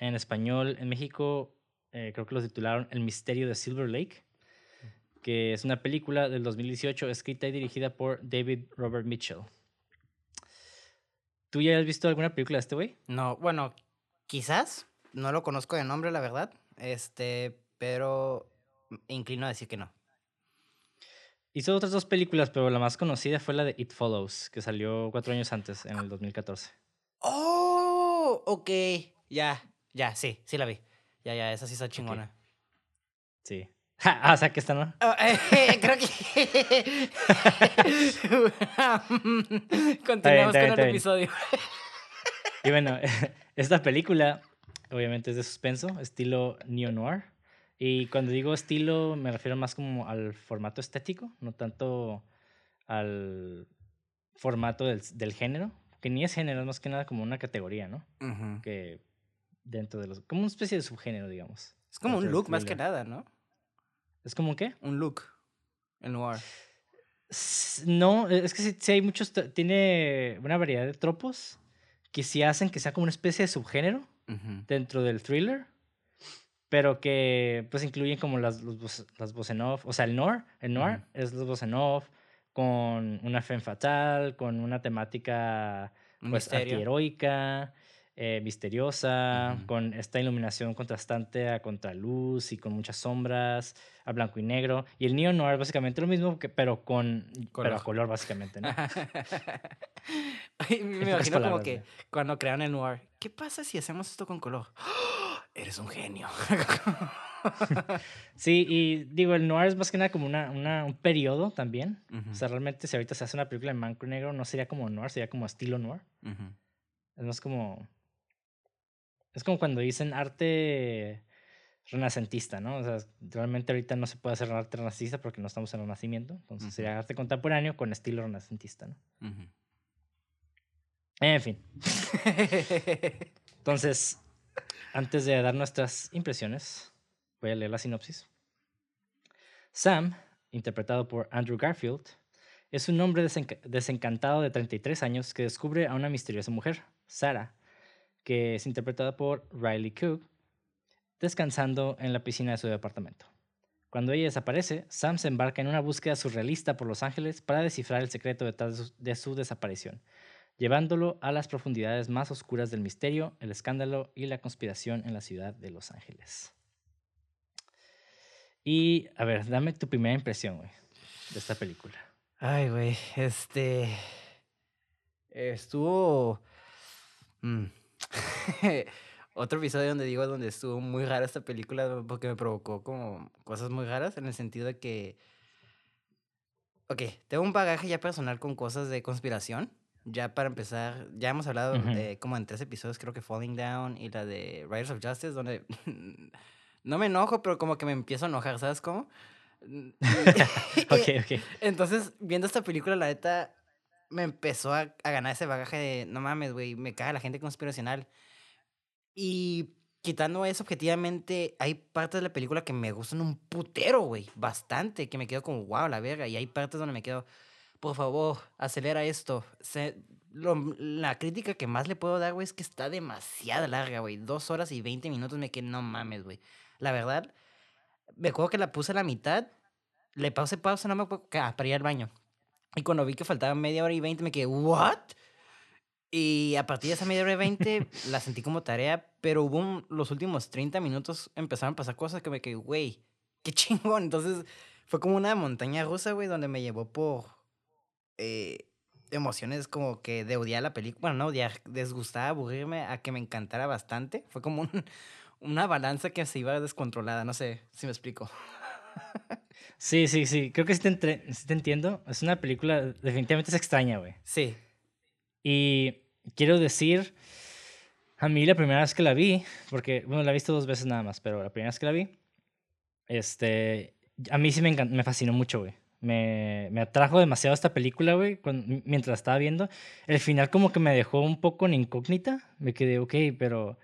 en español, en México, eh, creo que lo titularon El misterio de Silver Lake, que es una película del 2018 escrita y dirigida por David Robert Mitchell. ¿Tú ya has visto alguna película de este güey? No, bueno, quizás, no lo conozco de nombre, la verdad, este, pero inclino a decir que no. Hizo otras dos películas, pero la más conocida fue la de It Follows, que salió cuatro años antes, en el 2014. ¡Oh! Ok, ya. Ya, sí, sí la vi. Ya, ya, esa sí está chingona. Sí. ah, o sea que esta no. Oh, eh, creo que. Continuamos con el episodio. y bueno, esta película, obviamente, es de suspenso, estilo neo-noir. Y cuando digo estilo, me refiero más como al formato estético, no tanto al formato del, del género, que ni es género, es más que nada como una categoría, ¿no? Que dentro de los... Como una especie de subgénero, digamos. Es como un look más que nada, ¿no? ¿Es como qué? Un look. El noir. No, es que sí, hay muchos... Tiene una variedad de tropos que sí hacen que sea como una especie de subgénero dentro del thriller, pero que pues incluyen como las, los, las voz en off. O sea, el noir, el noir es los voz en off con una fe fatal, con una temática pues antiheroica eh, misteriosa, con esta iluminación contrastante a contraluz y con muchas sombras, a blanco y negro. Y el neo noir básicamente lo mismo, que, pero con color. Pero color, básicamente, ¿no? me imagino como que cuando crearon el noir, ¿qué pasa si hacemos esto con color? Eres un genio. sí, y digo, el noir es más que nada como una, una un periodo también. O sea, realmente si ahorita se hace una película en blanco y negro, no sería como noir, sería como estilo noir. Es más como es como cuando dicen arte renacentista, ¿no? O sea, realmente ahorita no se puede hacer arte renacentista porque no estamos en el Renacimiento. Entonces sería arte contemporáneo con estilo renacentista, ¿no? En fin. Entonces, antes de dar nuestras impresiones, voy a leer la sinopsis. Sam, interpretado por Andrew Garfield, es un hombre desencantado de 33 años que descubre a una misteriosa mujer, Sarah, que es interpretada por Riley Cook, descansando en la piscina de su departamento. Cuando ella desaparece, Sam se embarca en una búsqueda surrealista por Los Ángeles para descifrar el secreto detrás de su desaparición, llevándolo a las profundidades más oscuras del misterio, el escándalo y la conspiración en la ciudad de Los Ángeles. Y, a ver, dame tu primera impresión, güey, de esta película. Ay, güey, este... Estuvo... Mm, Otro episodio donde digo donde estuvo muy rara esta película porque me provocó como cosas muy raras en el sentido de que... Ok, tengo un bagaje ya personal con cosas de conspiración. Ya para empezar, ya hemos hablado de como en tres episodios, creo que Falling Down y la de Riders of Justice, donde no me enojo, pero como que me empiezo a enojar, ¿sabes cómo? ok, ok. Entonces, viendo esta película, la neta, me empezó a, ganar ese bagaje de, no mames, güey, me caga la gente conspiracional. Y quitando eso, objetivamente, hay partes de la película que me gustan un putero, güey. Bastante, que me quedo como, wow, la verga. Y hay partes donde me quedo, por favor, acelera esto. La crítica que más le puedo dar, güey, es que está demasiado larga, güey. Dos horas y veinte minutos me quedé, no mames, güey. La verdad, me acuerdo que la puse a la mitad, le pause pausa, no me acuerdo, ah, para ir al baño. Y cuando vi que faltaba media hora y veinte, me quedé, ¿what? Y a partir de esa media hora y veinte, la sentí como tarea, pero hubo los últimos 30 minutos empezaron a pasar cosas que me quedé, güey, qué chingón. Entonces fue como una montaña rusa, güey, donde me llevó por eh, emociones como que de odiar la película. Bueno, no odiar, desgustar, aburrirme, a que me encantara bastante. Fue como una balanza que se iba descontrolada, no sé si me explico. Sí, sí, sí. Creo que sí te, entiendo. Es una película, definitivamente es extraña, güey. Sí. Y quiero decir, A mí la primera vez que la vi, porque, bueno, la he visto dos veces nada más, pero la primera vez que la vi, este, a mí sí me, encantó, me fascinó mucho, güey. Me, me, atrajo demasiado esta película, güey, mientras la estaba viendo. El final como que me dejó un poco en incógnita. Me quedé, ok, pero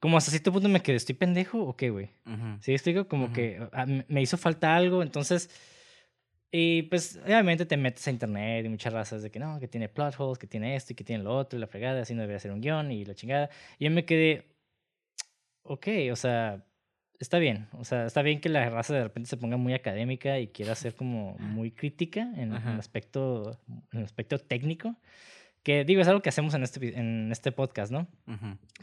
como hasta cierto punto me quedé, ¿estoy pendejo o qué, güey? Sí, estoy como que ah, me hizo falta algo, entonces... Y pues obviamente te metes a internet y muchas razas de que no, que tiene plot holes, que tiene esto y que tiene lo otro y la fregada, así no debería ser un guion y la chingada. Y yo me quedé, ok, o sea, está bien. O sea, está bien que la raza de repente se ponga muy académica y quiera ser como muy crítica en, el, aspecto, en el aspecto técnico. Que digo, es algo que hacemos en este, en este podcast, ¿no?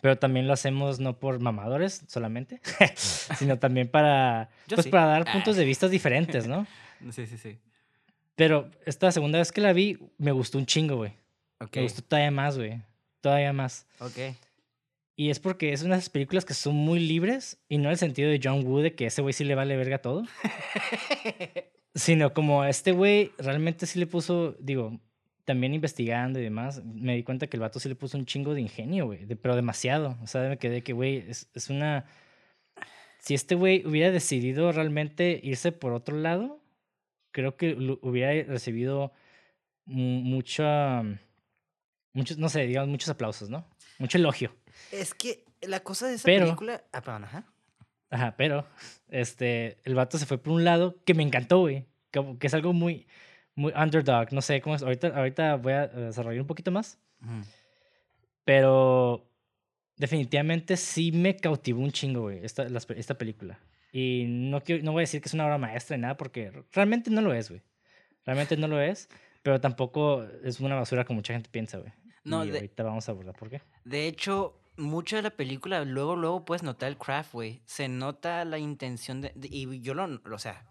Pero también lo hacemos no por mamadores solamente, sino también para, pues, para dar puntos de vista diferentes, ¿no? Sí, sí, sí. Pero esta segunda vez que la vi, me gustó un chingo, güey. Me gustó todavía más, güey. Todavía más. Ok. Y es porque es unas películas que son muy libres y no en el sentido de John Woo, de que ese güey sí le vale verga todo. sino como a este güey realmente sí le puso, digo, también investigando y demás, me di cuenta que el vato sí le puso un chingo de ingenio, güey, pero demasiado. O sea, me quedé que, güey, es, es una... Si este güey hubiera decidido realmente irse por otro lado, creo que hubiera recibido mucha... Muchos, no sé, digamos, muchos aplausos, ¿no? Mucho elogio. Es que la cosa de esa película. Ah, perdón, ajá. Ajá, pero este, el vato se fue por un lado que me encantó, güey. Que, que es algo muy, muy underdog. No sé cómo es. Ahorita, ahorita voy a desarrollar un poquito más. Pero definitivamente sí me cautivó un chingo, güey, esta, esta película. Y no, quiero, no voy a decir que es una obra maestra ni nada, porque realmente no lo es, güey. Realmente no lo es, pero tampoco es una basura como mucha gente piensa, güey. No, y ahorita vamos a abordar por qué. De hecho, mucho de la película, luego, luego puedes notar el craft, güey. Se nota la intención de, Y yo lo, o sea,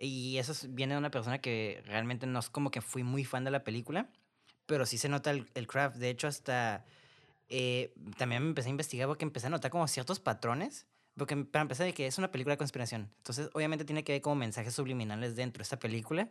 y eso viene de una persona que realmente no es como que fui muy fan de la película, pero sí se nota el, el craft. De hecho, hasta eh, también me empecé a investigar porque empecé a notar como ciertos patrones. Porque para empezar, de que es una película de conspiración. Entonces, obviamente tiene que haber como mensajes subliminales dentro de esta película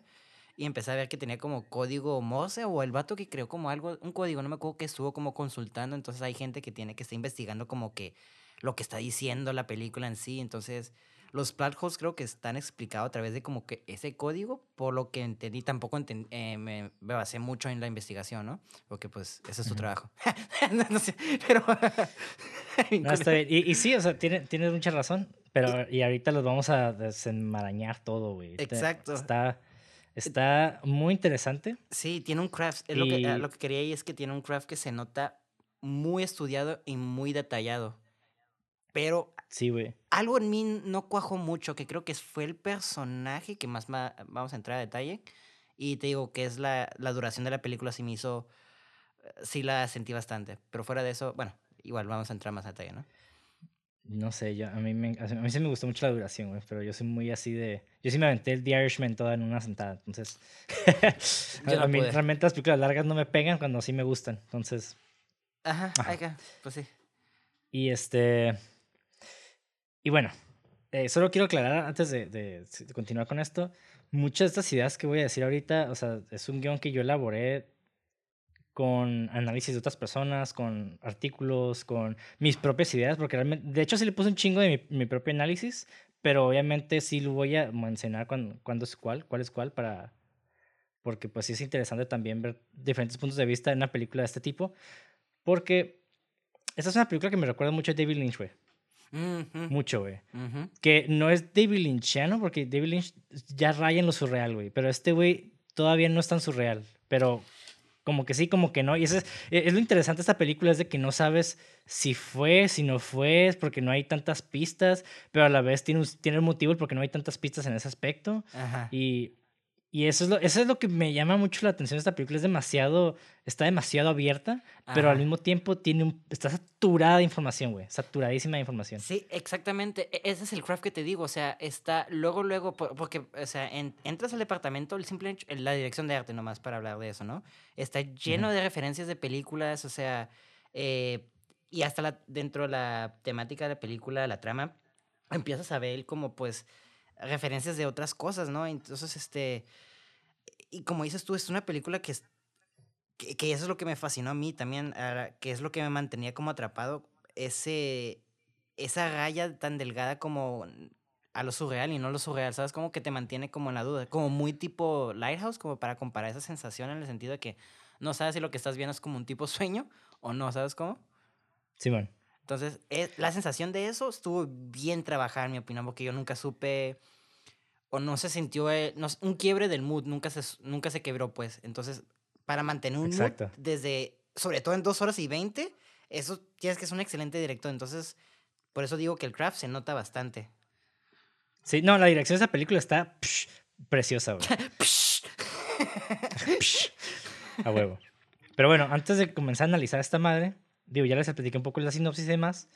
y empecé a ver que tenía como código Morse o el vato que creó como algo, un código, no me acuerdo que estuvo como consultando, entonces hay gente que tiene que estar investigando como que lo que está diciendo la película en sí, entonces los plot holes creo que están explicados a través de como que ese código, por lo que entendí, tampoco entendí, eh, me, basé mucho en la investigación, ¿no? Porque pues ese es tu trabajo. no, sé, pero... no, está bien. Y, y, sí, o sea, tienes tiene mucha razón, pero y ahorita los vamos a desenmarañar todo, güey. Exacto. Está Está muy interesante. Sí, tiene un craft. lo, que, lo que quería y es que tiene un craft que se nota muy estudiado y muy detallado. Pero sí, güey. algo en mí no cuajó mucho, que creo que fue el personaje que más vamos a entrar a detalle. Y te digo que es la, la duración de la película, sí me hizo, eh, sí la sentí bastante. Pero fuera de eso, bueno, igual vamos a entrar más a detalle, ¿no? No sé, yo, a, mí me, a mí sí me gustó mucho la duración, güey, pero yo soy muy así de... Yo sí me aventé el The Irishman toda en una sentada, entonces... a, mí realmente las películas largas no me pegan cuando sí me gustan, entonces... Ajá, Ajá. pues sí. Y este... Y bueno, eh, solo quiero aclarar antes de, de, de, continuar con esto, muchas de estas ideas que voy a decir ahorita, o sea, es un guion que yo elaboré con análisis de otras personas, con artículos, con mis propias ideas, porque realmente, de hecho sí le puse un chingo de mi, mi propio análisis, pero obviamente sí lo voy a mencionar cuándo, es cuál, cuál es cuál, para, porque pues sí es interesante también ver diferentes puntos de vista en una película de este tipo, porque esta es una película que me recuerda mucho a David Lynch, güey. Mucho, güey. Que no es David Lynchiano, porque David Lynch ya raya en lo surreal, güey. Pero este güey todavía no es tan surreal. Pero como que sí, como que no. Y eso es, e, es, lo interesante de esta película, es de que no sabes si fue, si no fue, porque no hay tantas pistas, pero a la vez tiene un, tiene un motivo porque no hay tantas pistas en ese aspecto. Y y eso es, lo, eso es lo que me llama mucho la atención de esta película. Es demasiado, está demasiado abierta, pero al mismo tiempo tiene un, está saturada de información, güey. Saturadísima de información. Sí, exactamente. E, ese es el craft que te digo. O sea, está luego, luego, porque, o sea, entras al departamento, el simple, la dirección de arte nomás para hablar de eso, ¿no? Está lleno de referencias de películas, o sea, eh, y hasta la, dentro de la temática de la película, la trama, empiezas a ver como, pues, referencias de otras cosas, ¿no? Entonces, este, y como dices tú, es una película que, es, que, eso es lo que me fascinó a mí también, que es lo que me mantenía como atrapado. ese, esa raya tan delgada como a lo surreal y no lo surreal, ¿sabes? Como que te mantiene como en la duda, como muy tipo Lighthouse, como para comparar esa sensación en el sentido de que no sabes si lo que estás viendo es como un tipo sueño o no, ¿sabes cómo? Simón. Entonces, eh, la sensación de eso estuvo bien trabajada, en mi opinión, porque yo nunca supe o no se sintió eh, no, un quiebre del mood, nunca se, nunca se quebró, pues. Entonces, para mantener un mood desde, sobre todo en dos horas y veinte, eso tienes que es un excelente director. Entonces, por eso digo que el craft se nota bastante. Sí, no, la dirección de esa película está preciosa, güey. a huevo. Pero bueno, antes de comenzar a analizar esta madre, digo, ya les platiqué un poco la sinopsis y demás.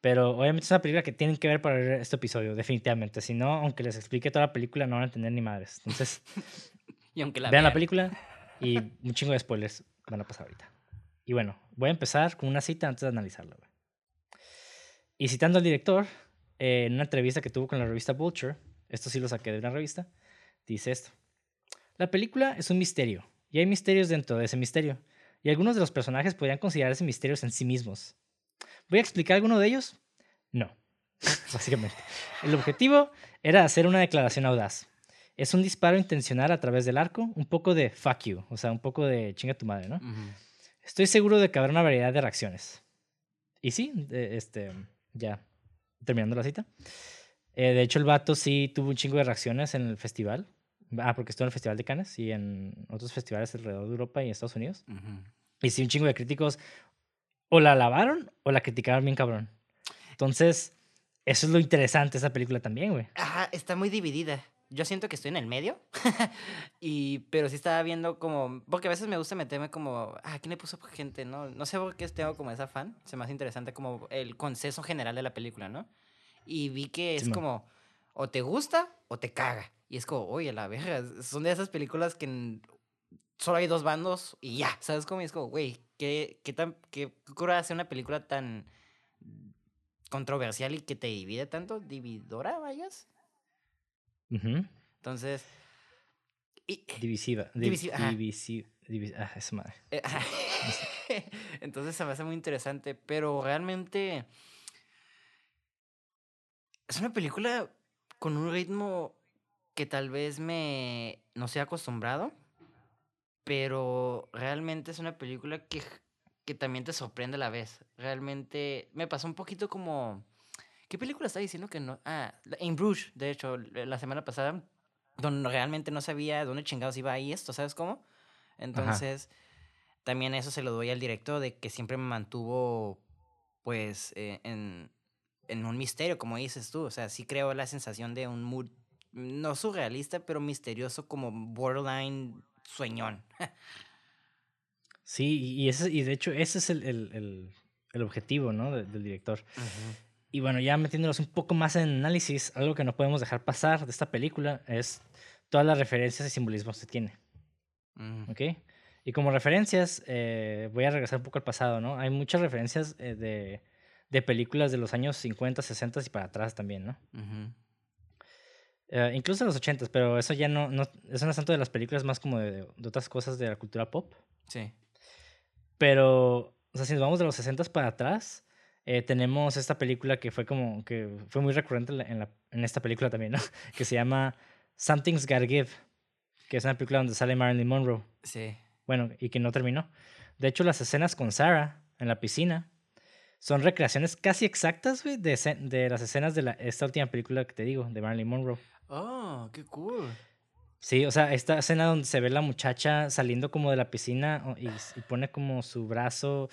Pero obviamente es una película que tienen que ver para ver este episodio, definitivamente. Si no, aunque les explique toda la película, no van a entender ni madres. Entonces, y aunque la vean, la película y un chingo de spoilers van a pasar ahorita. Y bueno, voy a empezar con una cita antes de analizarla. Y citando al director, eh, en una entrevista que tuvo con la revista Vulture, esto sí lo saqué de una revista, dice esto. La película es un misterio, y hay misterios dentro de ese misterio, y algunos de los personajes podrían considerarse misterios en sí mismos. ¿Voy a explicar alguno de ellos? No, básicamente. El objetivo era hacer una declaración audaz. Es un disparo intencional a través del arco, un poco de fuck you, o sea, un poco de chinga tu madre, ¿no? Estoy seguro de que habrá una variedad de reacciones. Y sí, este, ya, terminando la cita. Eh, de hecho, el vato sí tuvo un chingo de reacciones en el festival. Ah, porque estuvo en el Festival de Cannes y en otros festivales alrededor de Europa y Estados Unidos. Y sí, un chingo de críticos o la alabaron o la criticaron bien cabrón. Entonces, eso es lo interesante de esa película también, güey. Ajá, está muy dividida. Yo siento que estoy en el medio. y, pero sí estaba viendo como. Porque a veces me gusta meterme como. Ah, ¿quién le puso gente? No, no sé por qué tengo como esa fan. Se me hace interesante como el conceso general de la película, ¿no? Y vi que es como. O te gusta o te caga. Y es como, oye, la verga. Son de esas películas que solo hay dos bandos y ya. ¿Sabes cómo? Y es como, güey, ¿qué, qué, tan, qué ocurre hacer una película tan controversial y que te divide tanto? ¿Dividora, vayas? Entonces. divisiva. divisiva. ah, es madre. Eh, Entonces se me hace muy interesante, pero realmente. Es una película con un ritmo que tal vez me no sea acostumbrado pero realmente es una película que, que también te sorprende a la vez. Realmente me pasó un poquito como... ¿Qué película está diciendo que no? Ah, en Bruges, de hecho, la semana pasada, donde realmente no sabía dónde chingados iba ahí esto, ¿sabes cómo? Entonces, también eso se lo doy al director, de que siempre me mantuvo, pues, eh, en, en un misterio, como dices tú. O sea, sí creo la sensación de un mood, no surrealista, pero misterioso, como borderline sueñón. sí, y, ese, y de hecho ese es el, el, el, objetivo ¿no? del director. Y bueno, ya metiéndonos un poco más en análisis, algo que no podemos dejar pasar de esta película es todas las referencias y simbolismos que tiene. Mm. ¿Ok? Y como referencias, eh, voy a regresar un poco al pasado, ¿no? Hay muchas referencias eh, de, de, películas de los años 50, 60 y para atrás también, ¿no? Uh, incluso en los 80 pero eso ya no, no, eso no es tanto de las películas, más como de, de, otras cosas de la cultura pop. Sí. Pero, o sea, si nos vamos de los 60 para atrás, eh, tenemos esta película que fue como, que fue muy recurrente en, la, en esta película también, ¿no? Que se llama Something's Gotta Give, que es una película donde sale Marilyn Monroe. Sí. Bueno, y que no terminó. De hecho, las escenas con Sarah en la piscina son recreaciones casi exactas, güey, de, de, las escenas de la, esta última película que te digo, de Marilyn Monroe. Oh, qué cool. Sí, o sea, esta escena donde se ve la muchacha saliendo como de la piscina y, pone como su brazo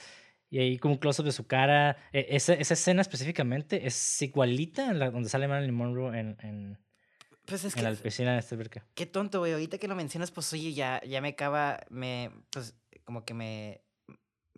y ahí como un close-up de su cara. E, esa, esa, escena específicamente es igualita a la donde sale Marilyn Monroe en, en, pues es en la piscina de este verca. Qué tonto, güey. Ahorita que lo mencionas, pues oye, ya, ya me acaba, me, pues como que me,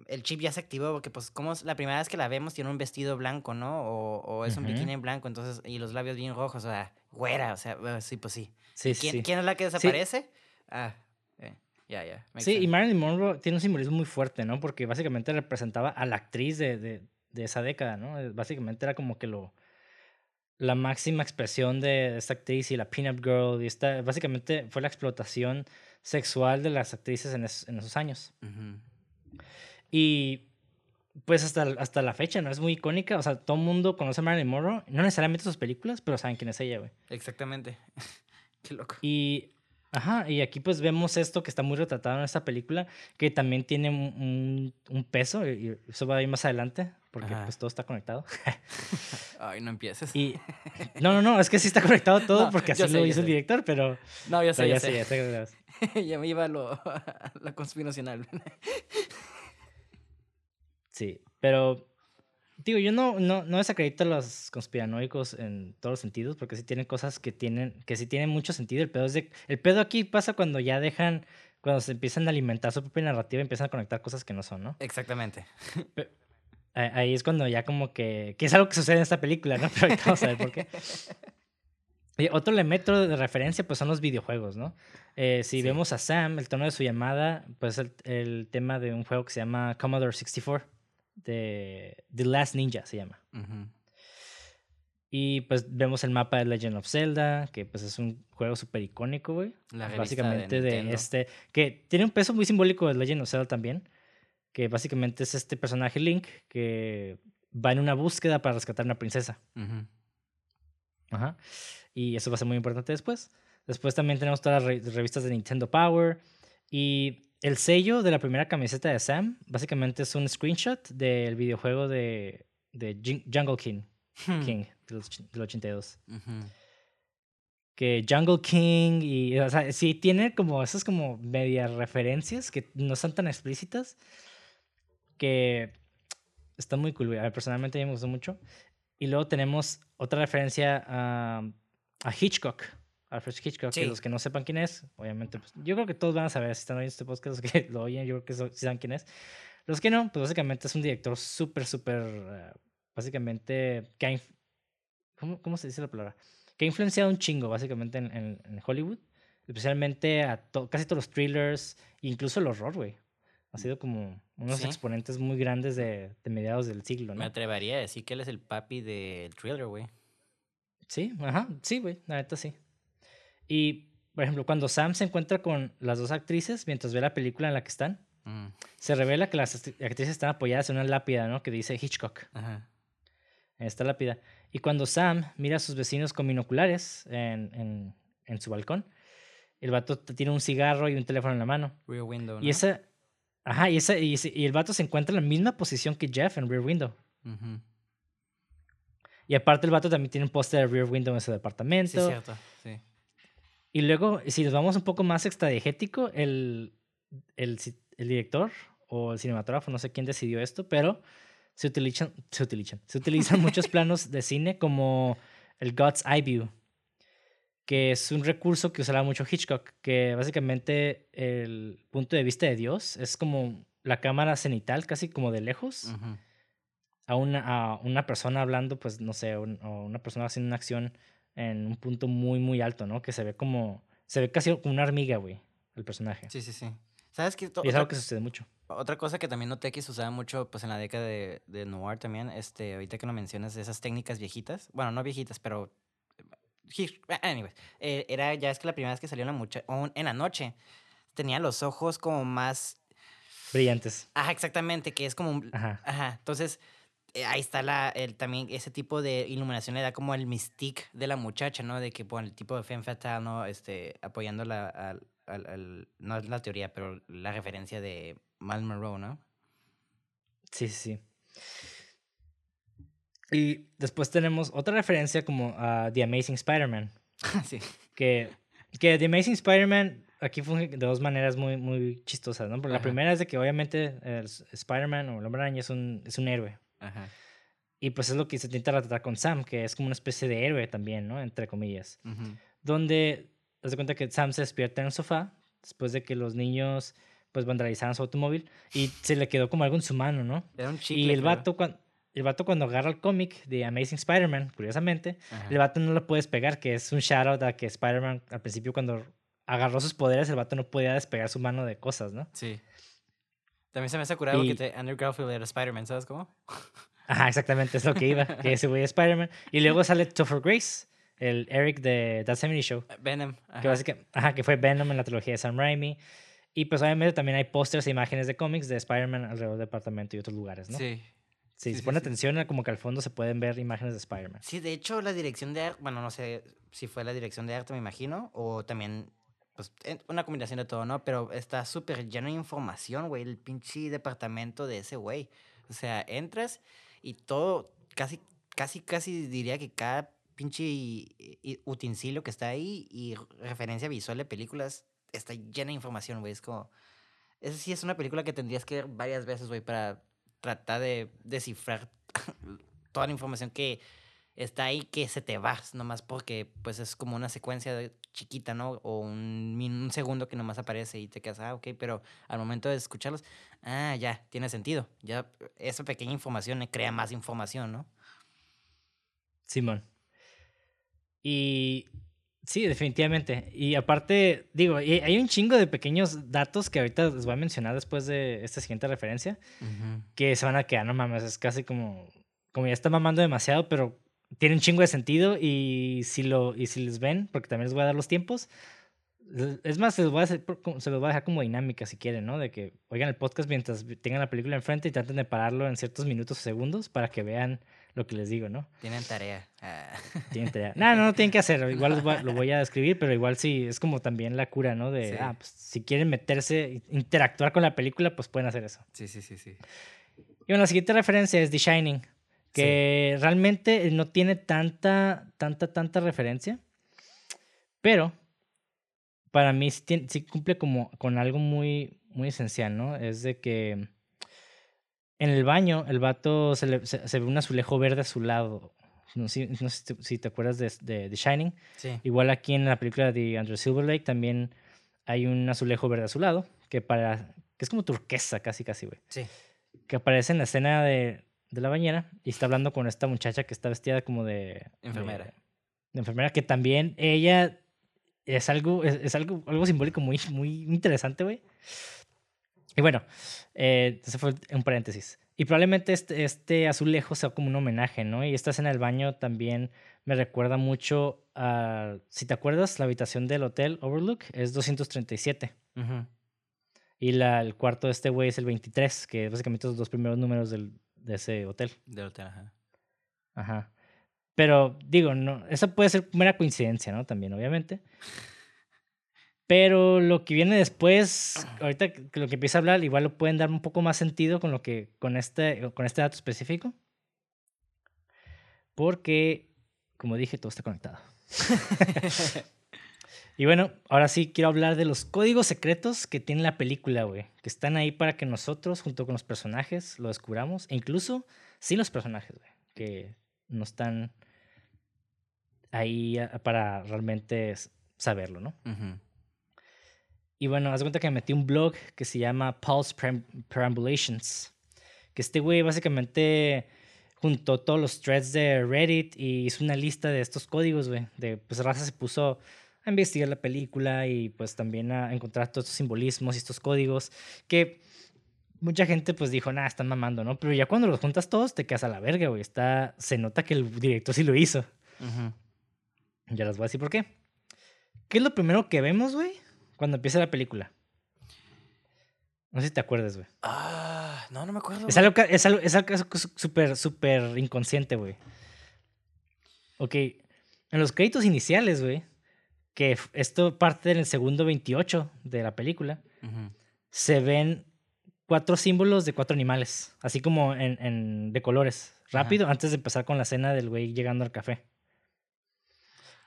el chip ya se activó porque pues como la primera vez que la vemos tiene un vestido blanco, ¿no? O, o es un bikini en blanco, entonces, y los labios bien rojos, o sea, güera, o sea, sí, pues sí. Sí, ¿Quién, sí. ¿Quién es la que desaparece? Ah, eh, ya, ya. Sí, y Marilyn Monroe tiene un simbolismo muy fuerte, ¿no? Porque básicamente representaba a la actriz de, de, de esa década, ¿no? Eh, básicamente era como que lo la máxima expresión de esta actriz y la pinup girl y esta básicamente fue la explotación sexual de las actrices en, en esos años. Y pues hasta, hasta la fecha, ¿no? Es muy icónica. O sea, todo el mundo conoce a Marilyn Monroe. No necesariamente sus películas, pero saben quién es ella, güey. Exactamente. Qué loco. Y, ajá, y aquí pues vemos esto que está muy retratado en esta película, que también tiene un, peso, y eso va a ir más adelante, porque Ajá. pues todo está conectado. Ay, no empieces. Y, no, no, no, es que sí está conectado todo, No, porque así yo sé, lo yo hizo el sé. director, pero, no, ya pero sé, ya, sé. ya sé. ya me iba a lo, a la conspiracional. Sí, pero digo, yo no, no, no desacredito a los conspiranoicos en todos los sentidos, porque sí tienen cosas que tienen, que sí tienen mucho sentido. El pedo es de, el pedo aquí pasa cuando ya dejan, cuando se empiezan a alimentar su propia narrativa y empiezan a conectar cosas que no son, ¿no? Exactamente. Ah- Ahí es cuando ya como que, que es algo que sucede en esta película, ¿no? Pero ahorita vamos a ver por qué. Y otro elemento de referencia, pues son los videojuegos, ¿no? Eh, si Sí. vemos a Sam, el tono de su llamada, pues el, el tema de un juego que se llama Commodore 64, de The Last Ninja se llama. Y pues vemos el mapa de Legend of Zelda, que pues es un juego súper icónico, güey. Básicamente de este, que tiene un peso muy simbólico de Legend of Zelda también, que básicamente es este personaje Link que va en una búsqueda para rescatar a una princesa. Ajá. Y eso va a ser muy importante después. Después también tenemos todas las re- revistas de Nintendo Power. Y el sello de la primera camiseta de Sam, básicamente es un screenshot del videojuego de, Jungle King, King del, och- del 82. Ujú. Que Jungle King y, o sea, sí tiene como esas como medias referencias que no son tan explícitas, que están muy cool. A ver, personalmente a mí me gustó mucho. Y luego tenemos otra referencia a, a Hitchcock, Alfred Hitchcock, que Sí. los que no sepan quién es, obviamente, pues, yo creo que todos van a saber si están oyendo este podcast, los que lo oyen, yo creo que so- sí saben quién es. Los que no, pues básicamente es un director súper, súper, eh, básicamente, que ha ¿cómo, ¿cómo se dice la palabra? Que ha influenciado un chingo, básicamente, en, en- en Hollywood, especialmente a to- casi todos los thrillers, incluso el horror, güey. Ha sido como unos Sí. exponentes muy grandes de, de mediados del siglo, Me ¿no? atrevería a decir que él es el papi del thriller, güey. Sí, ajá, sí, güey, la neta sí. Y, por ejemplo, cuando Sam se encuentra con las dos actrices mientras ve la película en la que están, Mm, se revela que las actri- actrices están apoyadas en una lápida, ¿no? Que dice Hitchcock, Ajá. en esta lápida. Y cuando Sam mira a sus vecinos con binoculares en, en, en su balcón, el vato tiene un cigarro y un teléfono en la mano. Rear Window, ¿no? Y esa... Ajá, y, esa, y, ese- y el vato se encuentra en la misma posición que Jeff en Rear Window. Y aparte el vato también tiene un póster de Rear Window en su Sí, departamento. cierto. Sí. Y luego, si nos vamos un poco más extradiegético, el, el, el director o el cinematógrafo, no sé quién decidió esto, pero se utilizan, se utilizan, se utilizan muchos planos de cine como el God's Eye View, que es un recurso que usaba mucho Hitchcock, que básicamente el punto de vista de Dios es como la cámara cenital, casi como de lejos, Ujú. a, una, a una persona hablando, pues no sé, un- o una persona haciendo una acción en un punto muy, muy alto, ¿no? Que se ve como, se ve casi como una hormiga, güey, el personaje. Sí, sí, sí. ¿Sabes qué? Y es algo que sucede mucho. otra cosa que también noté que se usaba mucho pues, en la década de, de Noir también, este, ahorita que lo mencionas, esas técnicas viejitas, bueno, no viejitas, pero... Hitch- Anyways, eh, era ya es que la primera vez que salió la mucha en la noche, tenía los ojos como más... Brillantes. Ajá, exactamente, que es como... un- Ajá. Ajá, entonces eh, ahí está la, el, también ese tipo de iluminación le da como el mystique de la muchacha, ¿no? De que, bueno, el tipo de femme fatale, ¿no? Este, apoyando la, al, al- al- no es la teoría, pero la referencia de Mal Monroe, ¿no? Sí, sí, sí. Y después tenemos otra referencia como a The Amazing Spider-Man. sí. Que, que The Amazing Spider-Man aquí funge de dos maneras muy, muy chistosas, ¿no? Porque la primera es de que obviamente Spider-Man o el Hombre Araña es un, es un héroe. Ajá. Y pues es lo que se intenta retratar con Sam, que es como una especie de héroe también, ¿no? Entre comillas. ujú, Donde, haz de cuenta que Sam se despierta en el sofá después de que los niños pues vandalizaron su automóvil y se le quedó como algo en su mano, ¿no? Era un chicle. y el vato, cuando, el vato cuando agarra el cómic de Amazing Spider-Man, curiosamente, Ajá. el vato no lo puede despegar, que es un shoutout a que Spider-Man al principio cuando agarró sus poderes, el vato no podía despegar su mano de cosas, ¿no? Sí. También se me hace curado Y- que te, Andrew Garfield era Spider-Man, ¿sabes cómo? Ajá, exactamente, es lo que iba, que ese güey es Spider-Man. Y luego sale Topher Grace, el Eric de That 70 Show, Venom. que, ajá. básica- ajá, que fue Venom en la trilogía de Sam Raimi. Y pues obviamente también hay pósters e imágenes de cómics de Spider-Man alrededor del departamento y otros lugares, ¿no? Sí. Si sí, se sí, pone sí. atención, como que al fondo se pueden ver imágenes de Spider-Man. Sí, de hecho, la dirección de arte, bueno, no sé si fue la dirección de arte, me imagino, o también, pues, una combinación de todo, ¿no? Pero está súper lleno de información, güey, el pinche departamento de ese güey. O sea, entras y todo, casi, casi, casi diría que cada pinche utensilio que está ahí y referencia visual de películas está llena de información, güey. Es como, esa sí es una película que tendrías que ver varias veces, güey, para tratar de descifrar toda la información que está ahí que se te va, nomás porque pues es como una secuencia de- chiquita, ¿no? O un, un segundo que nomás aparece y te quedas, ah, ok, pero al momento de escucharlos, ah, ya, tiene sentido. Ya esa pequeña información crea más información, ¿no? Simón. Y sí, definitivamente. Y aparte, digo, hay un chingo de pequeños datos que ahorita les voy a mencionar después de esta siguiente referencia, que se van a quedar, no mames, es casi como, como ya está mamando demasiado, pero tiene un chingo de sentido y si, lo, y si les ven, porque también les voy a dar los tiempos, es- más, se los, voy a hacer se los voy a dejar como dinámica si quieren, ¿no? De que oigan el podcast mientras tengan la película enfrente y traten de pararlo en ciertos minutos o segundos para que vean lo que les digo, ¿no? Tienen tarea. Ah. Tienen tarea. No, no, no tienen que hacerlo. Igual voy a- lo voy a describir, pero igual sí, es como también la cura, ¿no? De, Sí. ah, pues si quieren meterse, interactuar con la película, pues pueden hacer eso. Sí, sí, sí, sí. Y bueno, la siguiente referencia es The Shining, que realmente no tiene tanta, tanta, tanta referencia, pero para mí sí, tiene- sí cumple como con algo muy, muy esencial, ¿no? Es de que en el baño el vato se, le- se- se ve un azulejo verde a su lado. No, sé- no sé si te- si te acuerdas de, de The Shining. Sí. Igual aquí en la película de Andrew Silverlake también hay un azulejo verde a su lado, que, para, que es como turquesa casi, casi, güey Sí. que aparece en la escena de, de la bañera y está hablando con esta muchacha que está vestida como de... Enfermera. De, de enfermera, que también ella es algo, es, es algo, algo simbólico muy, muy interesante, güey. Y bueno, eh, ese fue un paréntesis. Y probablemente este, este azulejo sea como un homenaje, ¿no? Y esta escena del baño también me recuerda mucho a, si te acuerdas, la habitación del hotel Overlook es 237. Ujú. Y la, el cuarto de este güey es el 23, que básicamente son los dos primeros números del, de ese hotel. Del hotel, ajá. Ajá. Pero digo, no, esa puede ser mera coincidencia, ¿no? También, obviamente. Pero lo que viene después, ahorita lo que empieza a hablar, igual lo pueden dar un poco más sentido con lo que, con este, con este dato específico. Porque, como dije, todo está conectado. Y bueno, ahora sí quiero hablar de los códigos secretos que tiene la película, güey. Que están ahí para que nosotros, junto con los personajes, lo descubramos. E incluso sin los personajes, güey. Que no están ahí a- para realmente saberlo, ¿no? Y bueno, haz cuenta que me metí un blog que se llama Pulse Peram- Perambulations. Que este güey básicamente juntó todos los threads de Reddit y hizo una lista de estos códigos, güey. De pues raza se puso a investigar la película y pues también a encontrar todos estos simbolismos y estos códigos que mucha gente pues dijo, nah, están mamando, ¿no? Pero ya cuando los juntas todos te quedas a la verga, güey. Está, se nota que el director sí lo hizo. Ya les voy a decir por qué. ¿Qué es lo primero que vemos, güey? Cuando empieza la película. No sé si te acuerdas, güey. Ah, no, no me acuerdo. Es algo, es algo, es algo súper, súper inconsciente, güey. Ok. En los créditos iniciales, güey, que esto parte del segundo 28 de la película, se ven cuatro símbolos de cuatro animales, así como en, en- de colores, Ajá. rápido, antes de empezar con la escena del güey llegando al café.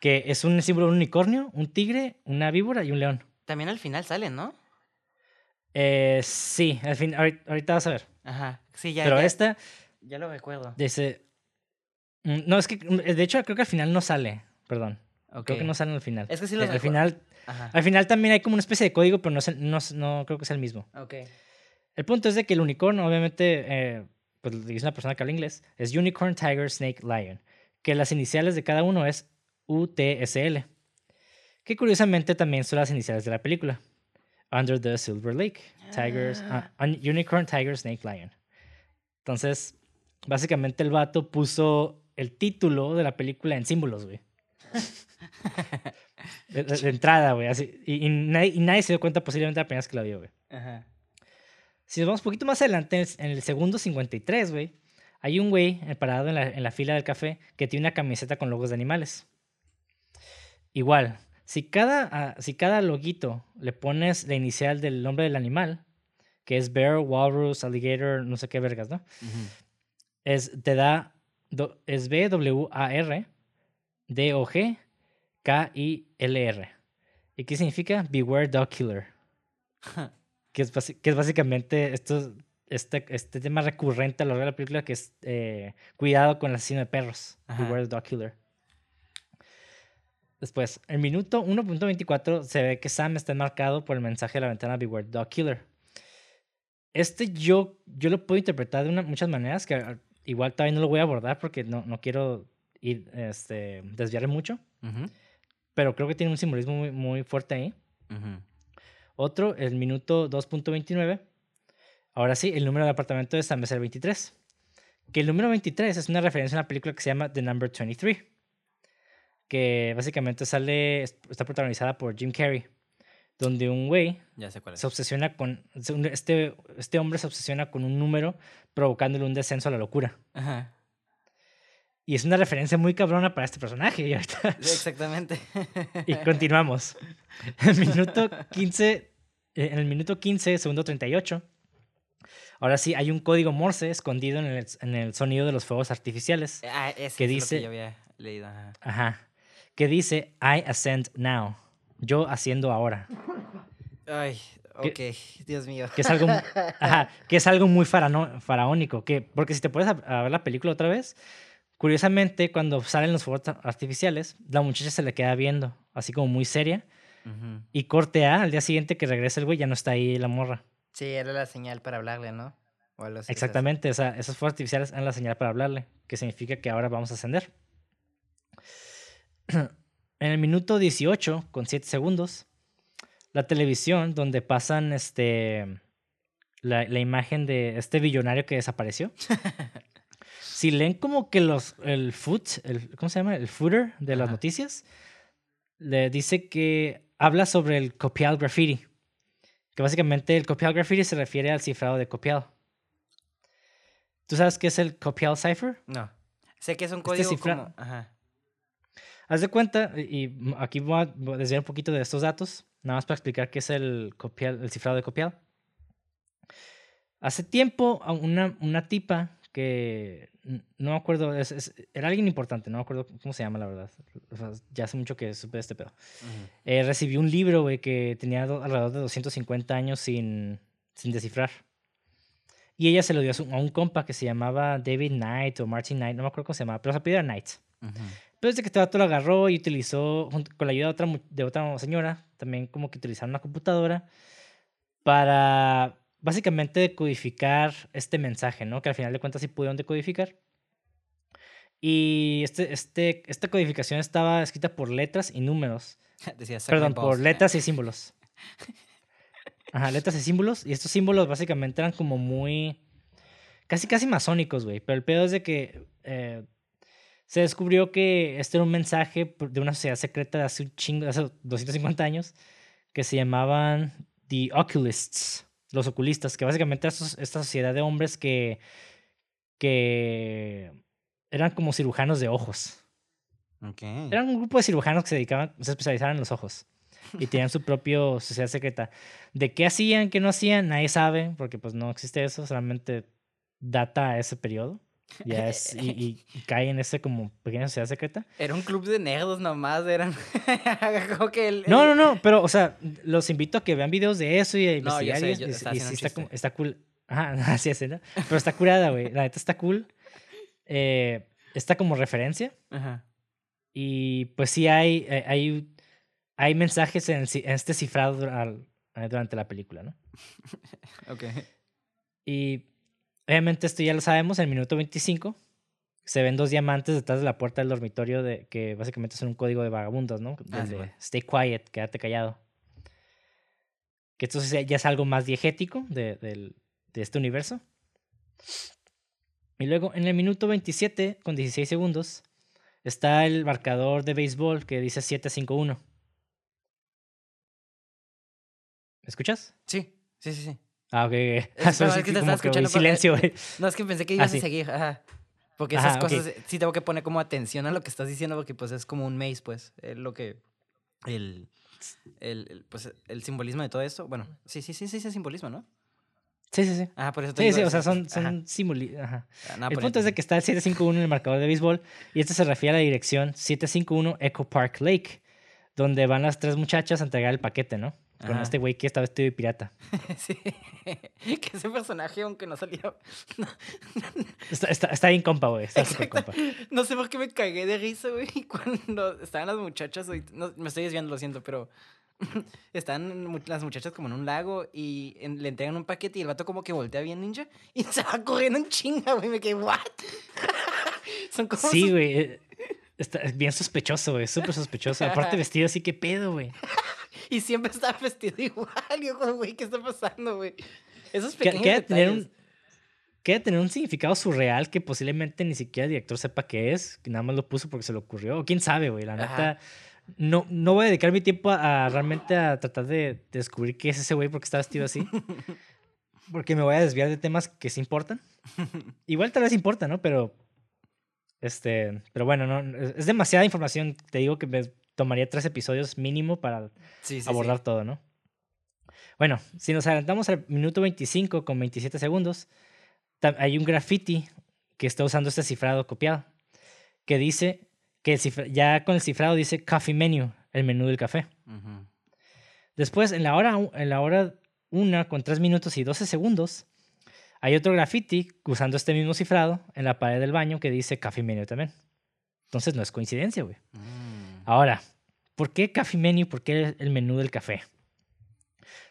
Que es un símbolo de un unicornio, un tigre, una víbora y un león. También al final salen, ¿no? Eh, sí, al fin, ahorita, ahorita vas a ver. Ajá. Sí, ya. Pero ya, esta ya lo recuerdo. dice... mm, No, es que, mm, de hecho, creo que al final no sale, perdón. Creo que no sale al final. Es que sí Eh, los Al final, Ajá. al final también hay como una especie de código, pero no, es no, es- no creo que sea el mismo. El punto es de que el unicornio, obviamente, eh, pues lo dice una persona que habla inglés, es Unicorn, Tiger, Snake, Lion, que las iniciales de cada uno es UTSL, que curiosamente también son las iniciales de la película. Under the Silver Lake, Tigers, ah, un- Unicorn, Tiger, Snake, Lion. Entonces, básicamente el vato puso el título de la película en símbolos, güey. de, de- de entrada, güey. así. Y, y nadie, y nadie se dio cuenta posiblemente la primera vez que la vio, güey. Ajá. Si nos vamos un poquito más adelante, en el- segundo 53, güey, hay un güey parado en la, en la fila del café que tiene una camiseta con logos de animales. Igual, si cada, ah, si cada loguito le pones la inicial del nombre del animal, que es bear, walrus, alligator, no sé qué vergas, ¿no? Es, te da, do- es B-W-A-R, D-O-G, K-I-L-R. ¿Y qué significa? Beware Dog Killer. que, es, basi- que es básicamente esto, este, este tema recurrente a lo largo de la película, que es eh, cuidado con el asesino de perros. Ajá. Beware Dog Killer. Después, el minuto 1.24 se ve que Sam está enmarcado por el mensaje de la ventana Beware Dog Killer. Este yo, yo lo puedo interpretar de una- muchas maneras, que ah, igual todavía no lo voy a abordar porque no, no quiero ir, este, desviarme mucho, Ujú. pero creo que tiene un simbolismo muy, muy fuerte ahí. Otro, el minuto 2.29. Ahora sí, el número de apartamento de Sam es el 23. Que el número 23 es una referencia a una película que se llama The Number 23. Que básicamente sale, está protagonizada por Jim Carrey. Donde un güey Ya sé cuál es. se obsesiona con. Este, este hombre se obsesiona con un número provocándole un descenso a la locura. Ajá. Y es una referencia muy cabrona para este personaje. Y ahorita- exactamente. Y continuamos. El minuto 15, eh, en el minuto 15, segundo 38. Ahora sí, hay un código Morse escondido en el, en el sonido de los fuegos artificiales. Ah, ese que es lo dice- que yo había leído. Ajá. Ajá. Que dice, I ascend now. Yo haciendo ahora. Ay, ok. Dios mío. Que es algo, ajá, que es algo muy farano- faraónico. Que, porque si te pones a, a ver la película otra vez, curiosamente, cuando salen los fuegos artificiales, la muchacha se le queda viendo, así como muy seria. Y corte A, al día siguiente que regresa el güey, ya no está ahí la morra. Sí, era la señal para hablarle, ¿no? O algo así, quizás. Exactamente, o sea, esos fuegos artificiales eran la señal para hablarle, que significa que ahora vamos a ascender. en el minuto 18, con 7 segundos, la televisión, donde pasan este, la, la imagen de este billonario que desapareció. si leen como que los, el foot, el, ¿cómo se llama? El footer de las Ajá. noticias, le dice que habla sobre el copial graffiti. Que básicamente el copial graffiti se refiere al cifrado de copial. ¿Tú sabes qué es el copial cipher? No. Sé que es un Este código cifra- como... Ajá. Haz de cuenta, y aquí voy a desviar un poquito de estos datos, nada más para explicar qué es el, copial, el cifrado de copial. Hace tiempo, a una, una tipa que no me acuerdo, es- es- era alguien importante, no me acuerdo cómo se llama, la verdad. O sea, ya hace mucho que supe de este pedo. Ujú. Eh, recibió un libro, güey, que tenía do- alrededor de 250 años sin, sin descifrar. Y ella se lo dio a, su- a un compa que se llamaba David Knight o Martin Knight, no me acuerdo cómo se llamaba, pero se apellidaba Knight. Ujú. Pero desde que este vato lo agarró y utilizó, junto con la ayuda de otra, de otra señora, también como que utilizaron una computadora para básicamente decodificar este mensaje, ¿no? Que al final de cuentas sí pudieron decodificar. Y este, este, esta codificación estaba escrita por letras y números. Decía, "Suck my Perdón, por balls". letras y símbolos. Ajá, letras y símbolos. Y estos símbolos básicamente eran como muy. casi, casi masónicos, güey. Pero el pedo es de que. eh, se descubrió que este era un mensaje de una sociedad secreta de hace un chingo, de hace 250 años, que se llamaban The Oculists, los oculistas, que básicamente estos- esta sociedad de hombres que. que. eran como cirujanos de ojos. Eran un grupo de cirujanos que se dedicaban, se especializaban en los ojos. Y tenían su propio sociedad secreta. De qué hacían, qué no hacían, nadie sabe, porque pues no existe eso, solamente data a ese periodo. Ya es, y, y- cae en ese como pequeña sociedad secreta. Era un club de nerdos nomás, eran... como que el... No, no, no, pero, o sea, los invito a que vean videos de eso y a No, yo investigar. sé, y, yo y- estaba y haciendo sí está, chiste. como- está cool. Ajá, así es, ¿no? Pero está curada, güey. La neta está cool. Eh, está como referencia. Ajá. Y pues sí hay, eh, hay, hay mensajes en, el en este cifrado eh, durante la película, ¿no? Ok. Y obviamente esto ya lo sabemos, en el minuto 25 se ven dos diamantes detrás de la puerta del dormitorio de, que básicamente son un código de vagabundos, ¿no? Ah, Del sí, de bueno. Stay quiet, quédate callado. Que esto ya es algo más diegético de, del- de este universo. Y luego en el minuto 27 con 16 segundos está el marcador de béisbol que dice 751. ¿Me escuchas? Sí, sí, sí, sí. Ah, ok. ok. Es- Ah, perdón, es que te estaba escuchando, silencio, güey. No, es que pensé que Ah, ibas sí. a seguir. Ajá. Porque esas ok. cosas sí tengo que poner como atención a lo que estás diciendo porque pues es como un maze, pues. Es lo que... El, el, el, pues, el simbolismo de todo esto. Bueno, sí, sí, sí, sí, sí, simbolismo, ¿no? Sí, sí, sí. Ajá, por eso te Sí, digo, sí, o sea, es- son, son simuli- Ajá. Ah, El por punto es de que está el 751 en el marcador de béisbol y este se refiere a la dirección 751 Echo Park Lake, donde van las tres muchachas a entregar el paquete, ¿no? Con Ajá. este güey que está vestido de pirata. Sí. que ese personaje, aunque no salía... Está, está, está bien compa, güey. Está súper compa. No sé por qué me cagué de risa, güey, cuando estaban las muchachas. no, me estoy desviando, lo siento, pero están las muchachas como en un lago y en- le entregan un paquete y el vato como que voltea bien ninja y se va corriendo en chinga, güey. Me quedé, ¿what? Son como. Sí, sus- güey. eh, Está bien sospechoso, güey. Súper sospechoso. Aparte vestido así, ¿qué pedo, güey? Y siempre está vestido igual. Yo, como, güey, ¿qué está pasando, güey? Esos Que, pequeños que debe tener un, que debe tener un significado surreal que posiblemente ni siquiera el director sepa qué es, que nada más lo puso porque se le ocurrió. O quién sabe, güey. La Ajá. neta. No, no voy a dedicar mi tiempo a, a realmente a tratar de descubrir qué es ese güey porque está vestido así. Porque me voy a desviar de temas que sí importan. Igual tal vez importa, ¿no? Pero. Este. Pero bueno, no, es, demasiada información. Te digo que me tomaría tres episodios mínimo para Sí, sí, sí. abordar todo, ¿no? Bueno, si nos adelantamos al minuto 25 con 27 segundos, hay un graffiti que está usando este cifrado copiado, que dice que ya con el cifrado dice coffee menu, el menú del café. Después, en la hora, en la hora 1 con 3 minutos y 12 segundos, hay otro graffiti usando este mismo cifrado en la pared del baño que dice coffee menu también. Entonces no es coincidencia, güey. Mm. Ahora, ¿por qué Coffee Menu? ¿Por qué el menú del café?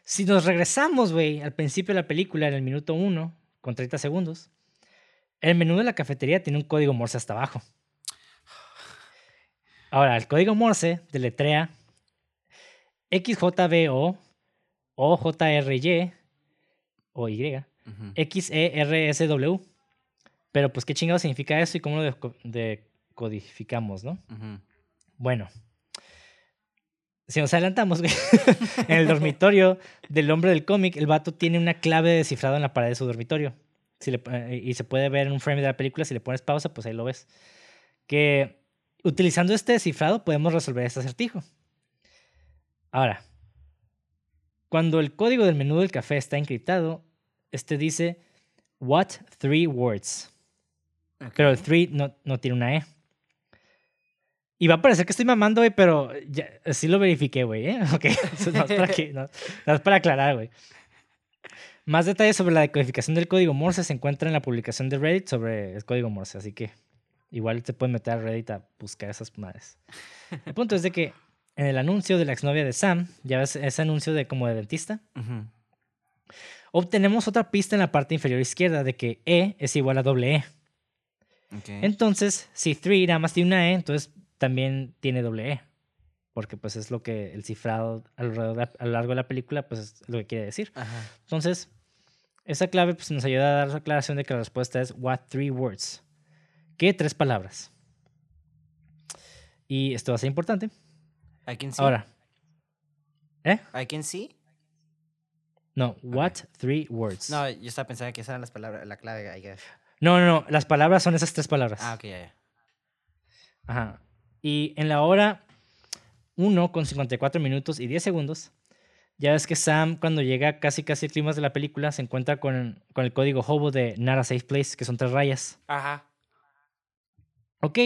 Si nos regresamos, güey, al principio de la película, en el minuto 1, con 30 segundos, el menú de la cafetería tiene un código Morse hasta abajo. Ahora, el código Morse deletrea XJBO, OJRY, o Y, Ujú. XERSW. Pero, pues, ¿qué chingado significa eso y cómo lo deco- decodificamos, no? Bueno, si nos adelantamos, en el dormitorio del hombre del cómic, el vato tiene una clave de descifrado en la pared de su dormitorio. Si le- eh, y se puede ver en un frame de la película, si le pones pausa, pues ahí lo ves. Que utilizando este descifrado podemos resolver este acertijo. Ahora, cuando el código del menú del café está encriptado, este dice, what three words? Pero el. 3 no, no tiene una E. Y va a parecer que estoy mamando, güey, pero ya, sí lo verifiqué, güey, ¿eh? Ok, no es para, que- no- no es para aclarar, güey. Más detalles sobre la decodificación del código Morse se encuentran en la publicación de Reddit sobre el código Morse, así que igual te pueden meter a Reddit a buscar esas madres. El punto es de que en el anuncio de la exnovia de Sam, ya ves ese anuncio de como de dentista, Ujú. Obtenemos otra pista en la parte inferior izquierda de que E es igual a doble E. Entonces, si 3 nada más tiene una E, entonces también tiene doble E. Porque pues es lo que el cifrado alrededor de a lo largo de la película, pues es lo que quiere decir. Ajá. Entonces, esa clave pues, nos ayuda a dar la aclaración de que la respuesta es what three words. ¿Qué tres palabras? Y esto va a ser importante. I can see. Ahora, ¿eh? I can see. No, what three words. No, yo estaba pensando que esas eran las palabras, la clave, I guess. no, no, no, las palabras son esas tres palabras. Ah, ok, ya. Ajá. Y en la hora 1 con 54 minutos y 10 segundos, ya ves que Sam cuando llega casi casi al clima de la película se encuentra con, con el código hobo de Not a Safe Place, que son tres rayas. Ajá. Ok.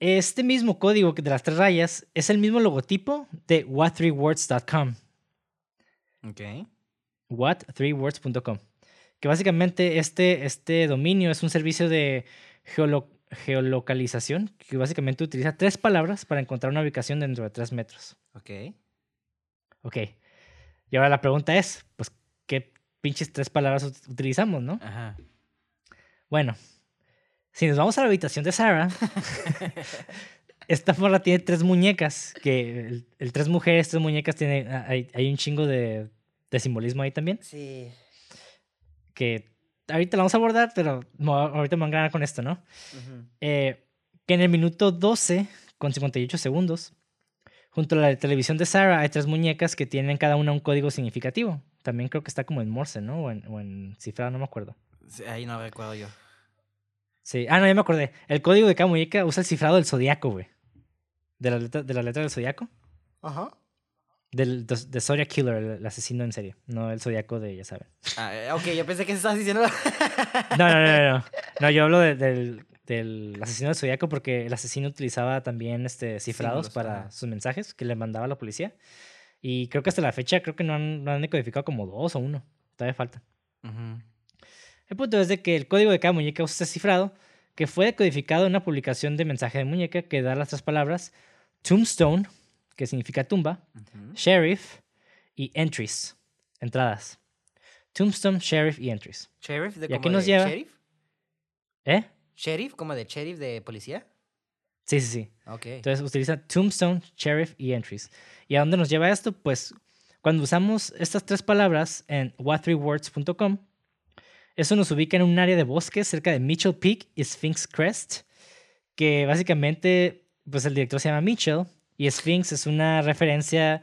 Este mismo código de las tres rayas es el mismo logotipo de what3words.com. Ok. what3words.com. Que básicamente este, este dominio es un servicio de geolo- geolocalización que básicamente utiliza tres palabras para encontrar una ubicación dentro de tres metros. Ok. Ok. Y ahora la pregunta es, pues, ¿qué pinches tres palabras ut- utilizamos, no? Ajá. Bueno, si nos vamos a la habitación de Sarah, esta morra tiene tres muñecas, que el, el tres mujeres, tres muñecas, tiene, ah, hay, hay un chingo de, de simbolismo ahí también. Sí. que ahorita la vamos a abordar, pero ahorita me van a ganar con esto, ¿no? Ujú. Eh, que en el minuto 12 con 58 segundos, junto a la televisión de Sarah hay tres muñecas que tienen cada una un código significativo. También creo que está como en Morse, ¿no? O en, o en cifrado, no me acuerdo. Sí, Ahí no recuerdo yo. Sí, ah, no, ya me acordé. El código de cada muñeca usa el cifrado del zodiaco, güey. De la letra, de la letra del zodiaco. Ajá. Del de, de Zodiac Killer, el, el asesino en serie. No el zodiaco de, ya saben. Ah, eh, ok, yo pensé que estabas diciendo. No, no, no, no. No, no yo hablo de- del, del asesino del zodiaco porque el asesino utilizaba también este, cifrados para ajá. sus mensajes que le mandaba a la policía. Y creo que hasta la fecha creo que no han, no han decodificado como dos o uno. Todavía falta. Ujú. El punto es de que el código de cada muñeca usa cifrado que fue decodificado en una publicación de mensaje de muñeca que da las tres palabras Tombstone, que significa tumba. Sheriff y Entries, entradas. Tombstone, Sheriff y Entries. Sheriff, de ¿Y como qué nos de lleva? Sheriff. ¿Eh? Sheriff, como de sheriff de policía. Sí, sí, sí. Ok. Entonces utiliza Tombstone, Sheriff y Entries. ¿Y a dónde nos lleva esto? Pues cuando usamos estas tres palabras en what3words.com, eso nos ubica en un área de bosque cerca de Mitchell Peak y Sphinx Crest, que básicamente, pues el director se llama Mitchell y Sphinx es una referencia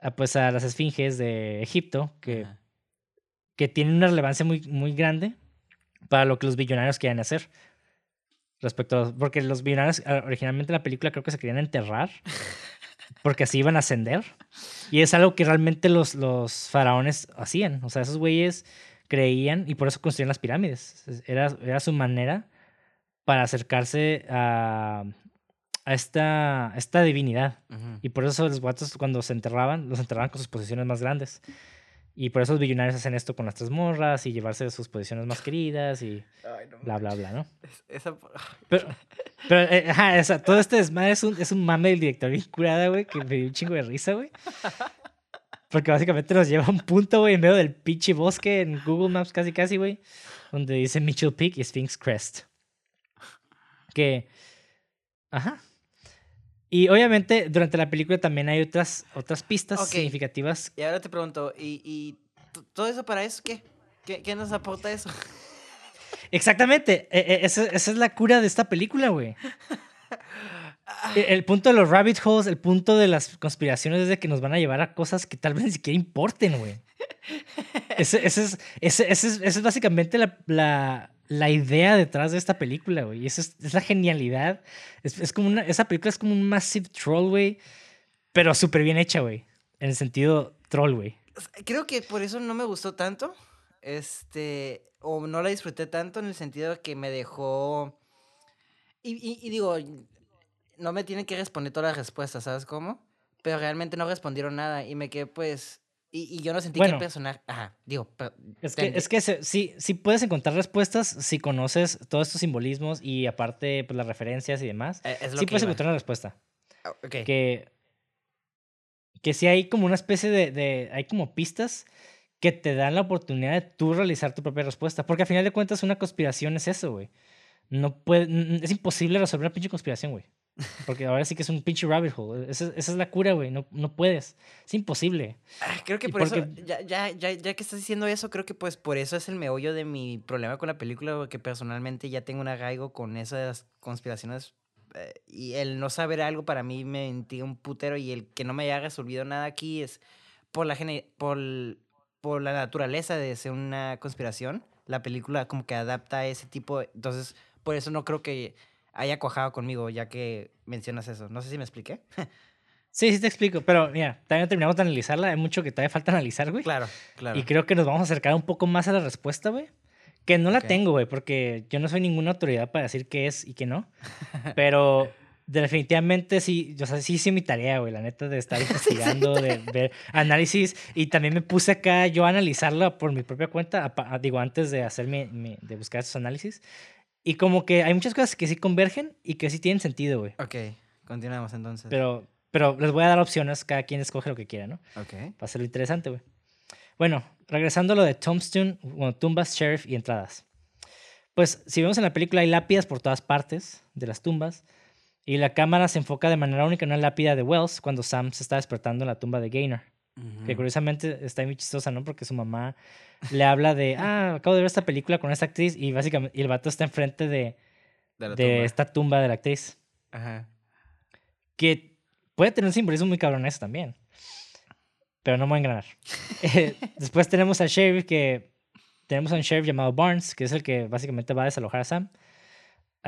a, pues, a las esfinges de Egipto, que, Ajá. que tienen una relevancia muy, muy grande para lo que los billonarios quieren hacer. Respecto a porque los billonarios ah, originalmente en la película creo que se querían enterrar porque así iban a ascender. Y es algo que realmente los, los faraones hacían. O sea, esos güeyes creían y por eso construían las pirámides. Es- Era, era su manera para acercarse a, a esta, esta divinidad. Ujú. Y por eso los guatos cuando se enterraban, los enterraban con sus posiciones más grandes. Y por eso los billonarios hacen esto con las tres morras y llevarse de sus posiciones más queridas y Ay, no bla, bla, bla, ¿no? Esa... Pero, pero eh, ajá, o sea, todo este desmadre es un, es un mame del director bien curada, güey, que me dio un chingo de risa, güey. Porque básicamente nos lleva a un punto, güey, en medio del pinche bosque en Google Maps casi, casi, güey, donde dice Mitchell Peak y Sphinx Crest. Que, ajá. Y obviamente durante la película también hay otras, otras pistas Ok. significativas. Y ahora te pregunto, ¿y, todo eso para eso qué? ¿Qué, qué nos aporta eso? Exactamente, e- e- esa, esa es la cura de esta película, güey. E- El punto de los rabbit holes, el punto de las conspiraciones es de que nos van a llevar a cosas que tal vez ni siquiera importen, güey. Ese, ese es, ese, ese es, esa es básicamente la, la, la idea detrás de esta película, güey. Esa es, es la genialidad. Es, como una, esa película es como un massive troll, güey. Pero súper bien hecha, güey. En el sentido troll, güey. Creo que por eso no me gustó tanto. Este. O no la disfruté tanto en el sentido de que me dejó. Y, y- y digo, no me tienen que responder todas las respuestas, ¿sabes cómo? Pero realmente no respondieron nada y me quedé pues. Y, y yo no sentí que el personaje. Ajá, digo, pero. Es que, es que se- sí, sí puedes encontrar respuestas si conoces todos estos simbolismos y aparte pues, las referencias y demás. eh, Sí puedes iba. encontrar una respuesta. Ah, ok. Que, que sí hay como una especie de, de- Hay como pistas que te dan la oportunidad de tú realizar tu propia respuesta. Porque al final de cuentas una conspiración es eso, güey. No puede, es imposible resolver una pinche conspiración, güey. Porque ahora sí que es un pinche rabbit hole. Esa, esa es la cura, güey. No, no puedes. Es imposible. Ah, Creo que por eso, porque- ya, ya, ya, ya que estás diciendo eso, creo que pues por eso es el meollo de mi problema con la película, porque personalmente ya tengo un arraigo con eso de las conspiraciones. eh, y el no saber algo para mí me intriga un putero y el que no me haya resolvido nada aquí es por la, gene- por, por la naturaleza de ser una conspiración. La película como que adapta a ese tipo, de- entonces por eso no creo que haya cuajado conmigo, ya que mencionas eso. No sé si me expliqué. Sí, sí te explico. Pero mira, todavía no terminamos de analizarla. Hay mucho que todavía falta analizar, güey. Claro, claro. Y creo que nos vamos a acercar un poco más a la respuesta, güey. Que no la tengo, güey, porque yo no soy ninguna autoridad para decir qué es y qué no. Pero definitivamente sí, o sea, sí hice mi tarea, güey, la neta, de estar investigando, de ver análisis. Y también me puse acá yo a analizarla por mi propia cuenta, apa- a- digo, antes de hacer mi, mi- de buscar esos análisis. Y como que hay muchas cosas que sí convergen y que sí tienen sentido, güey. Ok, continuamos entonces. Pero, pero les voy a dar opciones, cada quien escoge lo que quiera, ¿no? Ok. Va a ser lo interesante, güey. Bueno, regresando a lo de Tombstone, bueno, tumbas, sheriff y entradas. Pues si vemos en la película hay lápidas por todas partes de las tumbas y la cámara se enfoca de manera única en una lápida de Wells cuando Sam se está despertando en la tumba de Gaynor. Que curiosamente está muy chistosa, ¿no? Porque su mamá le habla de, ah, acabo de ver esta película con esta actriz y básicamente y el vato está enfrente de, De la de tumba. esta tumba de la actriz. Ajá. Que puede tener un simbolismo muy cabrón eso también. Pero no me voy a engranar. Eh, Después tenemos al sheriff que... Tenemos a un sheriff llamado Barnes, que es el que básicamente va a desalojar a Sam.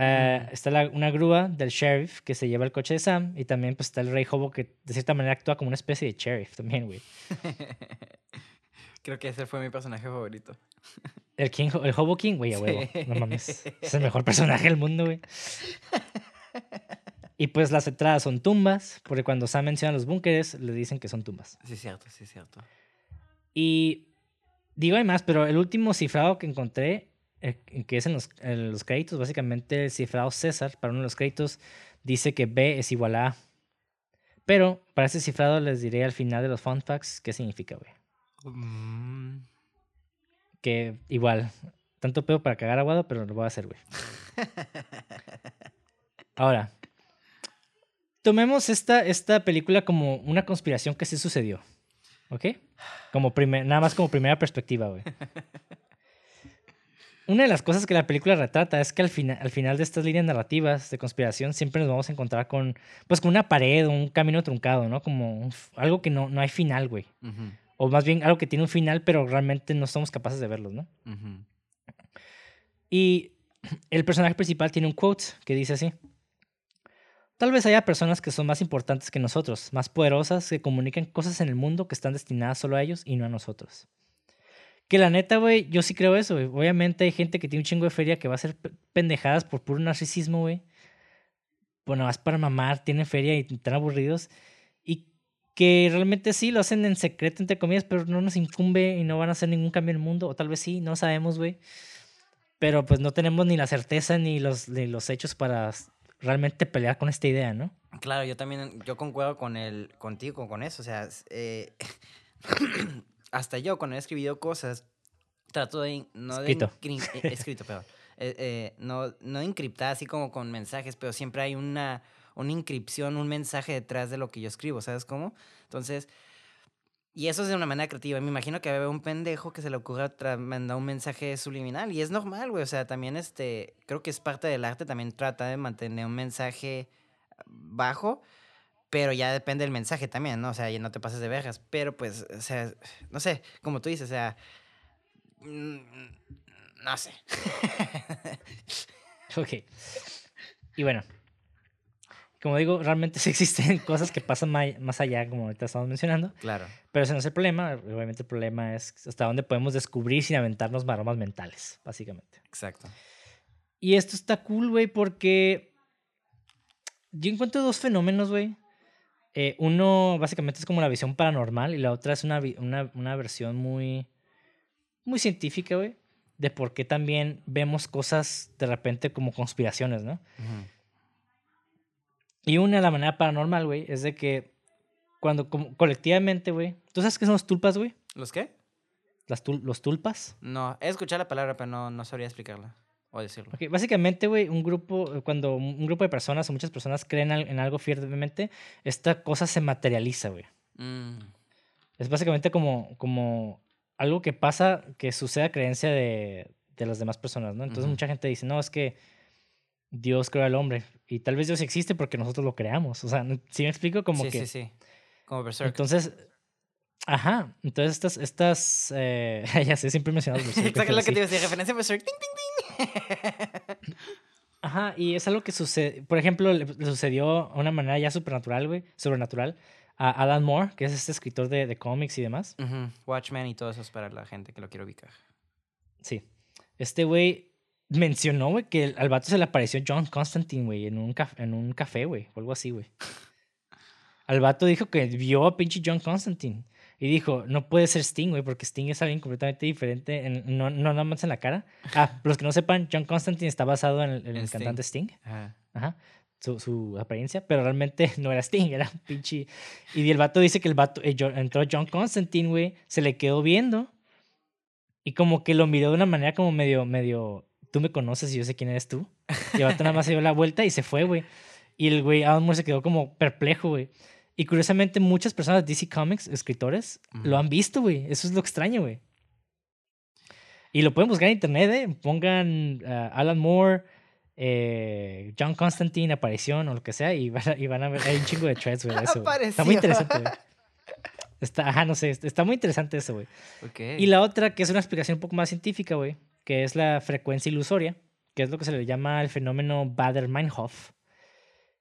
Mm. Está la- una grúa del sheriff que se lleva el coche de Sam. Y también pues, está el rey Hobo que de cierta manera actúa como una especie de sheriff también, güey. Creo que ese fue mi personaje favorito. El, King, el Hobo King, güey, a huevo. No mames. Es el mejor personaje del mundo, güey. Y pues las entradas son tumbas, porque cuando Sam menciona los búnkeres, le dicen que son tumbas. Sí, cierto, sí, cierto. Y digo hay más, pero el último cifrado que encontré, que es en los, en los créditos, básicamente el cifrado César, para uno de los créditos, dice que B es igual a A. Pero para ese cifrado les diré al final de los fun facts qué significa, güey. Mm. Que igual, tanto pedo para cagar aguado, pero lo voy a hacer, güey. Ahora, tomemos esta, esta película como una conspiración que sí sucedió. ¿Ok? Como primer, nada más como primera perspectiva, güey. Una de las cosas que la película retrata es que al, fina- al final de estas líneas narrativas de conspiración siempre nos vamos a encontrar con, pues, con una pared o un camino truncado, ¿no? Como un algo que no, no hay final, güey. O más bien algo que tiene un final, pero realmente no somos capaces de verlos, ¿no? Y el personaje principal tiene un quote que dice así. Tal vez haya personas que son más importantes que nosotros, más poderosas, que comunican cosas en el mundo que están destinadas solo a ellos y no a nosotros. Que la neta, güey, yo sí creo eso, güey. Obviamente hay gente que tiene un chingo de feria que va a hacer pe- pendejadas por puro narcisismo, güey. Bueno, vas para mamar, tienen feria y están aburridos. Y que realmente sí lo hacen en secreto, entre comillas, pero no nos incumbe y no van a hacer ningún cambio en el mundo. O tal vez sí, no sabemos, güey pero pues no tenemos ni la certeza ni los, ni los hechos para realmente pelear con esta idea, ¿no? Claro, yo también, yo concuerdo con el, contigo con eso, o sea, eh, hasta yo cuando he escribido cosas, trato de, no Escrito. de, eh, escrito, perdón, eh, eh, no, no encriptar así como con mensajes, pero siempre hay una, una inscripción, un mensaje detrás de lo que yo escribo, ¿sabes cómo? Entonces, y eso es de una manera creativa. Me imagino que había un pendejo que se le ocurra mandar un mensaje subliminal. Y es normal, güey. O sea, también este, creo que es parte del arte también trata de mantener un mensaje bajo, pero ya depende del mensaje también, ¿no? O sea, ya no te pases de vergas. Pero pues, o sea, no sé, como tú dices, o sea, mm, no sé. Ok. Y bueno, como digo, realmente sí existen cosas que pasan más allá, como ahorita estamos mencionando, claro. pero ese no es el problema. Obviamente el problema es hasta dónde podemos descubrir sin aventarnos maromas mentales, básicamente. Exacto. Y esto está cool, güey, porque yo encuentro dos fenómenos, güey. Eh, uno básicamente es como la visión paranormal y la otra es una, una, una versión muy, muy científica, güey, de por qué también vemos cosas de repente como conspiraciones, ¿no? Y una de la manera paranormal, güey, es de que cuando como colectivamente, güey, ¿tú sabes qué son los tulpas, güey? ¿Los qué? Las tul- los tulpas. No, he escuchado la palabra, pero no, no sabría explicarla o decirlo. Ok, básicamente, güey, un grupo, cuando un grupo de personas o muchas personas creen en algo firmemente, esta cosa se materializa, güey. Mm, Es básicamente como, como algo que pasa, que sucede a creencia de, de las demás personas, ¿no? Entonces mucha gente dice, no, es que Dios creó al hombre. Y tal vez Dios existe porque nosotros lo creamos. O sea, si me explico? Como sí, que... sí, sí. Como Berserk. Entonces... Ajá, entonces estas, estas, eh, ya sé, siempre mencionamos Berserk, Exacto, lo que sí. te iba a decir, referencia a Berserk. Ting, ting, ting. Ajá, y es algo que sucede, por ejemplo, le, sucedió a una manera ya supernatural, güey, sobrenatural, a Alan Moore, que es este escritor de, de cómics y demás. Watchmen y todo eso es para la gente que lo quiere ubicar. Sí. Este güey mencionó, güey, que al vato se le apareció John Constantine, güey, en un, en un café, güey, o algo así, güey. Al vato dijo que vio a pinche John Constantine. Y dijo, no puede ser Sting, güey, porque Sting es alguien completamente diferente, en- no, no nada más en la cara. Ah, los que no sepan, John Constantine está basado en el, en el Sting. cantante Sting. Ajá. Ajá. Su, su apariencia, pero realmente no era Sting, era un pinche. Y el vato dice que el vato eh, entró John Constantine, güey, se le quedó viendo y como que lo miró de una manera como medio, medio, tú me conoces y yo sé quién eres tú. Y el vato nada más se dio la vuelta y se fue, güey. Y el güey Alan Moore se quedó como perplejo, güey. Y curiosamente muchas personas de DC Comics, escritores, lo han visto, güey. Eso es lo extraño, güey. Y lo pueden buscar en internet, ¿eh? Pongan ah, Alan Moore, eh, John Constantine, aparición o lo que sea, y van a, y van a ver, hay un chingo de threads, güey, eso. Está muy interesante, güey. Está, ajá, no sé, está muy interesante eso, güey. Y la otra, que es una explicación un poco más científica, güey, que es la frecuencia ilusoria, que es lo que se le llama el fenómeno Bader-Meinhof,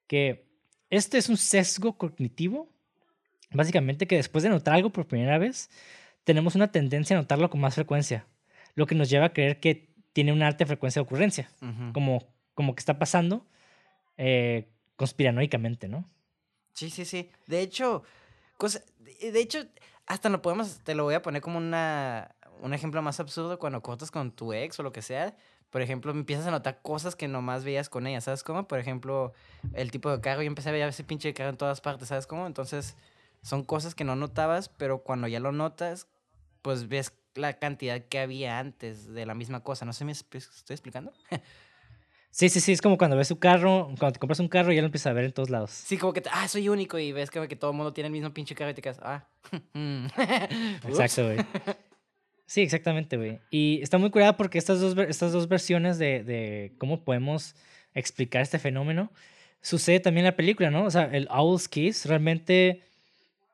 que este es un sesgo cognitivo, básicamente que después de notar algo por primera vez, tenemos una tendencia a notarlo con más frecuencia, lo que nos lleva a creer que tiene una alta frecuencia de ocurrencia, como, como que está pasando eh, conspiranoicamente, ¿no? Sí, sí, sí. De hecho, cosa, de de hecho, hasta lo podemos, te lo voy a poner como una, un ejemplo más absurdo cuando cortas con tu ex o lo que sea. Por ejemplo, empiezas a notar cosas que nomás veías con ella, ¿sabes cómo? Por ejemplo, el tipo de carro, yo empecé a ver ese pinche carro en todas partes, ¿sabes cómo? Entonces, son cosas que no notabas, pero cuando ya lo notas, pues ves la cantidad que había antes de la misma cosa. No sé me estoy explicando. Sí, sí, sí, es como cuando ves tu carro, cuando te compras un carro ya lo empiezas a ver en todos lados. Sí, como que, ah, soy único y ves que, que todo el mundo tiene el mismo pinche carro y te quedas, ah. mm. Exacto, güey. Sí, exactamente, güey. Y está muy curada porque estas dos, estas dos versiones de, de cómo podemos explicar este fenómeno sucede también en la película, ¿no? O sea, el Owl's Kiss realmente,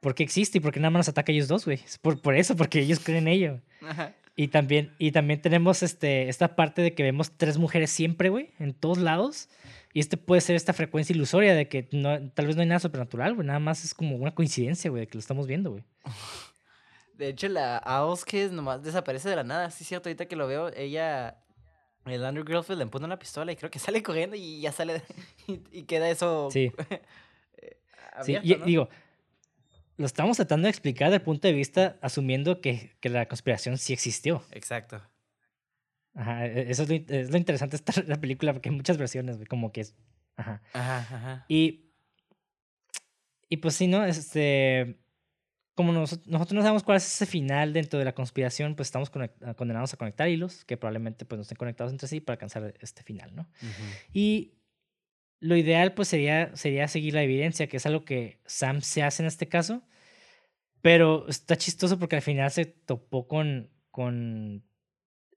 ¿por qué existe y por qué nada más nos ataca a ellos dos, güey? Es por, por eso, porque ellos creen en ello. Ajá. Y también, y también tenemos este, esta parte de que vemos tres mujeres siempre, güey, en todos lados. Y este puede ser esta frecuencia ilusoria de que no, tal vez no hay nada sobrenatural, güey. Nada más es como una coincidencia, güey, de que lo estamos viendo, güey. De hecho, la Owl's Kiss nomás desaparece de la nada. Sí, cierto, ahorita que lo veo, ella, el Andrew Girlfield, le pone una pistola y creo que sale corriendo y ya sale y, y queda eso Sí. eh, Sí, y- ¿no? digo, lo estamos tratando de explicar desde el punto de vista asumiendo que, que la conspiración sí existió. Exacto. Ajá, e- eso es lo, in- es lo interesante de esta la película, porque hay muchas versiones, como que es... Ajá. Ajá, ajá. Y, y pues sí, ¿no? Este, como nos- nosotros no sabemos cuál es ese final dentro de la conspiración, pues estamos ah, condenados a conectar hilos que probablemente pues no estén conectados entre sí para alcanzar este final, ¿no? Y lo ideal pues sería, sería seguir la evidencia, que es algo que Sam se hace en este caso, pero está chistoso porque al final se topó con, con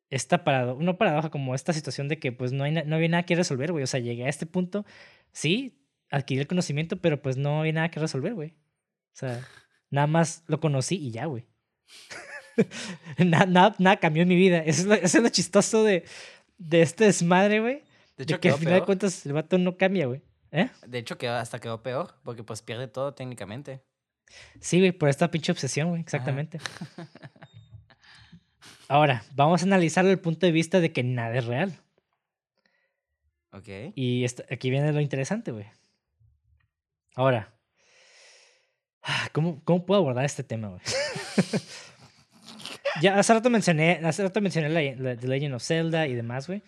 esta paradoja, no paradoja, como esta situación de que pues no, hay no había nada que resolver, güey. O sea, llegué a este punto, sí, adquirí el conocimiento, pero pues no había nada que resolver, güey. O sea, nada más lo conocí y ya, güey. nada, nada, nada cambió en mi vida. Eso es lo, eso es lo chistoso de, de este desmadre, güey. De que al final de cuentas el vato no cambia, güey. ¿Eh? De hecho, quedó, hasta quedó peor, porque pues pierde todo técnicamente. Sí, güey, por esta pinche obsesión, güey, exactamente. Ahora, vamos a analizarlo desde el punto de vista de que nada es real. Ok. Y esta- aquí viene lo interesante, güey. Ahora, ah, ¿cómo, ¿cómo puedo abordar este tema, güey? ya hace rato mencioné, hace rato mencioné la, la- The Legend of Zelda y demás, güey.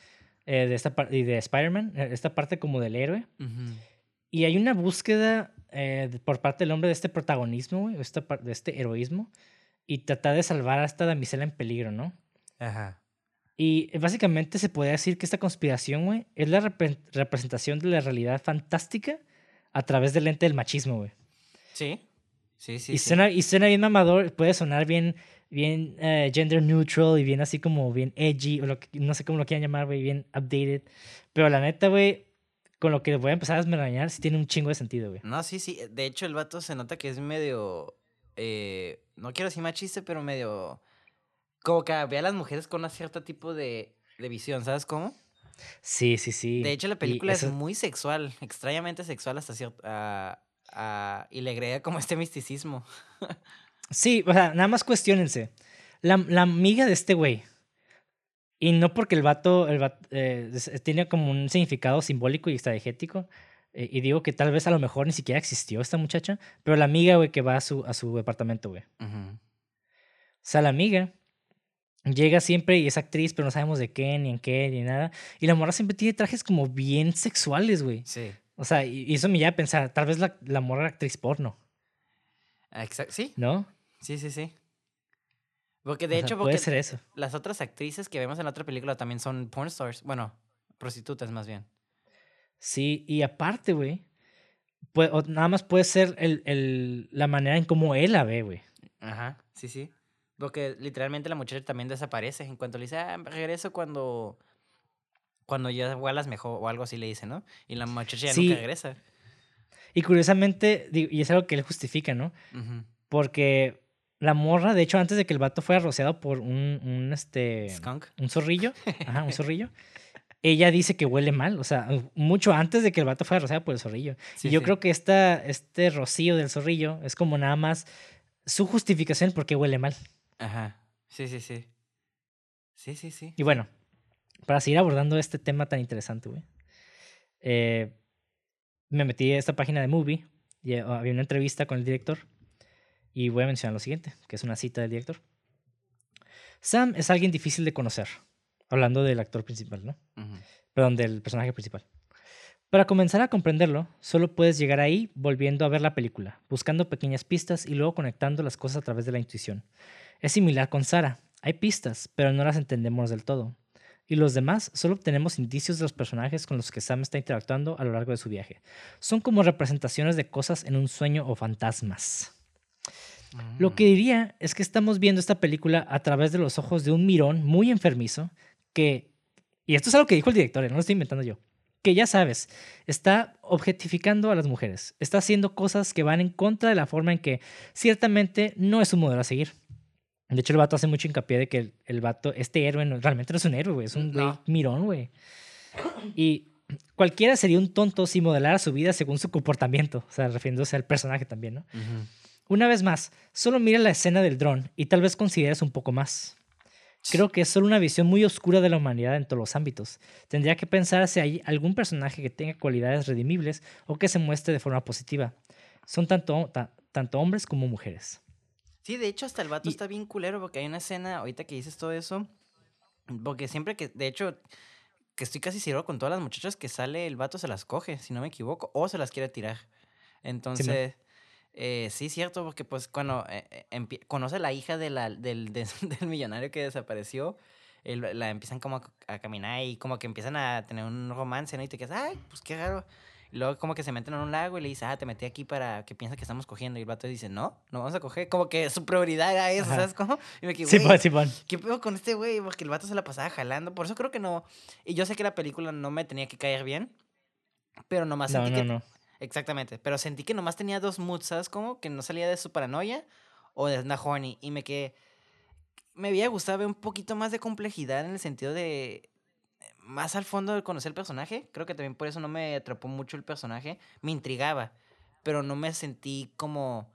eh, de esta y de Spider-Man, eh, esta parte como del héroe. Y hay una búsqueda eh, por parte del hombre de este protagonismo, güey, esta de este heroísmo, y tratar de salvar a esta damisela en peligro, ¿no? Ajá. Y básicamente se podría decir que esta conspiración, güey, es la repre- representación de la realidad fantástica a través del lente del machismo, güey. Sí. Sí, sí. y, sí. suena, y suena bien mamador, puede sonar bien, bien eh, gender neutral y bien así como bien edgy, o lo que, no sé cómo lo quieran llamar, güey, bien updated. Pero la neta, güey, con lo que voy a empezar a desmarañar, sí tiene un chingo de sentido, güey. No, sí, sí. De hecho, el vato se nota que es medio. eh, no quiero decir machista, pero medio. Como que ve a las mujeres con un cierto tipo de, de visión, ¿sabes cómo? Sí, sí, sí. De hecho, la película es muy sexual, extrañamente sexual hasta cierto. Ah, y le agrega como este misticismo. Sí, o sea, nada más cuestionense. La, la amiga de este güey. Y no porque el vato, el vato, eh, tiene como un significado simbólico y estratégético. eh, y digo que tal vez a lo mejor ni siquiera existió esta muchacha. Pero la amiga, güey, que va a su, a su departamento, güey. O sea, la amiga llega siempre y es actriz, pero no sabemos de qué, ni en qué, ni nada. Y la morra siempre tiene trajes como bien sexuales, güey. Sí. O sea, y, eso me lleva a pensar, tal vez la, la morra era actriz porno, Exacto. Sí, ¿no? sí, sí, sí. Porque de O sea, hecho, puede porque ser eso. las otras actrices que vemos en la otra película también son porn stars. Bueno, prostitutas más bien. Sí, y aparte, güey, nada más puede ser el, el- la manera en cómo él la ve, güey. Ajá, sí, sí. Porque literalmente la muchacha también desaparece. En cuanto le dice, ah, regreso cuando. Cuando ya vuelas mejor o algo así le dice, ¿no? Y la muchacha ya Sí. nunca regresa. Y curiosamente, y es algo que él justifica, ¿no? Porque la morra, de hecho, antes de que el vato fuera rociado por un, un este, Skunk. un zorrillo, ajá, un zorrillo, ella dice que huele mal, o sea, mucho antes de que el vato fuera rociado por el zorrillo. Sí, y yo sí. creo que esta, este rocío del zorrillo es como nada más su justificación porque huele mal. Ajá. Sí, sí, sí. Sí, sí, sí. Y bueno, para seguir abordando este tema tan interesante, güey, eh, me metí a esta página de Movie y eh, había una entrevista con el director y voy a mencionar lo siguiente, que es una cita del director. Sam es alguien difícil de conocer, hablando del actor principal, ¿no? Ujú. Perdón, del personaje principal. Para comenzar a comprenderlo, solo puedes llegar ahí volviendo a ver la película, buscando pequeñas pistas y luego conectando las cosas a través de la intuición. Es similar con Sara. Hay pistas, pero no las entendemos del todo. Y los demás solo obtenemos indicios de los personajes con los que Sam está interactuando a lo largo de su viaje. Son como representaciones de cosas en un sueño o fantasmas. Lo que Mm. diría es que estamos viendo esta película a través de los ojos de un mirón muy enfermizo que, y esto es algo que dijo el director, eh, no lo estoy inventando yo, que ya sabes, está objetificando a las mujeres, está haciendo cosas que van en contra de la forma en que ciertamente no es un modelo a seguir. De hecho, el vato hace mucho hincapié de que el, el vato, este héroe, no- realmente no es un héroe, güey, es un güey No. mirón, güey. Y cualquiera sería un tonto si modelara su vida según su comportamiento, o sea, refiriéndose al personaje también, ¿no? Una vez más, solo mira la escena del dron y tal vez consideres un poco más. Creo que es solo una visión muy oscura de la humanidad en todos los ámbitos. Tendría que pensar si hay algún personaje que tenga cualidades redimibles o que se muestre de forma positiva. Son tanto, ta- tanto hombres como mujeres. Sí, de hecho, hasta el vato Y- está bien culero porque hay una escena, ahorita que dices todo eso, porque siempre que, de hecho, que estoy casi seguro con todas las muchachas que sale, el vato se las coge, si no me equivoco, o se las quiere tirar. Entonces, eh, sí, cierto, porque pues cuando eh, eh, conoce a la hija de la, del, de- del millonario que desapareció, él- la empiezan como a, a caminar y como que empiezan a tener un romance, ¿no? Y te quedas, ay, pues qué raro. Luego como que se meten en un lago y le dice, ah, te metí aquí para que piensa que estamos cogiendo. Y el vato dice, no, no vamos a coger. Como que su prioridad era eso, Ajá. ¿sabes cómo? Y me quedé, Sí, "Güey, pues, Simón. ¿Qué pedo con este güey? Porque el vato se la pasaba jalando. Por eso creo que no. Y yo sé que la película no me tenía que caer bien. Pero nomás No, sentí no, que. no. Exactamente. Pero sentí que nomás tenía dos moods, ¿sabes cómo? Que no salía de su paranoia o de una horny. Y me quedé. Me había gustado ver un poquito más de complejidad en el sentido de. Más al fondo de conocer el personaje. Creo que también por eso no me atrapó mucho el personaje. Me intrigaba. Pero no me sentí como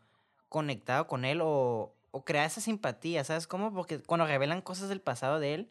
conectado con él o, o crear esa simpatía, ¿sabes cómo? Porque cuando revelan cosas del pasado de él,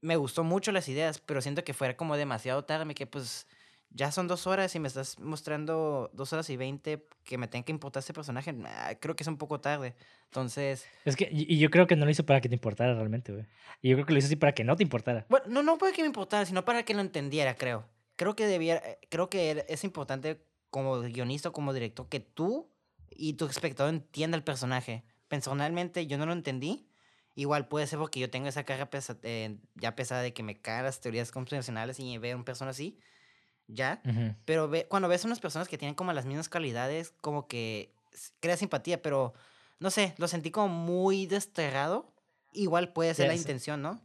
me gustó mucho las ideas, pero siento que fuera como demasiado tarde, que pues ya son dos horas y me estás mostrando dos horas y veinte que me tenga que importar este personaje, ah, creo que es un poco tarde. Entonces, Es que, y yo creo que no lo hizo para que te importara realmente, güey. Y yo creo que lo hizo así para que no te importara. bueno, no, no para que me importara, sino para que lo entendiera, creo. Creo que debiera, eh, creo que es importante como guionista o como director que tú y tu espectador entienda el personaje. Personalmente yo no lo entendí. Igual puede ser porque yo tengo esa carga pesa- eh, ya pesada de que me cagan las teorías conspiracionales y ver a una persona así. Ya. Pero ve, cuando ves unas personas que tienen como las mismas cualidades, como que crea simpatía, pero no sé, lo sentí como muy desterrado. Igual puede ser la intención, ¿no?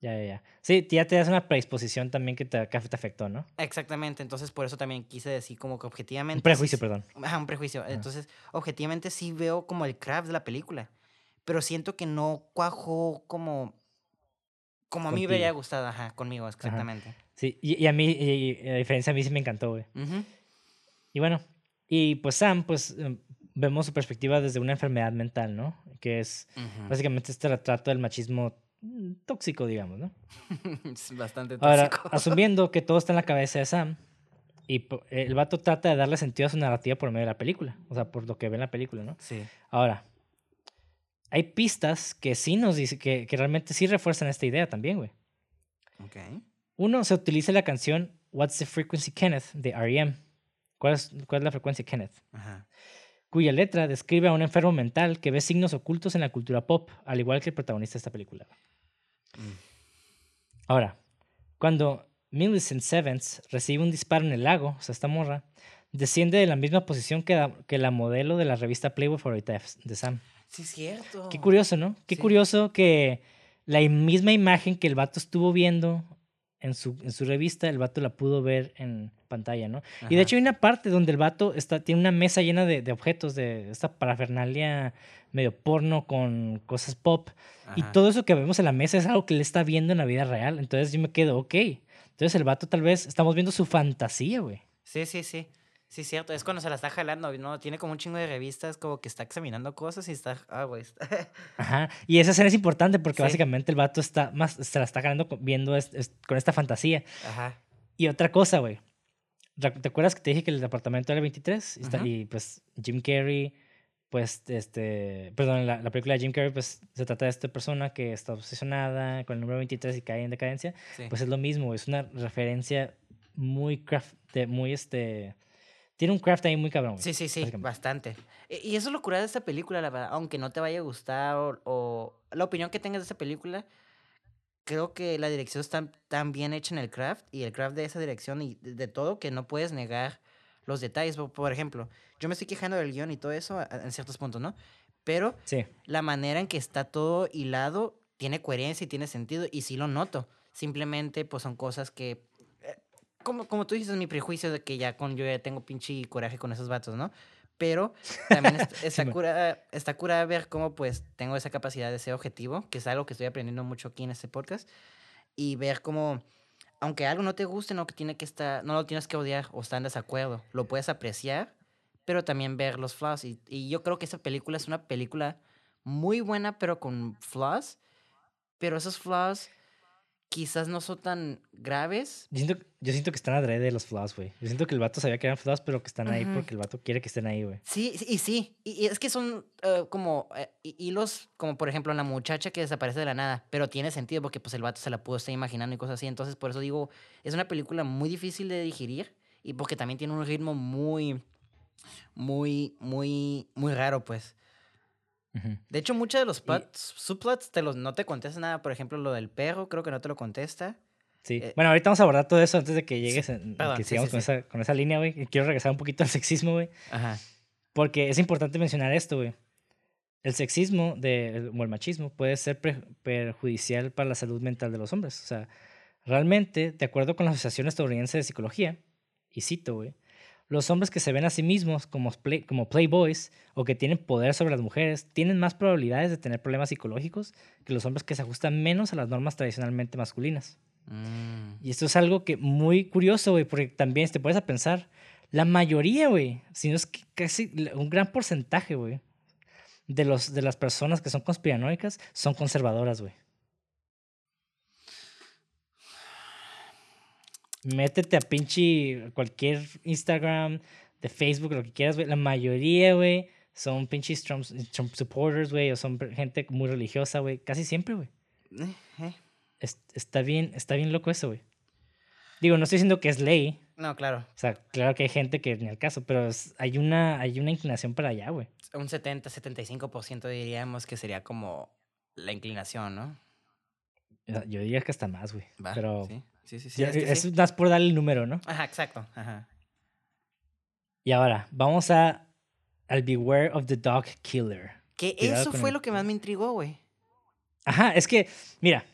Ya, ya, ya. Sí, ya te das una predisposición también que te, que te afectó, ¿no? Exactamente, entonces por eso también quise decir como que objetivamente... Un prejuicio, perdón. Ajá, un prejuicio. Entonces, objetivamente sí veo como el craft de la película, pero siento que no cuajó como... Como a mí me habría gustado, ajá, conmigo, exactamente. Sí, y, y a mí, y- y a diferencia, a mí sí me encantó, güey. Y bueno, y pues Sam, pues em, vemos su perspectiva desde una enfermedad mental, ¿no? Que es ujú. básicamente este retrato del machismo tóxico, digamos, ¿no? Es bastante Ahora, tóxico. asumiendo que todo está en la cabeza de Sam, y el vato trata de darle sentido a su narrativa por medio de la película, o sea, por lo que ve en la película, ¿no? Sí. Ahora, hay pistas que sí nos dice que, que realmente sí refuerzan esta idea también, güey. Ok. Uno, se utiliza la canción What's the Frequency Kenneth de R.E.M. ¿Cuál es, ¿Cuál es la frecuencia Kenneth? Ajá. Cuya letra describe a un enfermo mental que ve signos ocultos en la cultura pop, al igual que el protagonista de esta película. Mm. Ahora, cuando Millicent Sevens recibe un disparo en el lago, o sea, esta morra, desciende de la misma posición que la, que la modelo de la revista Playboy favorita de, de Sam. Sí, es cierto. Qué curioso, ¿no? Qué Sí. curioso que la misma imagen que el vato estuvo viendo en su, en su revista, el vato la pudo ver en pantalla, ¿no? Y de hecho hay una parte donde el vato está, tiene una mesa llena de, de objetos, de esta parafernalia medio porno con cosas pop. Y todo eso que vemos en la mesa es algo que él está viendo en la vida real. Entonces yo me quedo, ok. Entonces el vato tal vez estamos viendo su fantasía, güey. Sí, sí, sí. Sí, cierto. Es cuando se la está jalando, ¿no? Tiene como un chingo de revistas, como que está examinando cosas y está. Ah, güey. está- Ajá. Y esa escena es importante porque Sí. básicamente el vato está más, se la está ganando con- viendo es- es- con esta fantasía. Ajá. Y otra cosa, güey. ¿Te acuerdas que te dije que el departamento era el 23? Y, está- y, pues Jim Carrey, pues, este, perdón, la, la película de Jim Carrey, pues se trata de esta persona que está obsesionada con el número 23 y cae en decadencia. Sí. Pues es lo mismo, es una referencia muy craft, de- muy este, tiene un craft ahí muy cabrón. Sí, sí, sí, bastante. Y eso es lo curado de esta película, la verdad. Aunque no te vaya a gustar o, o la opinión que tengas de esta película, creo que la dirección está tan bien hecha en el craft y el craft de esa dirección y de, todo que no puedes negar los detalles. Por, ejemplo, yo me estoy quejando del guion y todo eso en ciertos puntos, ¿no? Pero Sí, la manera en que está todo hilado tiene coherencia y tiene sentido y sí lo noto. Simplemente pues son cosas que, como, como tú dices, mi prejuicio de que ya con yo ya tengo pinche coraje con esos vatos, ¿no? Pero también est- está, man. cura, está cura ver cómo pues tengo esa capacidad de ser objetivo, que es algo que estoy aprendiendo mucho aquí en este podcast, y ver cómo, aunque algo no te guste, no, que tiene que estar, no lo tienes que odiar o estar en desacuerdo, lo puedes apreciar, pero también ver los flaws. Y, y yo creo que esa película es una película muy buena, pero con flaws, pero esos flaws quizás no son tan graves. yo siento, yo siento que están adrede los flaws, güey. Yo siento que el vato sabía que eran flaws, pero que están ahí porque el vato quiere que estén ahí, güey. Sí, sí, y sí, y, y es que son eh, como hi- hilos, como por ejemplo la muchacha que desaparece de la nada, pero tiene sentido porque pues el vato se la pudo estar imaginando y cosas así, entonces por eso digo, es una película muy difícil de digerir y porque también tiene un ritmo muy, muy, muy, muy raro, pues. De hecho, muchos de los plots, subplots te los, no te contesta nada, por ejemplo, lo del perro, creo que no te lo contesta. Sí. Eh, bueno, ahorita vamos a abordar todo eso antes de que llegues, en- perdón, que sí, sigamos sí, con, sí. Esa, con esa línea, güey. Y Quiero regresar un poquito al sexismo, güey. Ajá. Porque es importante mencionar esto, güey. El sexismo de, o el machismo puede ser pre- perjudicial para la salud mental de los hombres. O sea, realmente, de acuerdo con la Asociación Estadounidense de Psicología, y cito, güey, los hombres que se ven a sí mismos como, play- como playboys o que tienen poder sobre las mujeres tienen más probabilidades de tener problemas psicológicos que los hombres que se ajustan menos a las normas tradicionalmente masculinas. Mm. Y esto es algo que muy curioso, güey, porque también te a pensar, la mayoría, güey, si no es que casi un gran porcentaje, güey, de, los, de las personas que son conspiranoicas son conservadoras, güey. Métete a pinche cualquier Instagram, de Facebook, lo que quieras, güey. La mayoría, güey, son pinches Trump, Trump supporters, güey, o son gente muy religiosa, güey. Casi siempre, güey. Eh, eh. Es- está bien, está bien loco eso, güey. Digo, no estoy diciendo que es ley. No, claro. O sea, claro que hay gente que ni al caso, pero es- hay, una, hay una inclinación para allá, güey. Un 70, 75% diríamos que sería como la inclinación, ¿no? Yo diría que hasta más, güey. Va, Pero sí, sí, sí. sí, ya- es que es sí. más por darle el número, ¿no? Ajá, exacto. Ajá. Y ahora, vamos a al Beware of the Dog Killer. Que Cuidado eso fue el- lo que más me intrigó, güey. Ajá, es que, mira,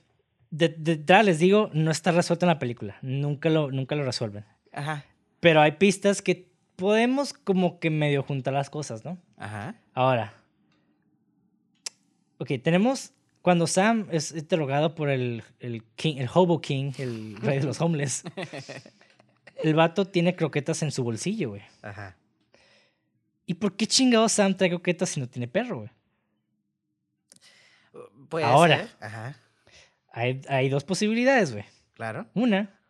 de, de les digo, no está resuelto en la película. Nunca lo, nunca lo resuelven. Ajá. Pero hay pistas que podemos como que medio juntar las cosas, ¿no? Ajá. Ahora. Ok, tenemos. Cuando Sam es interrogado por el, el, king, el Hobo King, el rey de los homeless, el vato tiene croquetas en su bolsillo, güey. Ajá. ¿Y por qué chingado Sam trae croquetas si no tiene perro, güey? Puede Ahora. ser. Ajá. Hay, hay dos posibilidades, güey. Claro. Una,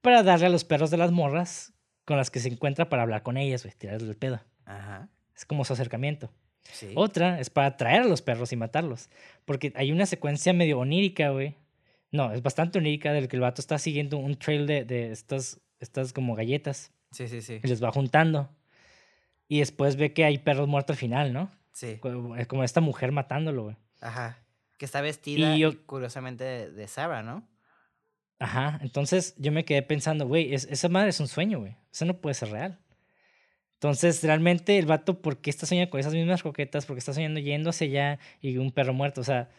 para darle a los perros de las morras con las que se encuentra para hablar con ellas, güey, tirarles el pedo. Ajá. Es como su acercamiento. Sí. Otra es para atraer a los perros y matarlos. Porque hay una secuencia medio onírica, güey. No, es bastante onírica del que el vato está siguiendo un trail de, de estas, estas como galletas Sí, sí, sí. y les va juntando. Y después ve que hay perros muertos al final, ¿no? Sí. Como como esta mujer matándolo, güey. Ajá. Que está vestida, Y yo- curiosamente, de, de Sarah, ¿no? Ajá. Entonces yo me quedé pensando, güey, es- esa madre es un sueño, güey. Eso no puede ser real. Entonces, realmente, el vato, ¿por qué está soñando con esas mismas croquetas? Porque está soñando yendo hacia allá y un perro muerto. O sea,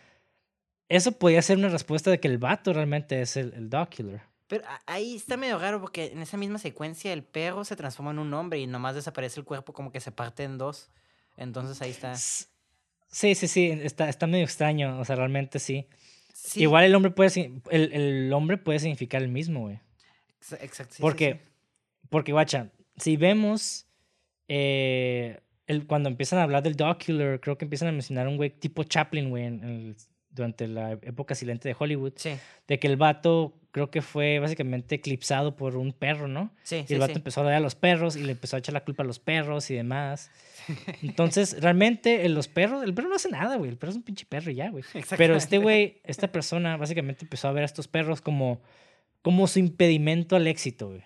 eso podría ser una respuesta de que el vato realmente es el, el dog killer. Pero ahí está medio raro porque en esa misma secuencia el perro se transforma en un hombre y nomás desaparece el cuerpo como que se parte en dos. Entonces ahí está. Sí, sí, sí, está, está medio extraño, o sea, realmente sí. Sí, Igual el hombre puede, el, el hombre puede significar el mismo, güey. exa- Exacto. sí, Porque, sí. porque, guacha, si vemos eh, el, cuando empiezan a hablar del killer, creo que empiezan a mencionar un güey tipo Chaplin, güey, en el- durante la época silente de Hollywood, Sí, de que el vato creo que fue básicamente eclipsado por un perro, ¿no? sí, Y el vato sí. empezó a odiar a los perros y le empezó a echar la culpa a los perros y demás. Entonces, realmente, los perros, el perro no hace nada, güey. El perro es un pinche perro y ya, güey. Pero este güey, esta persona, básicamente empezó a ver a estos perros como, como su impedimento al éxito, güey.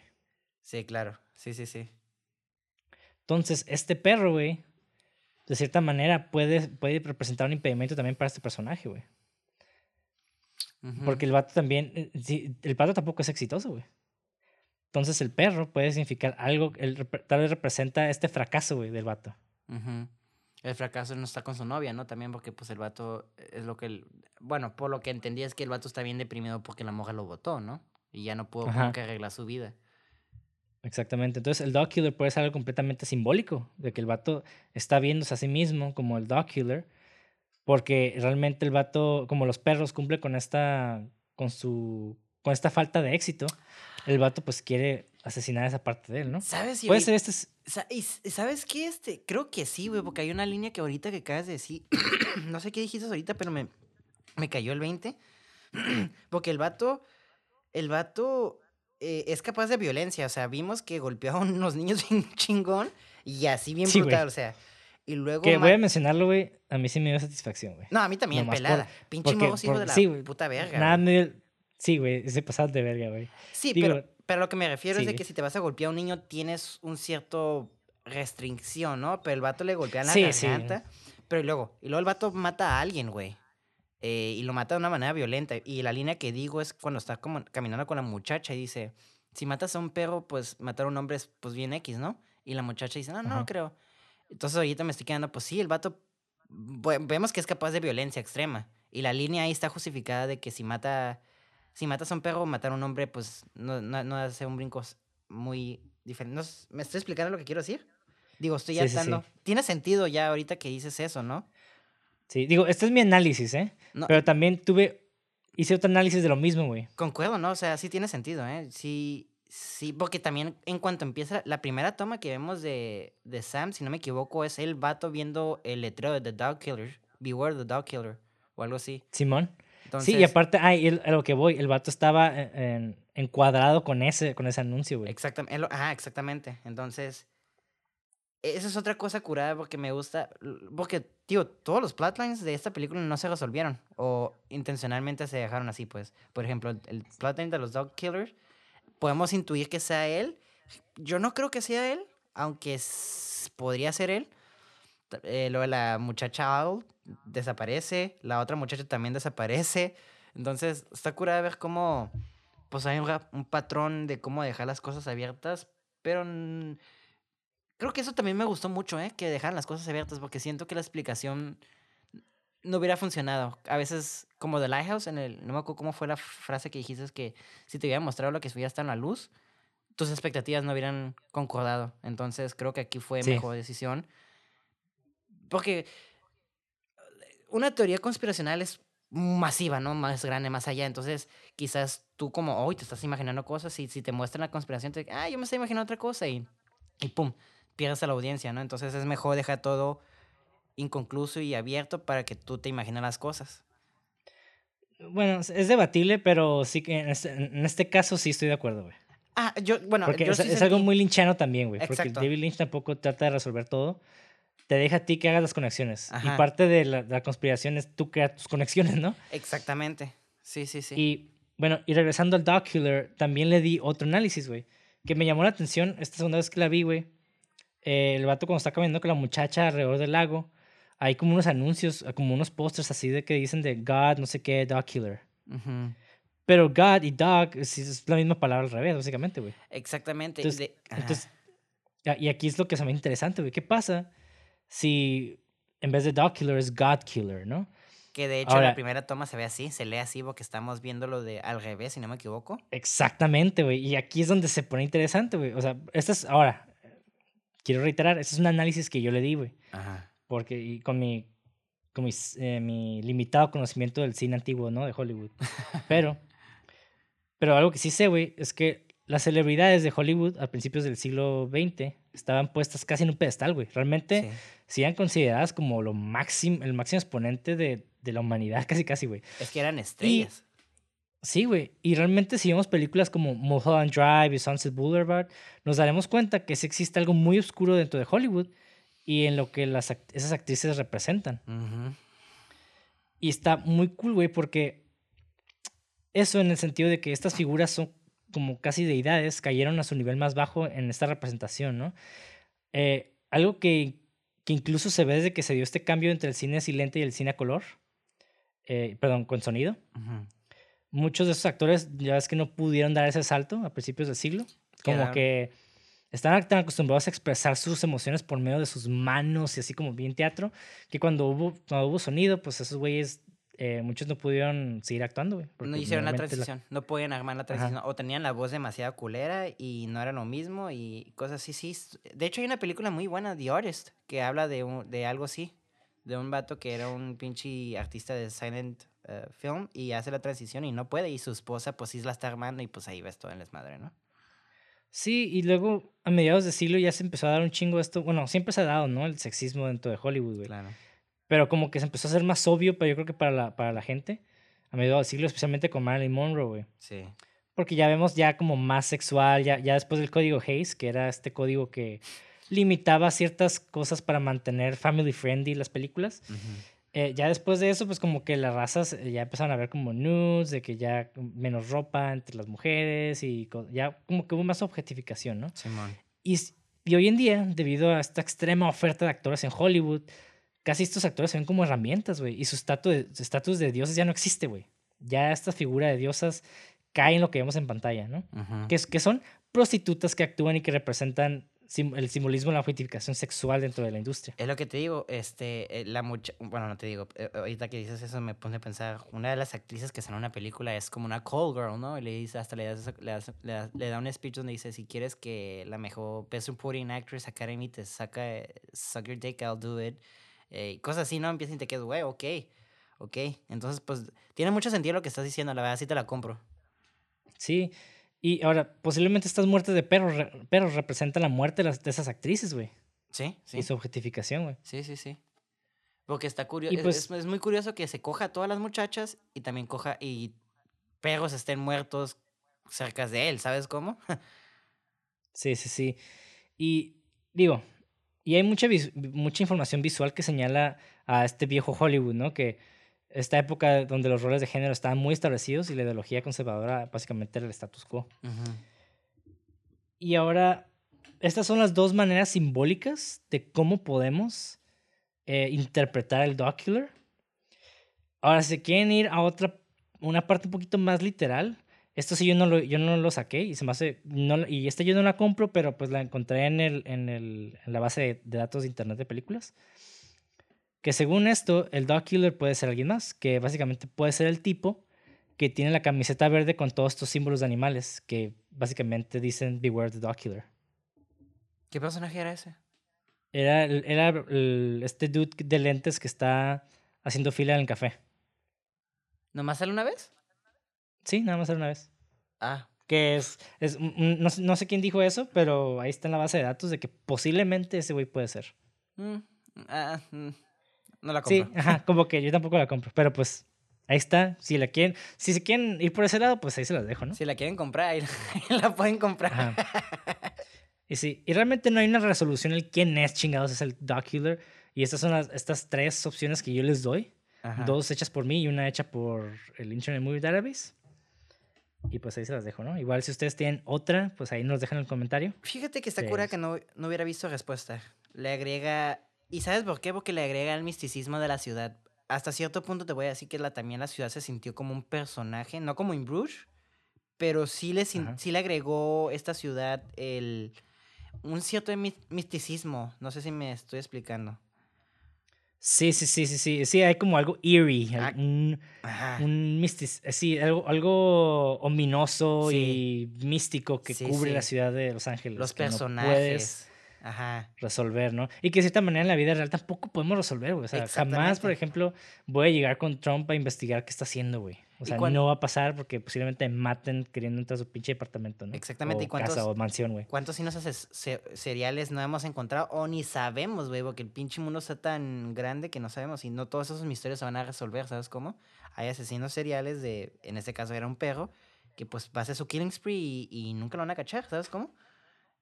Sí, claro. Sí, sí, sí. Entonces, este perro, güey, de cierta manera puede, puede representar un impedimento también para este personaje, güey. Porque el vato también, eh, el vato tampoco es exitoso, güey. Entonces, el perro puede significar algo, el, tal vez representa este fracaso, güey, del vato. Ujú. El fracaso no está con su novia, ¿no? También porque pues el vato es lo que... el- Bueno, por lo que entendí es que el vato está bien deprimido porque la moja lo votó, ¿no? Y ya no pudo que arreglar su vida. Exactamente. Entonces, el dog killer puede ser algo completamente simbólico, de que el vato está viéndose a sí mismo como el dog killer, porque realmente el vato, como los perros, cumple con esta, con su, con esta falta de éxito. El vato, pues, quiere asesinar esa parte de él, ¿no? ¿Sabes? Y Puede ahorita- ser este, ¿Y sabes qué? Este, creo que sí, güey, porque hay una línea que ahorita que acabas de decir, no sé qué dijiste ahorita, pero me, me cayó el 20. porque el vato, el vato eh, es capaz de violencia, o sea, vimos que golpeó a unos niños bien chingón y así bien Sí, brutal, o sea, y luego... que voy a mencionarlo, güey, a mí sí me dio satisfacción, güey. No, a mí también, nomás por- pelada. Pinche porque- morros hijo de la sí, puta verga. Nada me Sí, güey, se pasaron de verga, güey. Sí, digo, pero, pero lo que me refiero es de que si te vas a golpear a un niño tienes un cierto restricción, ¿no? Pero el vato le golpea en la Sí, sí. garganta. Pero y luego, y luego el vato mata a alguien, güey. Eh, y lo mata de una manera violenta. Y la línea que digo es cuando está como caminando con la muchacha y dice, si matas a un perro, pues matar a un hombre es pues bien X, ¿no? Y la muchacha dice, no, no, Ajá. creo. Entonces ahorita me estoy quedando, pues sí, el vato, ve- vemos que es capaz de violencia extrema. Y la línea ahí está justificada de que si mata, si matas a un perro, matar a un hombre, pues no, no, no hace un brinco muy diferente. No ¿Me estoy explicando lo que quiero decir? Digo, estoy ya Sí, sí, sí. Tiene sentido ya ahorita que dices eso, ¿no? Sí, digo, este es mi análisis, ¿eh? No, Pero también tuve, hice otro análisis de lo mismo, güey. Concuerdo, ¿no? O sea, sí tiene sentido, ¿eh? Sí, sí, porque también en cuanto empieza la primera toma que vemos de, de Sam, si no me equivoco, es el vato viendo el letrero de The Dog Killer, Beware the Dog Killer, o algo así. Simón. Entonces, sí, y aparte, ay, el- a lo que voy, el vato estaba en- en- encuadrado con ese, con ese anuncio, güey. Exactamente, ajá, exactamente. Entonces, esa es otra cosa curada porque me gusta, porque, tío, todos los plotlines de esta película no se resolvieron o intencionalmente se dejaron así, pues. Por ejemplo, el, plotline de los Dog Killers, podemos intuir que sea él. Yo no creo que sea él, aunque podría ser él. Eh, lo de la muchacha Owl desaparece, la otra muchacha también desaparece. Entonces, está curada ver cómo, pues hay un, patrón de cómo dejar las cosas abiertas, pero creo que eso también me gustó mucho, ¿eh? Que dejaran las cosas abiertas, porque siento que la explicación no hubiera funcionado. A veces, como The Lighthouse, en el, no me acuerdo cómo fue la frase que dijiste, es que si te hubiera mostrado lo que hubiera estado en la luz, tus expectativas no hubieran concordado. Entonces, creo que aquí fue Sí. mejor decisión. Porque una teoría conspiracional es masiva, ¿no? Más grande, más allá. Entonces, quizás tú como hoy te estás imaginando cosas y si te muestran la conspiración, te ah, yo me estoy imaginando otra cosa y, y pum, pierdes a la audiencia, ¿no? Entonces es mejor dejar todo inconcluso y abierto para que tú te imagines las cosas. Bueno, es- debatible, pero sí que en este, en este caso sí estoy de acuerdo, güey. Ah, yo, bueno, Porque yo es, sí es algo muy linchano también, güey. Porque. David Lynch tampoco trata de resolver todo. Te deja a ti que hagas las conexiones. Ajá. Y parte de la, de la conspiración es tú crear tus conexiones, ¿no? Exactamente. Sí, sí, sí. Y bueno, y regresando al Dog Killer, también le di otro análisis, güey. Que me llamó la atención esta segunda vez que la vi, güey. Eh, el vato cuando está caminando con la muchacha alrededor del lago, hay como unos anuncios, como unos pósters así de que dicen de God, no sé qué, Dog Killer. Pero God y Dog es, es la misma palabra al revés, básicamente, güey. Exactamente. Entonces, de- entonces, y aquí es lo que se me interesante, güey. ¿Qué pasa si en vez de Dog Killer es God Killer, no? Que de hecho la primera toma se ve así, se lee así porque estamos viéndolo de al revés, si no me equivoco. Exactamente, güey. Y aquí es donde se pone interesante, güey. O sea, esto es, ahora, quiero reiterar, este es un análisis que yo le di, güey. Ajá. Porque y con mi, con eh, mi limitado conocimiento del cine antiguo, ¿no? De Hollywood. Pero, pero algo que sí sé, güey, es que las celebridades de Hollywood a principios del siglo XX estaban puestas casi en un pedestal, güey. Realmente sí. eran consideradas como lo máximo, el máximo exponente de, de, la humanidad, casi, casi, güey. Es que eran estrellas. Sí, güey. Y realmente si vemos películas como Mulholland Drive y Sunset Boulevard, nos daremos cuenta que sí existe algo muy oscuro dentro de Hollywood y en lo que las, esas actrices representan. Y está muy cool, güey, porque eso en el sentido de que estas figuras son como casi deidades cayeron a su nivel más bajo en esta representación, ¿no? Eh, algo que, que, incluso se ve desde que se dio este cambio entre el cine silente y el cine a color, eh, perdón, con sonido. Muchos de esos actores ya ves que no pudieron dar ese salto a principios del siglo, como que estaban tan acostumbrados a expresar sus emociones por medio de sus manos y así como bien teatro, que cuando hubo, cuando hubo sonido, pues esos güeyes eh, muchos no pudieron seguir actuando, güey. No hicieron la transición, no podían armar la transición. O tenían la voz demasiado culera y no era lo mismo y cosas así, sí. De hecho, hay una película muy buena, The Artist, que habla de, un, de algo así. De un vato que era un pinche artista de silent eh, film y hace la transición y no puede. Y su esposa, pues sí la está armando y pues ahí ves todo en desmadre, ¿no? Sí, y luego a mediados de siglo ya se empezó a dar un chingo esto. Bueno, siempre se ha dado, ¿no? El sexismo dentro de Hollywood, güey. Claro pero como que se empezó a hacer más obvio, pero yo creo que para la, para la gente, a mediados del siglo, especialmente con Marilyn Monroe, güey. Sí. Porque ya vemos ya como más sexual, ya, ya después del código Hayes, que era este código que limitaba ciertas cosas para mantener family friendly las películas. Eh, ya después de eso, pues como que las razas eh, ya empezaron a ver como nudes, de que ya menos ropa entre las mujeres y ya como que hubo más objetificación, ¿no? Simón. Y, y hoy en día, debido a esta extrema oferta de actores en Hollywood, casi estos actores se ven como herramientas, güey. Y su estatus de, dioses ya no existe, güey. Ya esta figura de diosas cae en lo que vemos en pantalla, ¿no? que, que son prostitutas que actúan y que representan el simbolismo la objetificación sexual dentro de la industria. Es lo que te digo, este, eh, la mucha, bueno, no te digo, eh, ahorita que dices eso me pone a pensar, una de las actrices que sale en una película es como una call girl, ¿no? Y le dice, hasta le, le, da un speech donde dice, si quieres que la mejor Best Supporting Actress Academy te saca, suck your dick, I'll do it. Eh, cosas así, ¿no? Empiezan y te quedas, güey, ok, ok. Entonces, pues, tiene mucho sentido lo que estás diciendo, la verdad, sí te la compro. Sí, y ahora, posiblemente estas muertes de perros, perros representan la muerte de, las, de esas actrices, güey. Sí, sí. Y su objetificación, güey. Sí, sí, sí. Porque está curioso, pues, es, muy curioso que se coja a todas las muchachas y también coja y perros estén muertos cerca de él, ¿sabes cómo? sí, sí, sí. Y digo, y hay mucha, mucha información visual que señala a este viejo Hollywood, ¿no? Que esta época donde los roles de género estaban muy establecidos y la ideología conservadora básicamente era el status quo. Y ahora, estas son las dos maneras simbólicas de cómo podemos eh, interpretar el Docular. Ahora, si quieren ir a otra, una parte un poquito más literal, esto sí yo no lo, yo no lo saqué y se me hace, no, y este yo no la compro, pero pues la encontré en, el, en, el, en la base de, datos de internet de películas. Que según esto, el dog killer puede ser alguien más, que básicamente puede ser el tipo que tiene la camiseta verde con todos estos símbolos de animales, que básicamente dicen Beware the dog killer. ¿Qué personaje era ese? Era, era este dude de lentes que está haciendo fila en el café. ¿Nomás sale una vez? Sí, nada más era una vez. Ah. Que es, es no, no, sé quién dijo eso, pero ahí está en la base de datos de que posiblemente ese güey puede ser. Mm, ah, mm, no la compro. Sí, ajá, como que yo tampoco la compro, pero pues ahí está. Si la quieren, si se quieren ir por ese lado, pues ahí se las dejo, ¿no? Si la quieren comprar, ahí la pueden comprar. Y sí, y realmente no hay una resolución el quién es chingados es el Dog Y estas son las, estas tres opciones que yo les doy. Dos hechas por mí y una hecha por el Internet Movie Database. Y pues ahí se las dejo, ¿no? Igual si ustedes tienen otra, pues ahí nos dejan el comentario. Fíjate que está cura que no, no hubiera visto respuesta. Le agrega... ¿Y sabes por qué? Porque le agrega el misticismo de la ciudad. Hasta cierto punto te voy a decir que la, también la ciudad se sintió como un personaje, no como en Bruges, pero sí le, sí le agregó esta ciudad el, un cierto misticismo. No sé si me estoy explicando. Sí, sí, sí, sí, sí. Sí, hay como algo eerie, Ah, un, un mistis, eh, sí, algo, algo ominoso Sí. y místico que Sí, cubre la ciudad de Los Ángeles. Los que no puedes personajes. Ajá. resolver, ¿no? Y que de cierta manera en la vida real tampoco podemos resolver, güey. O sea, jamás, por ejemplo, voy a llegar con Trump a investigar qué está haciendo, güey. O sea, no va a pasar porque posiblemente me maten queriendo entrar a su pinche departamento, ¿no? Exactamente, O ¿y cuántos- casa o mansión, güey. ¿Cuántos signos seriales no hemos encontrado o ni sabemos, güey? Porque el pinche mundo está tan grande que no sabemos y no todos esos misterios se van a resolver, ¿sabes cómo? Hay asesinos seriales de, en este caso era un perro, que pues va a hacer su killing spree y, y nunca lo van a cachar, ¿sabes cómo?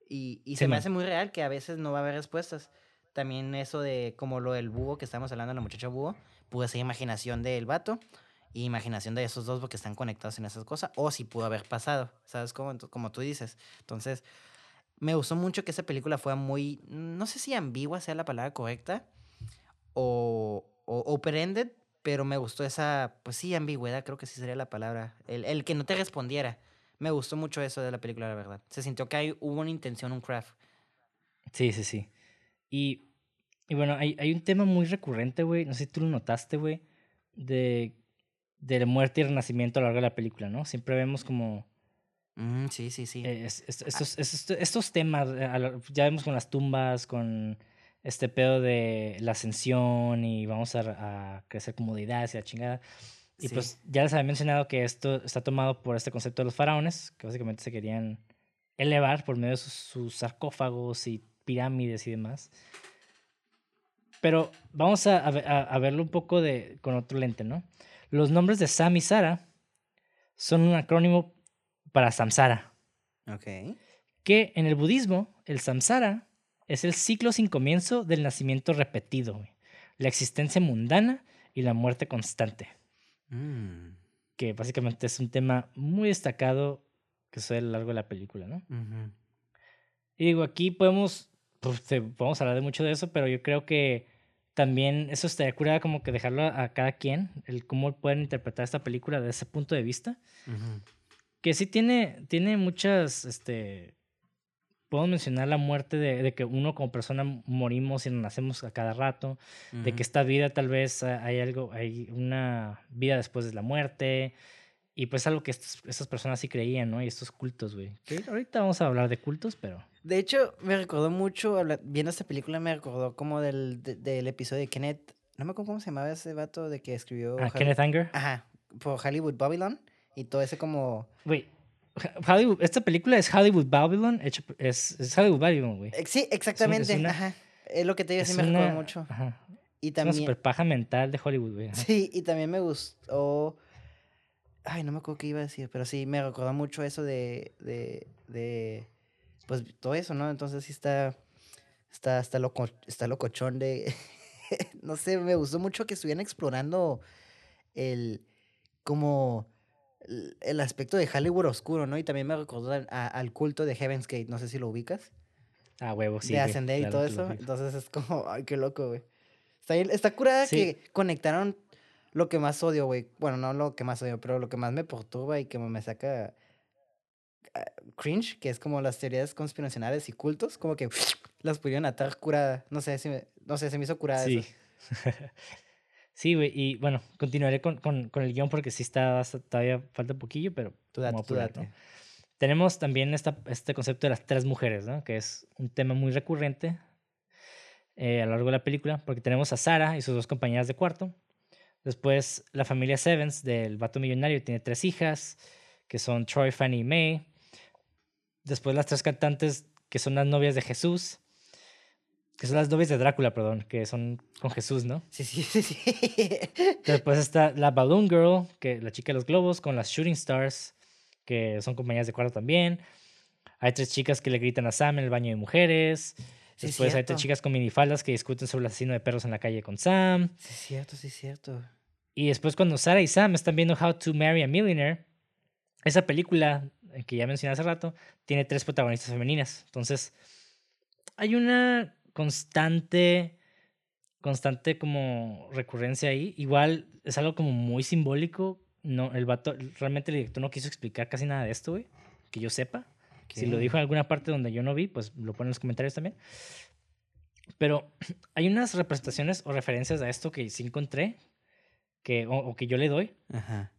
Y, y Sí, se me hace muy real que a veces no va a haber respuestas. También eso de como lo del búho que estamos hablando, la muchacha búho, puede ser imaginación del vato y imaginación de esos dos porque están conectados en esas cosas, o si pudo haber pasado, ¿sabes? Ento- Como tú dices. Entonces, me gustó mucho que esa película fuera muy, no sé si ambigua sea la palabra correcta, o, o open-ended, pero me gustó esa, pues sí, ambigüedad, creo que sí sería la palabra. El, el que no te respondiera. Me gustó mucho eso de la película, la verdad. Se sintió que hay, hubo una intención, un craft. Sí, sí, sí. Y, y bueno, hay, hay un tema muy recurrente, güey. No sé si tú lo notaste, güey. De, de la muerte y renacimiento a lo largo de la película, ¿no? Siempre vemos como Mm, sí, sí, sí. eh, es- es- estos, estos, estos temas. eh, Ya vemos con las tumbas, con este pedo de la ascensión y vamos a, a crecer como deidades y la chingada. Y Sí. pues ya les había mencionado que esto está tomado por este concepto de los faraones, que básicamente se querían elevar por medio de sus, sus sarcófagos y pirámides y demás. Pero vamos a, a ve- a- a verlo un poco de, con otro lente, ¿no? Los nombres de Sam y Sara son un acrónimo para Samsara, Ok. que en el budismo, el Samsara es el ciclo sin comienzo del nacimiento repetido, la existencia mundana y la muerte constante Mm, que básicamente es un tema muy destacado que sucede a lo largo de la película, ¿no? Y digo, aquí podemos, pues, podemos hablar de mucho de eso, pero yo creo que también eso estaría curada como que dejarlo a, cada quien, el cómo pueden interpretar esta película desde ese punto de vista, que sí tiene, tiene muchas, este, podemos mencionar la muerte de, de que uno como persona morimos y nacemos a cada rato, de que esta vida tal vez ah, hay algo, hay una vida después de la muerte. Y pues algo que estos- estas personas sí creían, ¿no? Y estos cultos, güey. Ahorita vamos a hablar de cultos, pero... De hecho, me recordó mucho, viendo esta película, me recordó como del, de- del episodio de Kenneth. No me acuerdo cómo se llamaba ese vato de que escribió. Ah, Kenneth Anger. Ajá, por Hollywood Babylon. Y todo ese como. Güey, Hollywood, esta película es Hollywood Babylon, hecho, es, es Hollywood Babylon, güey. Eh, Sí, exactamente. una- Ajá. Es lo que te digo, sí Es me una- mucho. Ajá, Y es una super paja mental de Hollywood, güey. ajá. Sí, y también me gustó. Ay, no me acuerdo qué iba a decir, pero sí, me recordó mucho eso de. de, de pues todo eso, ¿no? Entonces sí está. Está, está, loco, está locochón de. no sé, me gustó mucho que estuvieran explorando el. como. El- aspecto de Hollywood oscuro, ¿no? Y también me recordó al, a- al culto de Heaven's Gate, no sé si lo ubicas. Ah, huevo, sí. de ascender y todo eso. Entonces es como, ay, qué loco, güey. Está, está curada Sí. que conectaron lo que más odio, güey. Bueno, no lo que más odio, pero lo que más me perturba y que me saca ah, cringe, que es como las teorías conspiracionales y cultos, como que las pudieron atar curada. No sé si me, no sé, se me hizo curada Sí. eso. sí, güey. Y bueno, continuaré con, con, con el guion porque sí está, todavía falta un poquillo, pero Tú date, tú date. ¿no? Tenemos también esta, este concepto de las tres mujeres, ¿no? Que es un tema muy recurrente eh, a lo largo de la película, porque tenemos a Sara y sus dos compañeras de cuarto. Después, la familia Sevens del vato millonario tiene tres hijas, que son Troy, Fanny y May. Después, las tres cantantes, que son las novias de Jesús, que son las novias de Drácula, perdón, que son con Jesús, ¿no? Sí, sí, sí, sí. Después está la Balloon Girl, que la chica de los globos, con las Shooting Stars, que son compañeras de cuarto también. Hay tres chicas que le gritan a Sam en el baño de mujeres. Sí, Después hay tres chicas con minifaldas que discuten sobre el asesino de perros en la calle con Sam. Sí, es cierto, sí, es cierto. Y después cuando Sarah y Sam están viendo How to Marry a Millionaire, esa película eh, que ya mencioné hace rato, tiene tres protagonistas femeninas. Entonces, hay una constante, constante como recurrencia ahí. Igual es algo como muy simbólico. No, el vato, realmente el director no quiso explicar casi nada de esto, güey. Que yo sepa. Si lo dijo en alguna parte donde yo no vi, pues lo ponen en los comentarios también. Pero hay unas representaciones o referencias a esto que sí encontré, que, o, o que yo le doy. Ajá.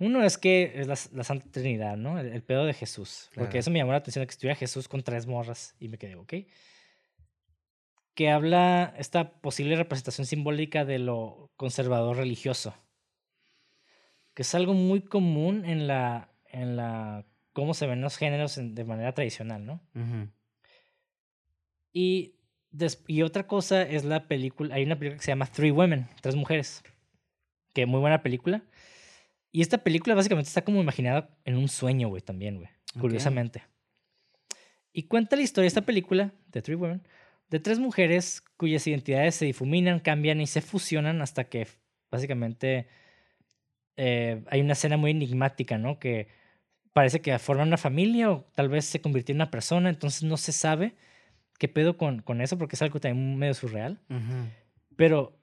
Uno es que es la, la Santa Trinidad, ¿no? El, el pedo de Jesús. Porque Claro. eso me llamó la atención que estuviera Jesús con tres morras y me quedé, ¿ok? Que habla esta posible representación simbólica de lo conservador religioso. Que es algo muy común en la. en la. cómo se ven los géneros en- de manera tradicional, ¿no? Y, des- y otra cosa es la película. Hay una película que se llama Three Women, Tres Mujeres. Que muy buena película. Y esta película básicamente está como imaginada en un sueño, güey, también, güey. Curiosamente. Y cuenta la historia de esta película, de Three Women, de tres mujeres cuyas identidades se difuminan, cambian y se fusionan hasta que básicamente eh, hay una escena muy enigmática, ¿no? Que parece que forman una familia o tal vez se convirtió en una persona, entonces no se sabe qué pedo con, con eso porque es algo también medio surreal. Pero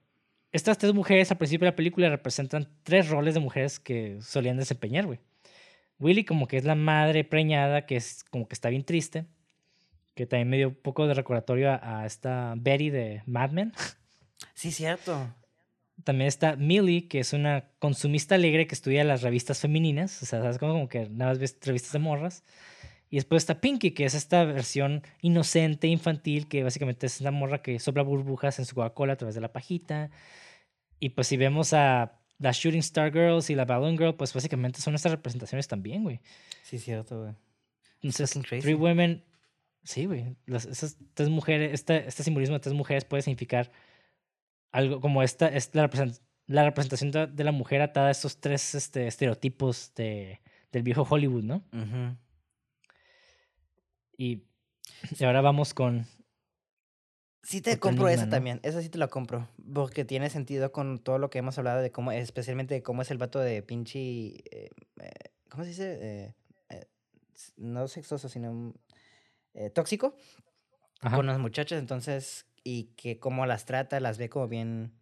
estas tres mujeres al principio de la película representan tres roles de mujeres que solían desempeñar, güey. Willy como que es la madre preñada, que es como que está bien triste, que también me dio un poco de recordatorio a, a esta Betty de Mad Men. Sí, cierto. También está Millie, que es una consumista alegre que estudia las revistas femeninas, o sea, ¿sabes? Como, como que nada más ves revistas de morras. Y después está Pinky, que es esta versión inocente, infantil, que básicamente es una morra que sopla burbujas en su Coca-Cola a través de la pajita. Y pues si vemos a las Shooting Star Girls y la Balloon Girl, pues básicamente son estas representaciones también, güey. Sí, cierto, güey. Entonces. Three Women, sí, güey. las- Esas tres mujeres, este, este simbolismo de tres mujeres puede significar algo como esta, es la, represent- la representación de, de la mujer atada a estos tres este, estereotipos de, del viejo Hollywood, ¿no? Y, y ahora vamos con. Sí te compro esa ¿no? también, esa sí te la compro, porque tiene sentido con todo lo que hemos hablado de cómo, especialmente de cómo es el vato de pinche, eh, eh, ¿cómo se dice? Eh, eh, no sexoso, sino eh, tóxico Ajá. con las muchachas, entonces, y que cómo las trata, las ve como bien,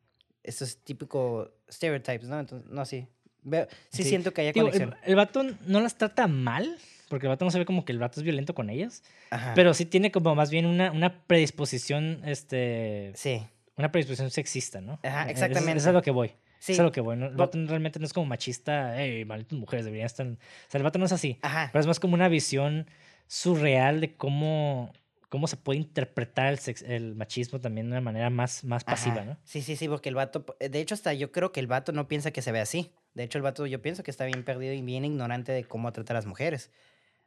estos típicos stereotypes, ¿no? Entonces, no, sí, veo, sí, Sí. siento que haya Digo, el, conexión. el vato no las trata mal, porque el vato no se ve como que el vato es violento con ellas, Ajá. pero sí tiene como más bien una, una predisposición, este, Sí, una predisposición sexista, ¿no? Ajá, eso- exactamente. Eso es a lo que voy. sí, Eso es a lo que voy. ¿no? El vato realmente no es como machista, hey, malditas mujeres deberían estar. O sea, el vato no es así. ajá, Pero es más como una visión surreal de cómo, cómo se puede interpretar el, sex- el machismo también de una manera más, más pasiva, Ajá. ¿no? Sí, sí, sí, porque el vato, de hecho, hasta yo creo que el vato no piensa que se ve así. De hecho, el vato yo pienso que está bien perdido y bien ignorante de cómo tratar a las mujeres.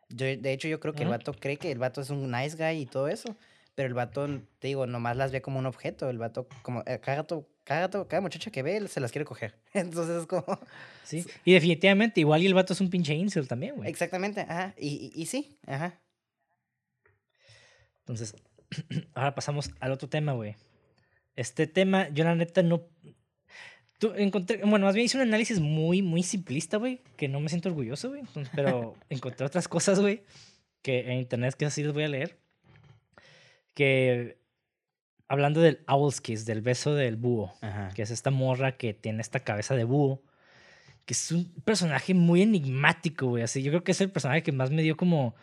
Yo, de hecho, yo creo que el vato cree que el vato es un nice guy y todo eso, pero el vato, te digo, nomás las ve como un objeto. El vato, como, eh, cada, gato- cada, cada muchacha que ve, se las quiere coger. Entonces, es como, Sí. Y definitivamente, igual y el vato es un pinche incel también, güey. exactamente, ajá, y, y, y sí, ajá. Entonces, ahora pasamos al otro tema, güey. Este tema, yo la neta no. Tú encontré, bueno, más bien hice un análisis muy, muy simplista, güey, que no me siento orgulloso, güey. Pero encontré otras cosas, güey, que en internet que así les voy a leer. Que hablando del Owl's Kiss, del beso del búho, Ajá. que es esta morra que tiene esta cabeza de búho, que es un personaje muy enigmático, güey. Así, yo creo que es el personaje que más me dio como.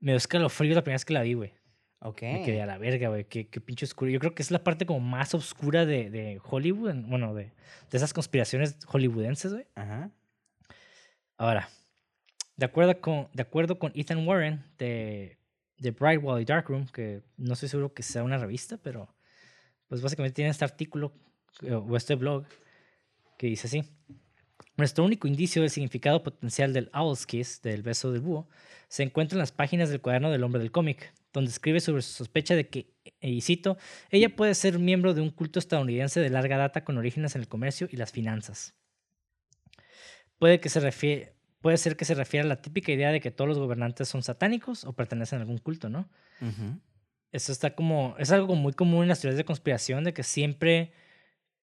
Me dio escalofrío la primera vez que la vi, güey. Ok. Me quedé a la verga, güey. Qué, qué pinche oscuro. Yo creo que es la parte como más oscura de, de Hollywood. en- Bueno, de, de esas conspiraciones hollywoodenses, güey. Ajá. Ahora, de acuerdo con, de acuerdo con Ethan Warren de, de Brightwall y Darkroom, que no estoy seguro que sea una revista, pero pues básicamente tiene este artículo eh, o este blog que dice así. Nuestro único indicio del significado potencial del Owl's Kiss, del beso del búho, se encuentra en las páginas del cuaderno del hombre del cómic, donde escribe sobre su sospecha de que, y cito, ella puede ser miembro de un culto estadounidense de larga data con orígenes en el comercio y las finanzas. Puede, que se refie- puede ser que se refiera a la típica idea de que todos los gobernantes son satánicos o pertenecen a algún culto, ¿no? Eso está como, es algo muy común en las teorías de conspiración, de que siempre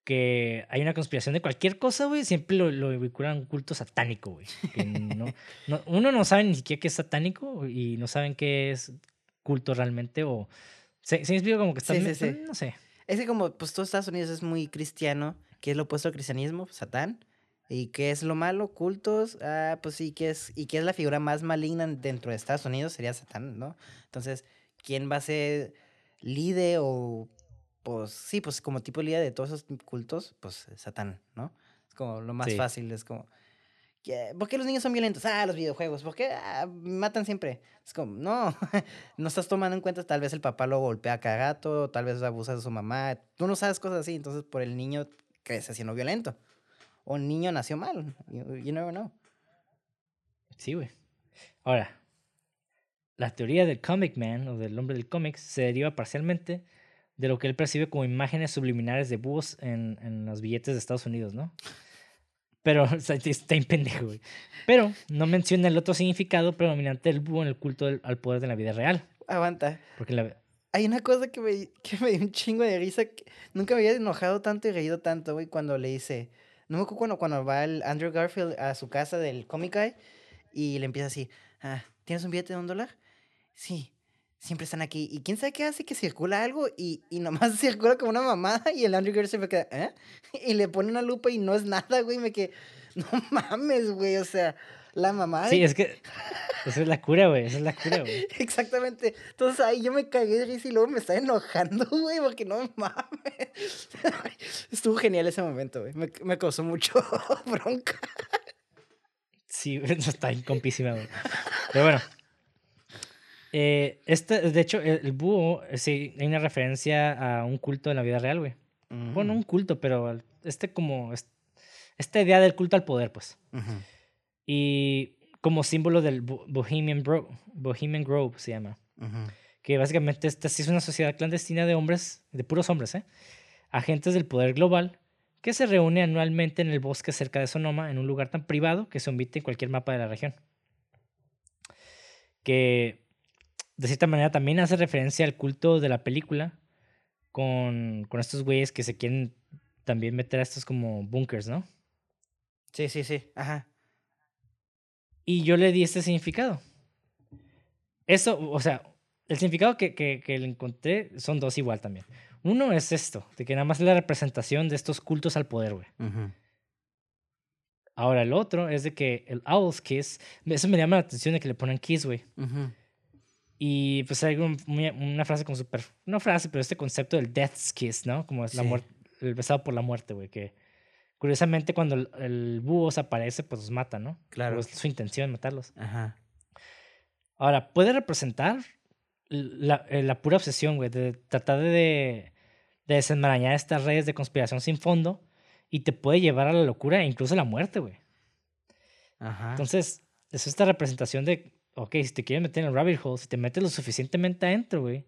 que hay una conspiración de cualquier cosa, güey, siempre lo, lo vinculan a un culto satánico, güey. no- no- uno no sabe ni siquiera qué es satánico y no saben qué es culto realmente o... ¿Se, se me explica como que está... Sí, sí, sí. No sé. Es que como pues todo Estados Unidos es muy cristiano, ¿qué es lo opuesto al cristianismo? Satán. ¿Y qué es lo malo? Cultos. Ah, pues sí, ¿qué es, ¿y qué es la figura más maligna dentro de Estados Unidos? Sería Satán, ¿no? Entonces, ¿quién va a ser líder o pues sí, pues como tipo líder de todos esos cultos, pues Satán, ¿no? Es como lo más Sí. fácil, es como, ¿qué- ¿por qué los niños son violentos? Ah, los videojuegos, ¿por qué Ah, matan siempre? Es como, no, no estás tomando en cuenta, tal vez el papá lo golpea cada rato, tal vez abusa de su mamá, tú no sabes cosas así, entonces por el niño crece siendo violento. O el niño nació mal, you, you never know. Sí, güey. Ahora, la teoría del comic man o del hombre del cómic se deriva parcialmente de lo que él percibe como imágenes subliminares de búhos en, en los billetes de Estados Unidos, ¿no? Pero o sea, está en pendejo, güey. Pero no menciona el otro significado predominante del búho en el culto del- al poder de la vida real. Aguanta. Porque la, Hay una cosa que me, que me dio un chingo de risa. que nunca me había enojado tanto y reído tanto, güey, cuando le dice. No me acuerdo cuando, cuando va el Andrew Garfield a su casa del Comic Guy y le empieza así: ah, ¿Tienes un billete de un dólar? Sí, siempre están aquí. ¿Y quién sabe qué hace? Que circula algo y, y nomás circula como una mamada y el Andrew Garfield me queda: ¿eh? Y le pone una lupa y no es nada, güey. Me quedé: No mames, güey. O sea, la mamada. sí, es que esa es la cura, güey. Esa es la cura, güey. Exactamente. Entonces ahí yo me cagué de risa y luego me estaba enojando, güey, porque no mames. Estuvo genial ese momento, güey. Me, me causó mucho bronca. Sí, está incompísima, güey. Pero bueno. Eh, este, de hecho, el, el búho, eh, sí, hay una referencia a un culto en la vida real, güey. Bueno, no un culto, pero este como... es- Esta idea del culto al poder, pues. Ujú. Y como símbolo del Bo- Bohemian, Bro- Bohemian Grove se llama. Ujú. Que básicamente esta sí es una sociedad clandestina de hombres, de puros hombres, ¿eh? Agentes del poder global que se reúne anualmente en el bosque cerca de Sonoma, en un lugar tan privado que se omite en cualquier mapa de la región. Que de cierta manera también hace referencia al culto de la película con, con estos güeyes que se quieren también meter a estos como bunkers, ¿no? Sí, sí, sí. Ajá. Y yo le di este significado. Eso, o sea, el significado que, que, que le encontré son dos igual también. Uno es esto, de que nada más es la representación de estos cultos al poder, güey. Ahora el otro es de que el Owl's Kiss, eso me llama la atención de que le ponen Kiss, güey. Ujú. Y pues hay un- una frase con super, no frase, pero este concepto del Death's Kiss, ¿no? Como es la Sí. muerte, el besado por la muerte, güey. Que curiosamente cuando el, el búho se aparece, pues los mata, ¿no? Claro. Es su intención matarlos. Ajá. Ahora, puede representar la, eh, la pura obsesión, güey, de tratar de, de desenmarañar estas redes de conspiración sin fondo y te puede llevar a la locura e incluso a la muerte, güey. Ajá. Entonces, es esta representación de, ok, si te quieres meter en el rabbit hole, si te metes lo suficientemente adentro, güey,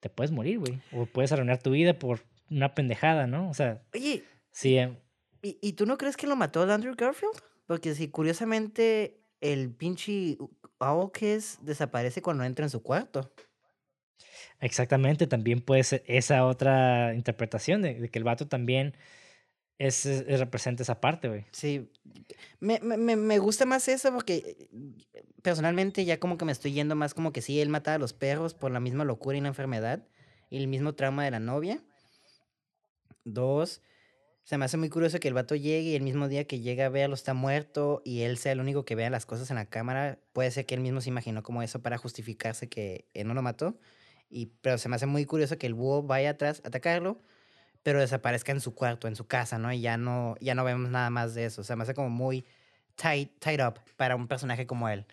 te puedes morir, güey. O puedes arruinar tu vida por una pendejada, ¿no? O sea, Oye, sí, eh, ¿y, ¿y tú no crees que lo mató Andrew Garfield? Porque si curiosamente el pinche Kiss desaparece cuando entra en su cuarto. exactamente, también puede ser esa otra interpretación de, de que el vato también es, es- representa esa parte, güey. Sí, me, me, me- gusta más eso porque eh, personalmente ya como que me estoy yendo más como que sí, él mataba a los perros por la misma locura y la enfermedad y el mismo trauma de la novia. Dos, se me hace muy curioso que el vato llegue y el mismo día que llega a verlo está muerto y él sea el único que vea las cosas en la cámara. Puede ser que él mismo se imaginó como eso para justificarse que él no lo mató. Y, pero se me hace muy curioso que el búho vaya atrás a atacarlo pero desaparezca en su cuarto, en su casa, ¿no? Y ya no, ya no vemos nada más de eso. O sea, me hace como muy tight, tight up para un personaje como él.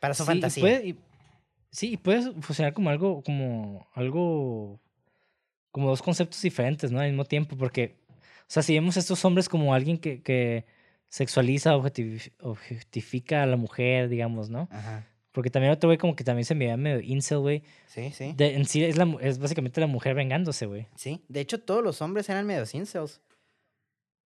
Para su Sí, y fantasía. puede- y- sí, y puede funcionar como algo, como algo, como dos conceptos diferentes, ¿no? Al mismo tiempo, porque, o sea, si vemos a estos hombres como alguien que, que sexualiza, objetivi- objetifica a la mujer, digamos, ¿no? Ajá. Porque también otro güey como que también se me veía medio incel, güey. Sí, sí. De- En sí es, la, es básicamente la mujer vengándose, güey. Sí. De hecho, todos los hombres eran medio incels.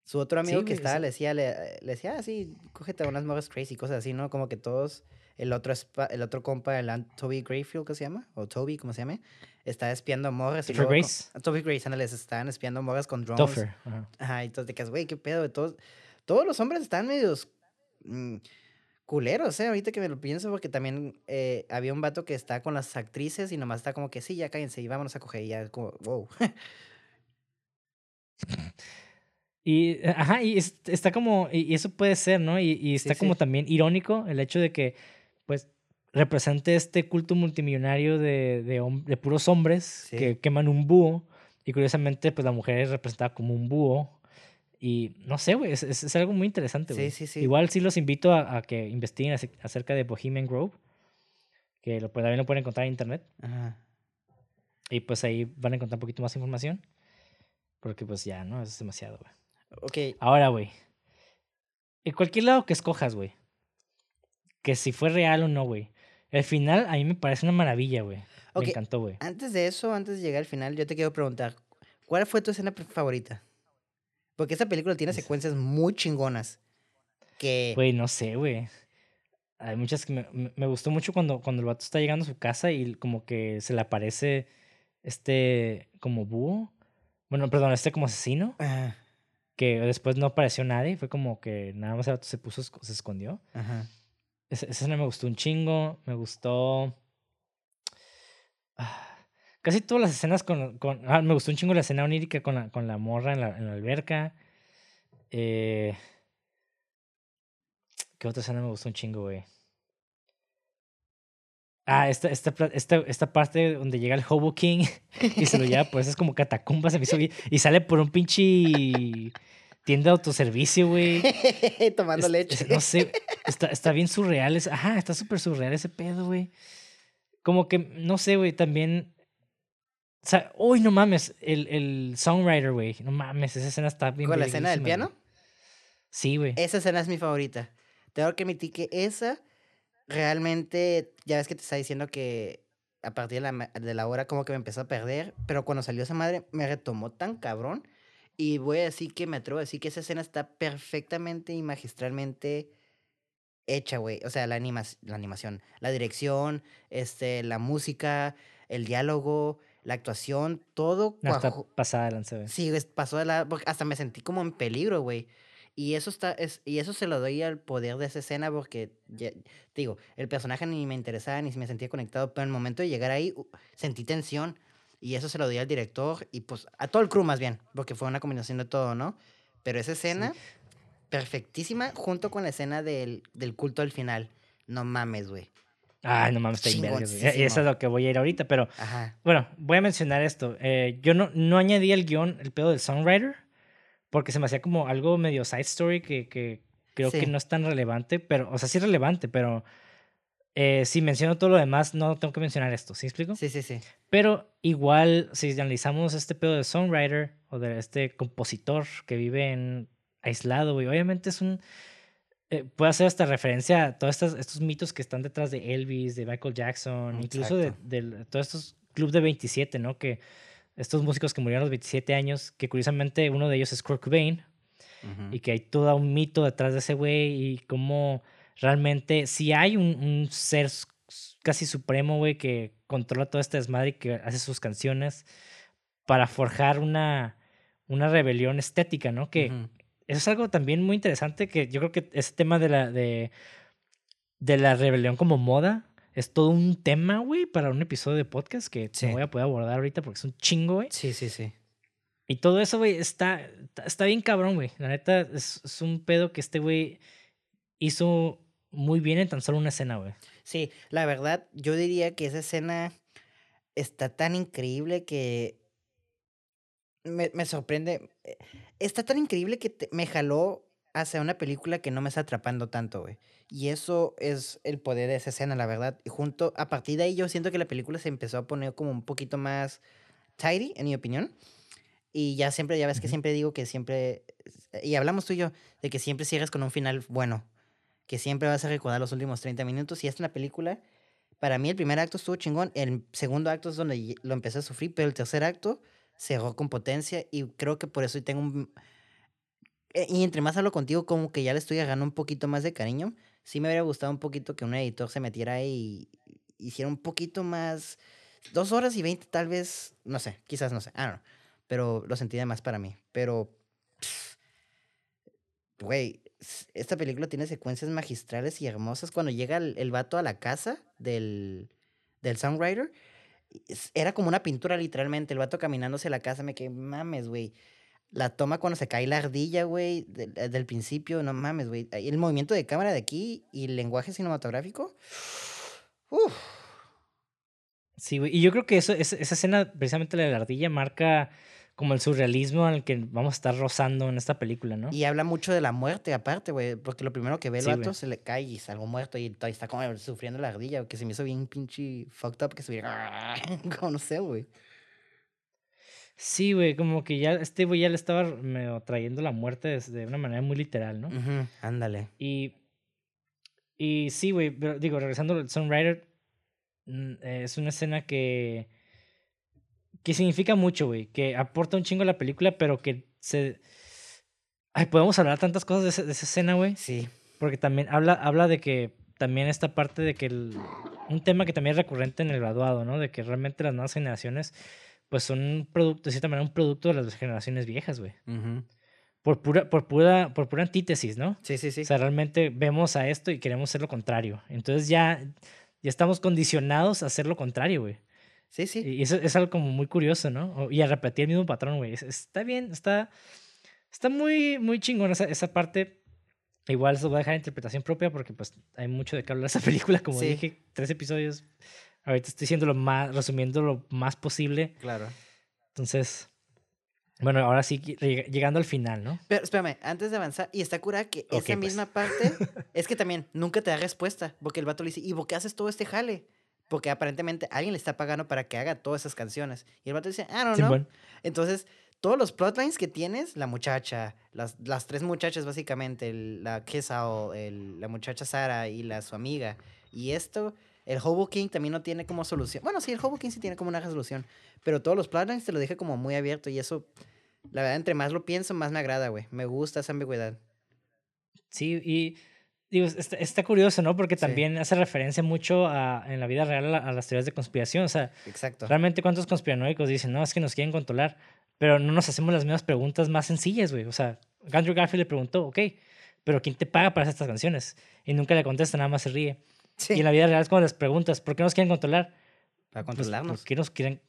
Su otro amigo Sí, que güey, estaba sí. le decía, le, le decía, ah, sí, cógete a unas morras crazy, cosas así, ¿no? Como que todos, el otro, el otro compa, el Toby Grayfield, ¿qué se llama? O Toby, ¿cómo se llama? Estaba espiando morras. y luego con- Grace. a Toby Grace, ándale, estaban espiando morras con drones. Ajá. Ajá, y entonces te quedas, güey, qué pedo todos. Todos los hombres están medios mm, culeros, ¿eh? Ahorita que me lo pienso, porque también eh, había un vato que está con las actrices y nomás está como que sí, ya cállense y vámonos a coger. Y ya, como, wow. Y, eh, ajá, y es- está como, y eso puede ser, ¿no? Y, y está Sí, como sí. también irónico el hecho de que, pues, represente este culto multimillonario de, de, puros hombres Sí. que queman un búho Y curiosamente, pues la mujer es representada como un búho. Y no sé, güey, es, es- es algo muy interesante, Sí, güey. sí, sí. Igual sí los invito a, a que investiguen ace- acerca de Bohemian Grove, que lo, pues, también lo pueden encontrar en internet. Ajá. Y pues ahí van a encontrar un poquito más información. Porque pues ya, ¿no? Es demasiado, güey. Ok, Ahora, güey. En cualquier lado que escojas, güey. Que si fue real o no, güey. El final a mí me parece una maravilla, güey. Ok. Me encantó, güey. antes de eso, antes de llegar al final, yo te quiero preguntar, ¿cuál fue tu escena favorita? Porque esta película tiene secuencias muy chingonas. Que... Güey, no sé, güey. Hay muchas que me, me- gustó mucho cuando, cuando el vato está llegando a su casa y como que se le aparece este como búho. Bueno, perdón, este como asesino. Ah, Que después no apareció nadie. Fue como que nada más el vato se puso, se escondió. ajá. Esa, esa escena me gustó un chingo. Me gustó. Ah, Casi todas las escenas con. con ah, me gustó un chingo la escena onírica con la, con la morra en la, en la alberca. Eh, ¿Qué otra escena me gustó un chingo, güey? Ah, esta, esta, esta, esta parte donde llega el Hobo King y se lo lleva por esas como catacumbas se me hizo bien- y sale por un pinche tienda de autoservicio, güey. Tomando Es- leche. es- no sé, está, está bien surreal. ese- ajá, está súper surreal ese pedo, güey. Como que, no sé, güey, también. O sea, uy, no mames, el, el songwriter, güey. No mames, esa escena está bien. ¿Con la escena del piano? Sí, güey. Esa escena es mi favorita. Tengo que admitir que esa realmente, ya ves que te está diciendo que a partir de la, de la hora como que me empezó a perder, pero cuando salió esa madre me retomó tan cabrón y voy a decir que me atrevo a decir que esa escena está perfectamente y magistralmente hecha, güey. O sea, la, anima la animación, la dirección, este, la música, el diálogo, la actuación, todo está cuajó- pasada lanza. Sí, pasó de la... porque hasta me sentí como en peligro, güey. Y eso está, es, y eso se lo doy al poder de esa escena porque, ya- digo, el personaje ni me interesaba ni me sentía conectado, pero en el momento de llegar ahí sentí tensión y eso se lo doy al director y pues a todo el crew más bien, porque fue una combinación de todo, ¿no? Pero esa escena, perfectísima, junto con la escena del, del culto al final. No mames, güey. Ay, no mames, está vergas. Y eso es lo que voy a ir ahorita, pero Ajá. bueno, voy a mencionar esto. Eh, yo no, no añadí el guion, el pedo del songwriter, porque se me hacía como algo medio side story que, que creo que Sí. no es tan relevante, pero, o sea, sí es relevante, pero eh, si menciono todo lo demás, no tengo que mencionar esto, ¿sí explico? Sí, sí, sí. Pero igual, si analizamos este pedo de songwriter o de este compositor que vive en aislado, güey, obviamente es un. Eh, puede hacer hasta referencia a todos estos, estos mitos que están detrás de Elvis, de Michael Jackson, incluso de, todos estos club de 27, ¿no? Que estos músicos que murieron a los 27 años, que curiosamente uno de ellos es Kurt Cobain, y que hay todo un mito detrás de ese güey y cómo realmente si hay un, un ser casi supremo, güey, que controla todo este desmadre y que hace sus canciones para forjar una, una rebelión estética, ¿no? Que. Eso es algo también muy interesante que yo creo que ese tema de la, de, de la rebelión como moda es todo un tema, güey, para un episodio de podcast que Sí. no voy a poder abordar ahorita porque es un chingo, güey. Sí, sí, sí. Y todo eso, güey, está, está- bien cabrón, güey. La neta, es, es un pedo que este güey hizo muy bien en tan solo una escena, güey. Sí, la verdad, yo diría que esa escena está tan increíble que me, me sorprende. eh, Está tan increíble que te- me jaló hacia una película que no me está atrapando tanto, güey. Y eso es el poder de esa escena, la verdad. Y junto, a partir de ahí yo siento que la película se empezó a poner como un poquito más tidy, en mi opinión. Y ya siempre, ya ves que siempre digo que siempre, y hablamos tú y yo, de que siempre cierres con un final bueno que siempre vas a recordar los últimos 30 minutos. Y esta es una película, para mí el primer acto estuvo chingón, el segundo acto es donde lo empecé a sufrir, pero el tercer acto cerró con potencia y creo que por eso tengo un... eh, Y entre más hablo contigo, como que ya le estoy agarrando un poquito más de cariño. Sí me hubiera gustado un poquito que un editor se metiera y hiciera un poquito más... Dos horas y veinte tal vez, no sé, quizás no sé, pero lo sentí de más para mí. Pero, güey, esta película tiene secuencias magistrales y hermosas. Cuando llega el, el vato a la casa del, del songwriter, era como una pintura literalmente. El vato caminando hacia la casa, me quedé, mames, güey. La toma cuando se cae la ardilla, güey, del, eh, del principio, no mames, güey. El movimiento de cámara de aquí y el lenguaje cinematográfico. Uf, Sí, güey. Y yo creo que eso, esa escena, precisamente la de la ardilla, marca como el surrealismo al que vamos a estar rozando en esta película, ¿no? Y habla mucho de la muerte, aparte, güey. Porque lo primero que ve el Sí, vato se le cae y es algo muerto. Y todavía está como sufriendo la ardilla, que se me hizo bien pinche fucked up que estuviera. como no sé, güey. Sí, güey, como que ya este güey ya le estaba medio trayendo la muerte de una manera muy literal, ¿no? Ujú, Ándale. Y, y sí, güey, pero digo, regresando al Songwriter, mm, es una escena que, que significa mucho, güey, que aporta un chingo a la película, pero que se... Ay, podemos hablar tantas cosas de esa, de esa escena, güey, Sí. porque también habla, habla de que también esta parte de que el, un tema que también es recurrente en el graduado, ¿no? De que realmente las nuevas generaciones, pues son un producto, de cierta manera, un producto de las generaciones viejas, güey. Ujú. Por pura, por pura, por pura antítesis, ¿no? Sí, sí, sí. O sea, realmente vemos a esto y queremos hacer lo contrario. Entonces ya, ya estamos condicionados a hacer lo contrario, güey. Sí, sí. Y eso es algo como muy curioso, ¿no? Y a repetir el mismo patrón, güey. Es- Está bien, está, está muy, muy chingón esa, esa parte. Igual se lo voy a dejar interpretación propia porque pues hay mucho de qué hablar de esa película. Como Sí. dije, tres episodios. Ahorita estoy siendo lo más, resumiendo lo más posible. Claro. Entonces, bueno, ahora sí, lleg- llegando al final, ¿no? Pero espérame, antes de avanzar, y está curada que Ok, esa pues. misma parte es que también nunca te da respuesta, porque el vato le dice, ¿y por qué haces todo este jale? Porque aparentemente alguien le está pagando para que haga todas esas canciones. Y el vato dice, ah, no, no. Entonces, todos los plotlines que tienes, la muchacha, las, las tres muchachas básicamente, el- la Kissao, el, la muchacha Sara y la su amiga, y esto, el Hobo King también no tiene como solución. Bueno, sí, el Hobo King sí tiene como una resolución, pero todos los plotlines te lo dije como muy abierto y eso, la verdad, entre más lo pienso, más me agrada, güey. Me gusta esa ambigüedad. Sí, y digo, está, está curioso, ¿no? Porque Sí. también hace referencia mucho a, en la vida real a, a las teorías de conspiración. O sea, Exacto. realmente cuántos conspiranoicos dicen, no, es que nos quieren controlar, pero no nos hacemos las mismas preguntas más sencillas, güey. O sea, Andrew Garfield le preguntó, ok, pero ¿quién te paga para hacer estas canciones? Y nunca le contesta, nada más se ríe. Sí, Y en la vida real es cuando les preguntas, ¿por qué nos quieren controlar? para Pues, controlarnos. ¿Por qué nos quieren?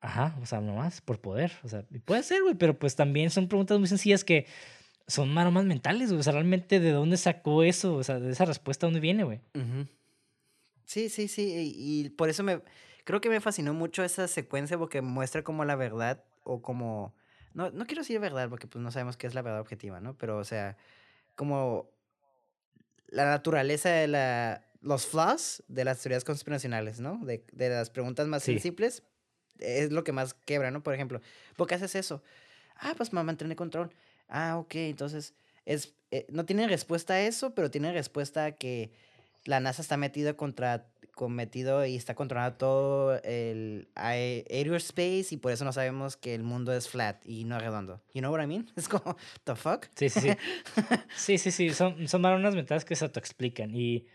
Ajá, o sea, nomás por poder. O sea, puede ser, güey, pero pues también son preguntas muy sencillas que son maromas mentales, güey. O sea, realmente, ¿de dónde sacó eso? O sea, de esa respuesta, ¿dónde viene, güey? Ujú. Sí, sí, sí. Y, y por eso me. Creo que me fascinó mucho esa secuencia porque muestra como la verdad o como. No, no quiero decir verdad porque pues no sabemos qué es la verdad objetiva, ¿no? Pero, o sea, como la naturaleza de la. Los flaws de las teorías conspiracionales, ¿no? De, de las preguntas más Sí. simples es lo que más quebra, ¿no? Por ejemplo, ¿por qué haces eso? Ah, pues para mantener control. Ah, ok, entonces es, eh, no tienen respuesta a eso, pero tienen respuesta a que la NASA está metida contra con- metido y está controlando todo el aerospace y por eso no sabemos que el mundo es flat y no redondo. You know what I mean? Es como, the fuck? Sí, sí, sí. sí, sí, sí. Son, son maromas mentales que se autoexplican. Y,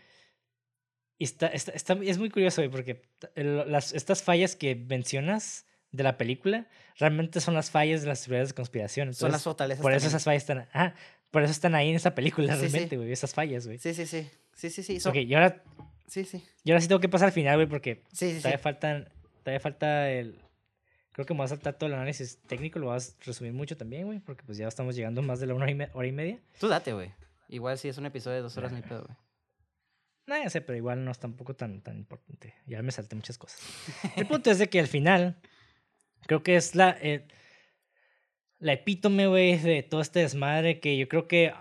y está, está, está- es muy curioso, porque las, estas fallas que mencionas de la película realmente son las fallas de las teorías de conspiración. Son las Entonces, fortalezas. por eso también. esas fallas están... Ah, por eso están ahí en esta película, Sí, sí. realmente, güey. Esas fallas, güey. Sí, sí, sí. Sí, sí, sí. son- Ok, y ahora, Sí, sí. y ahora sí tengo que pasar al final, güey, porque Sí, sí, sí. todavía faltan... Todavía falta el... Creo que me va a saltar todo el análisis técnico, lo vas a resumir mucho también, güey, porque pues ya estamos llegando más de la una hora y, me- hora y media. Tú date, güey. Igual si es un episodio de dos horas, ni pedo, güey. No, ya sé, pero igual no es tampoco tan, tan importante. Ya me salté muchas cosas. El punto es de que al final, creo que es la, eh, la epítome, güey, de todo este desmadre que yo creo que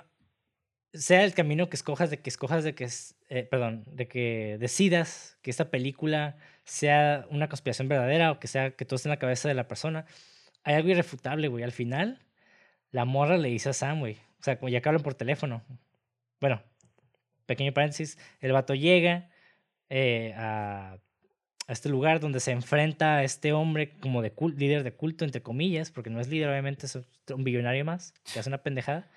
sea el camino que escojas, de que escojas de que, eh, perdón, de que decidas que esta película sea una conspiración verdadera o que sea que todo esté en la cabeza de la persona, hay algo irrefutable, güey. Al final, la morra le dice a Sam, güey. O sea, ya que hablan por teléfono. Bueno, pequeño paréntesis, el vato llega eh, a, a este lugar donde se enfrenta a este hombre como de cul- líder de culto, entre comillas, porque no es líder, obviamente es un billonario más, que hace una pendejada,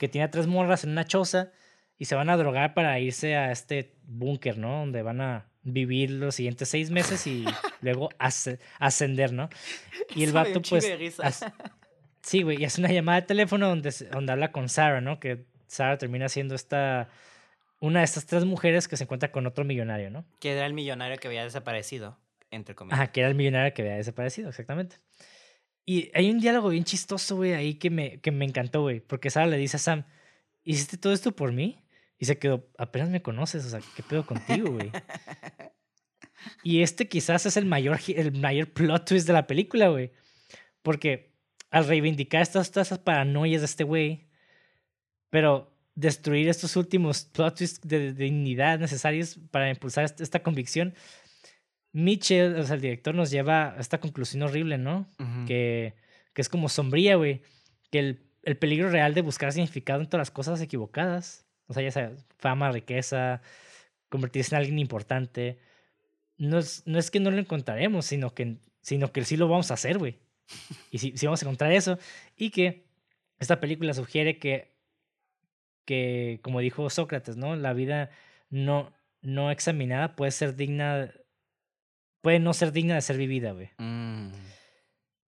que tiene a tres morras en una choza y se van a drogar para irse a este búnker, ¿no? Donde van a vivir los siguientes seis meses y luego asce- ascender, ¿no? Y el vato pues... Sí, güey, y hace una llamada de teléfono donde, donde habla con Sarah, ¿no? Que Sarah termina siendo esta, una de estas tres mujeres que se encuentra con otro millonario, ¿no? Que era el millonario que había desaparecido, entre comillas. Ajá, que era el millonario que había desaparecido, exactamente. Y hay un diálogo bien chistoso, güey, ahí que me, que me encantó, güey, porque Sarah le dice a Sam, ¿hiciste todo esto por mí? Y se quedó, apenas me conoces, o sea, ¿qué pedo contigo, güey? Y este quizás es el mayor, el mayor plot twist de la película, güey. Porque al reivindicar estas, todas esas paranoias de este güey, pero destruir estos últimos plot twists de, dignidad necesarios para impulsar esta, convicción, Mitchell, o sea, el director, nos lleva a esta conclusión horrible, ¿no? que, que es como sombría, güey. Que el, el peligro real de buscar significado en todas las cosas equivocadas, o sea, ya sea fama, riqueza, convertirse en alguien importante, no es, no es que no lo encontraremos, sino que, sino que sí lo vamos a hacer, güey. Y sí, sí vamos a encontrar eso. Y que esta película sugiere que, que, como dijo Sócrates, ¿no? La vida no, no examinada puede ser digna, puede no ser digna de ser vivida, güey. Mm.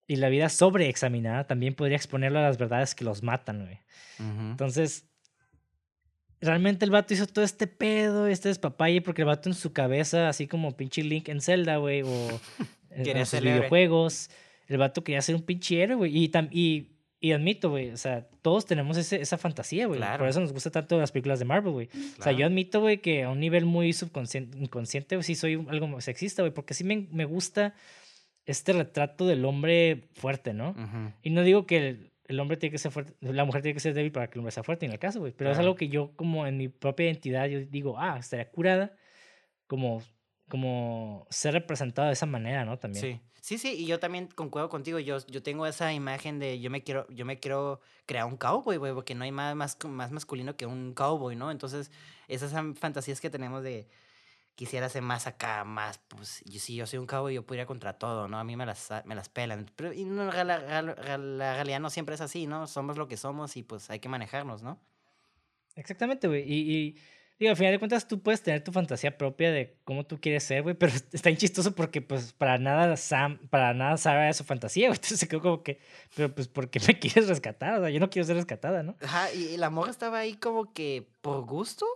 Y la vida sobreexaminada también podría exponerlo a las verdades que los matan, güey. Entonces, realmente el vato hizo todo este pedo, este despapalle, porque el vato en su cabeza, así como pinche Link en Zelda, güey, o en, sus videojuegos, el vato quería ser un pinche héroe, güey. Y, y, y, admito, güey, o sea, todos tenemos ese, esa fantasía, güey. Por eso nos gusta tanto las películas de Marvel, güey. O sea, yo admito, güey, que a un nivel muy subconsciente, inconsciente, sí soy algo sexista, güey, porque sí me, me gusta este retrato del hombre fuerte, ¿no? Y no digo que el, el hombre tiene que ser fuerte, la mujer tiene que ser débil para que el hombre sea fuerte en el caso, güey. Pero es algo que yo, como en mi propia identidad, yo digo, ah, estaría curada como, como ser representado de esa manera, ¿no? También. Sí. Sí, sí, y yo también concuerdo contigo. Yo, yo tengo esa imagen de yo me quiero, yo me quiero crear un cowboy, güey, porque no hay más, más, más masculino que un cowboy, ¿no? Entonces, esas fantasías que tenemos de, quisiera ser más acá, más, pues, si yo soy un cabo, yo podría contra todo, ¿no? A mí me las, me las pelan. Pero y no, la, realidad no siempre es así, ¿no? Somos lo que somos y pues hay que manejarnos, ¿no? Exactamente, güey. Y, digo, al final de cuentas tú puedes tener tu fantasía propia de cómo tú quieres ser, güey, pero está inchistoso porque pues para nada Sam, para nada sabe su fantasía, güey. Entonces se quedó como que, pero pues ¿por qué me quieres rescatar? O sea, yo no quiero ser rescatada, ¿no? Ajá, y la morra estaba ahí como que por gusto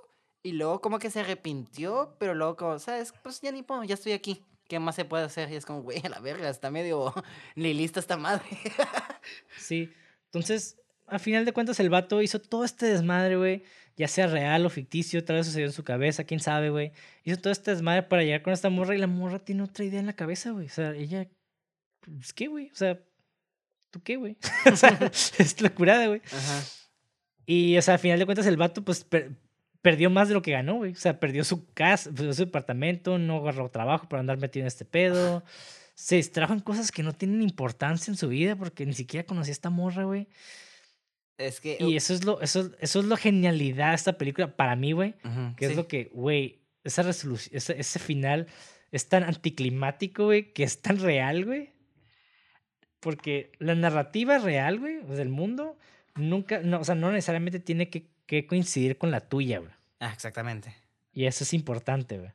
y luego como que se arrepintió, pero luego como, ¿sabes? Pues ya ni puedo, ya estoy aquí. ¿Qué más se puede hacer? Y es como, güey, a la verga, está medio lilista esta madre. sí. Entonces, a final de cuentas, el vato hizo todo este desmadre, güey. Ya sea real o ficticio, tal vez sucedió en su cabeza, quién sabe, güey. Hizo todo este desmadre para llegar con esta morra y la morra tiene otra idea en la cabeza, güey. O sea, ella. Pues, ¿Qué, güey? O sea, ¿tú qué, güey? o sea, es locura, güey. Ajá. Y, o sea, a final de cuentas, el vato, pues, perdió más de lo que ganó, güey. O sea, perdió su casa, perdió su departamento, no agarró trabajo para andar metido en este pedo. Se distrajo en cosas que no tienen importancia en su vida porque ni siquiera conocía a esta morra, güey. Es que. Y eso es lo, eso, eso es lo genialidad de esta película para mí, güey. que es lo que, güey, esa resolución, ese, ese final es tan anticlimático, güey, que es tan real, güey. Porque la narrativa real, güey, del mundo, nunca, no, o sea, no necesariamente tiene que que coincidir con la tuya, güey. Ah, exactamente. Y eso es importante, güey.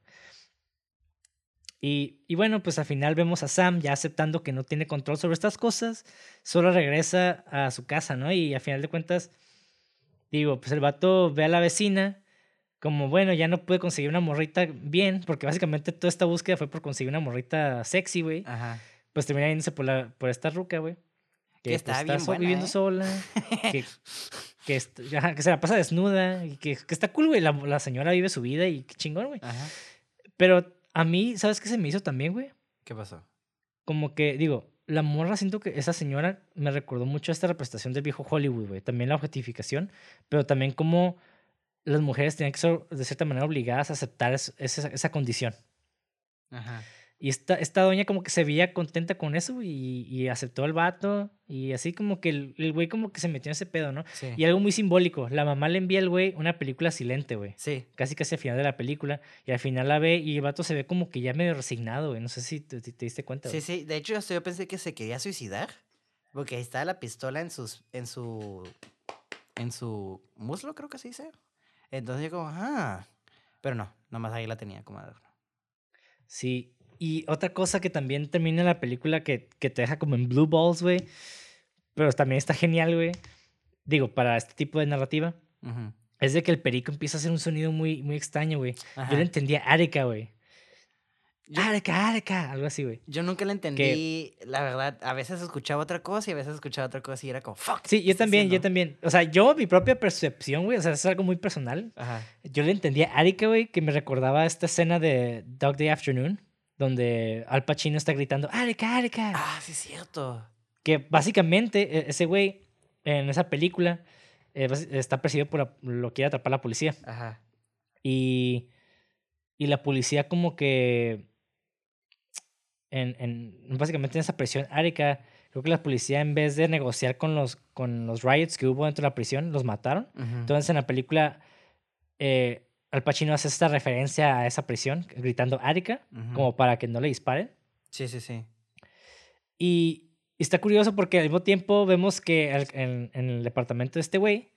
Y, y, bueno, pues al final vemos a Sam ya aceptando que no tiene control sobre estas cosas, solo regresa a su casa, ¿no? Y al final de cuentas, digo, pues el vato ve a la vecina como, bueno, ya no puede conseguir una morrita bien, porque básicamente toda esta búsqueda fue por conseguir una morrita sexy, güey. Ajá. Pues termina yéndose por, la, por esta ruca, güey. Que, está, bien viviendo ¿eh? sola. que, que, que, se la pasa desnuda, y que, que está cool, güey. La, la, señora vive su vida y qué chingón, güey. Pero a mí, ¿sabes qué se me hizo también, güey? ¿Qué pasó? Como que, digo, la morra, siento que esa señora me recordó mucho a esta representación del viejo Hollywood, güey. También la objetificación, pero también como las mujeres tenían que ser, de cierta manera, obligadas a aceptar esa, esa condición. Ajá. Y esta, esta doña como que se veía contenta con eso y, y aceptó al vato. Y así como que el, el güey como que se metió en ese pedo, ¿no? Sí. Y algo muy simbólico. La mamá le envía al güey una película silente, güey. Sí. Casi casi al final de la película. Y al final la ve y el vato se ve como que ya medio resignado, güey. No sé si te, te, diste cuenta. Sí, sí. De hecho, yo pensé que se quería suicidar. Porque ahí está la pistola en sus... En su... En su muslo, creo que se dice. Entonces yo como, ah... Pero no, nomás ahí la tenía como adorno. Sí, y otra cosa que también termina la película que, que te deja como en blue balls, güey. Pero también está genial, güey. Digo, para este tipo de narrativa. Es de que el perico empieza a hacer un sonido muy, muy extraño, güey. Yo le entendía Arica, güey. Arica, Arica, algo así, güey. Yo nunca le entendí, la verdad. A veces escuchaba otra cosa y a veces escuchaba otra cosa y era como, fuck. Sí, yo también, yo también. O sea, yo, mi propia percepción, güey, o sea, es algo muy personal. Ajá. Yo le entendía a Arica, güey, que me recordaba esta escena de Dog Day Afternoon donde Al Pacino está gritando, ¡Arica, Arica! Ah, sí, es cierto. Que básicamente e- ese güey en esa película eh, está perseguido por la- lo quiere atrapar la policía. Ajá. Y, y la policía como que en, en, básicamente en esa prisión árica, creo que la policía en vez de negociar con los, con los riots que hubo dentro de la prisión, los mataron. Entonces en la película eh, Al Pacino hace esta referencia a esa prisión, gritando árica, Ujú. como para que no le disparen. Sí, sí, sí. Y está curioso porque al mismo tiempo vemos que en, en el departamento de este güey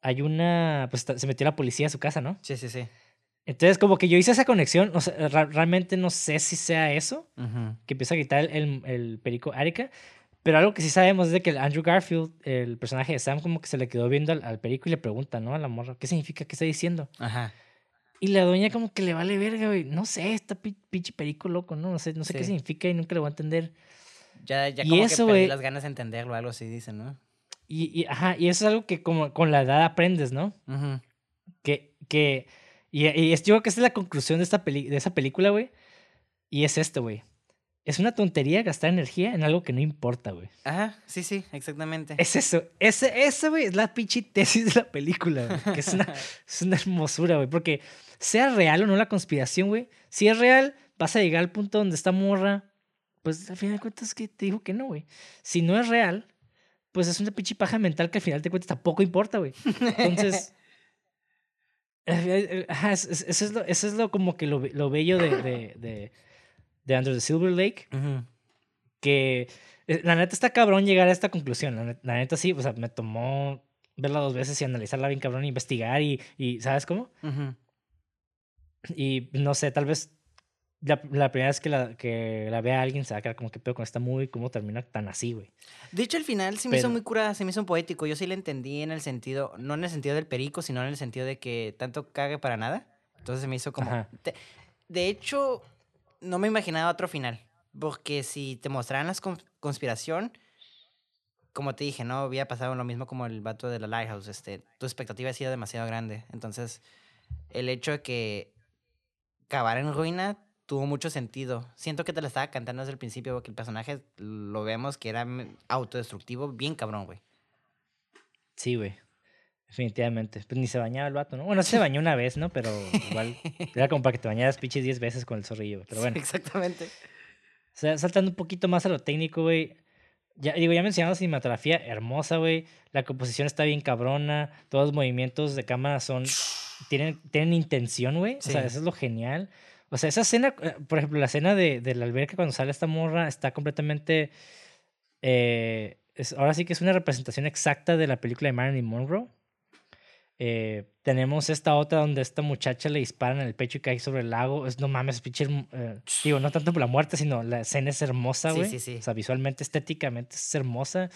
hay una, pues se metió la policía a su casa, ¿no? Sí, sí, sí. Entonces como que yo hice esa conexión, o sea, ra- realmente no sé si sea eso, que empieza a gritar el, el, el perico Arica, pero algo que sí sabemos es de que el Andrew Garfield, el personaje de Sam, como que se le quedó viendo al, al perico y le pregunta, ¿no? A la morra, ¿qué significa? ¿Qué está diciendo? Ajá. Y la doña como que le vale verga, güey. No sé, está pi- pinche perico loco, ¿no? No sé, no sé qué significa y nunca lo voy a entender. Ya, ya Y como eso, que perdí güey. las ganas de entenderlo, algo así dicen, ¿no? Y, y, ajá, y eso es algo que como con la edad aprendes, ¿no? Ujú. Que, que, y, y es, yo creo que esa es la conclusión de, esta peli, de esa película, güey. Y es esto, güey. Es una tontería gastar energía en algo que no importa, güey. Ajá, sí, sí, exactamente. Es eso. Ese, ese, güey, es la pinche tesis de la película, güey. Que es una, es una hermosura, güey. Porque sea real o no la conspiración, güey. Si es real, vas a llegar al punto donde está morra. Pues al final de cuentas que te dijo que no, güey. Si no es real, pues es una pinche paja mental que al final de cuentas tampoco importa, güey. Entonces. eh, ajá, es- es- eso, es lo, eso es lo como que lo, lo bello de, de, de, de Under the Silver Lake Ujú. que eh, la neta está cabrón llegar a esta conclusión. La neta, la neta sí, o sea, me tomó verla dos veces y analizarla bien cabrón, investigar y, y ¿sabes cómo? Ujú. Y no sé, tal vez la, la primera vez que la, que la vea alguien se va a quedar como que pedo con esta movie, cómo termina tan así, güey. De hecho, al final se me hizo Pero- muy curada, se me hizo poético. Yo sí le entendí en el sentido, no en el sentido del perico, sino en el sentido de que tanto cague para nada. Entonces se me hizo como... Te- De hecho, no me imaginaba otro final. Porque si te mostraran la conspiración, como te dije, no había pasado lo mismo como el vato de la Lighthouse. Este, tu expectativa ha sido demasiado grande. Entonces, el hecho de que acabar en ruina tuvo mucho sentido. Siento que te la estaba cantando desde el principio, porque el personaje lo vemos que era autodestructivo, bien cabrón, güey. Sí, güey. Definitivamente. Pues ni se bañaba el vato, ¿no? Bueno, se bañó una vez, ¿no? Pero igual era como para que te bañaras pinches 10 veces con el zorrillo. Pero bueno. Exactamente. O sea, saltando un poquito más a lo técnico, güey. Ya, digo, ya mencionamos cinematografía hermosa, güey. La composición está bien cabrona. Todos los movimientos de cámara son. Tienen, tienen intención, güey. O sea, eso es lo genial. O sea, esa escena, eh, por ejemplo, la escena de, de la alberca cuando sale esta morra está completamente. eh, es, ahora sí que es una representación exacta de la película de Marilyn Monroe. Eh, tenemos esta otra donde esta muchacha le disparan en el pecho y cae sobre el lago. Es, no mames, pinche. hermo- eh, digo, no tanto por la muerte, sino la escena es hermosa, Sí, güey. sí, sí. O sea, visualmente, estéticamente es hermosa.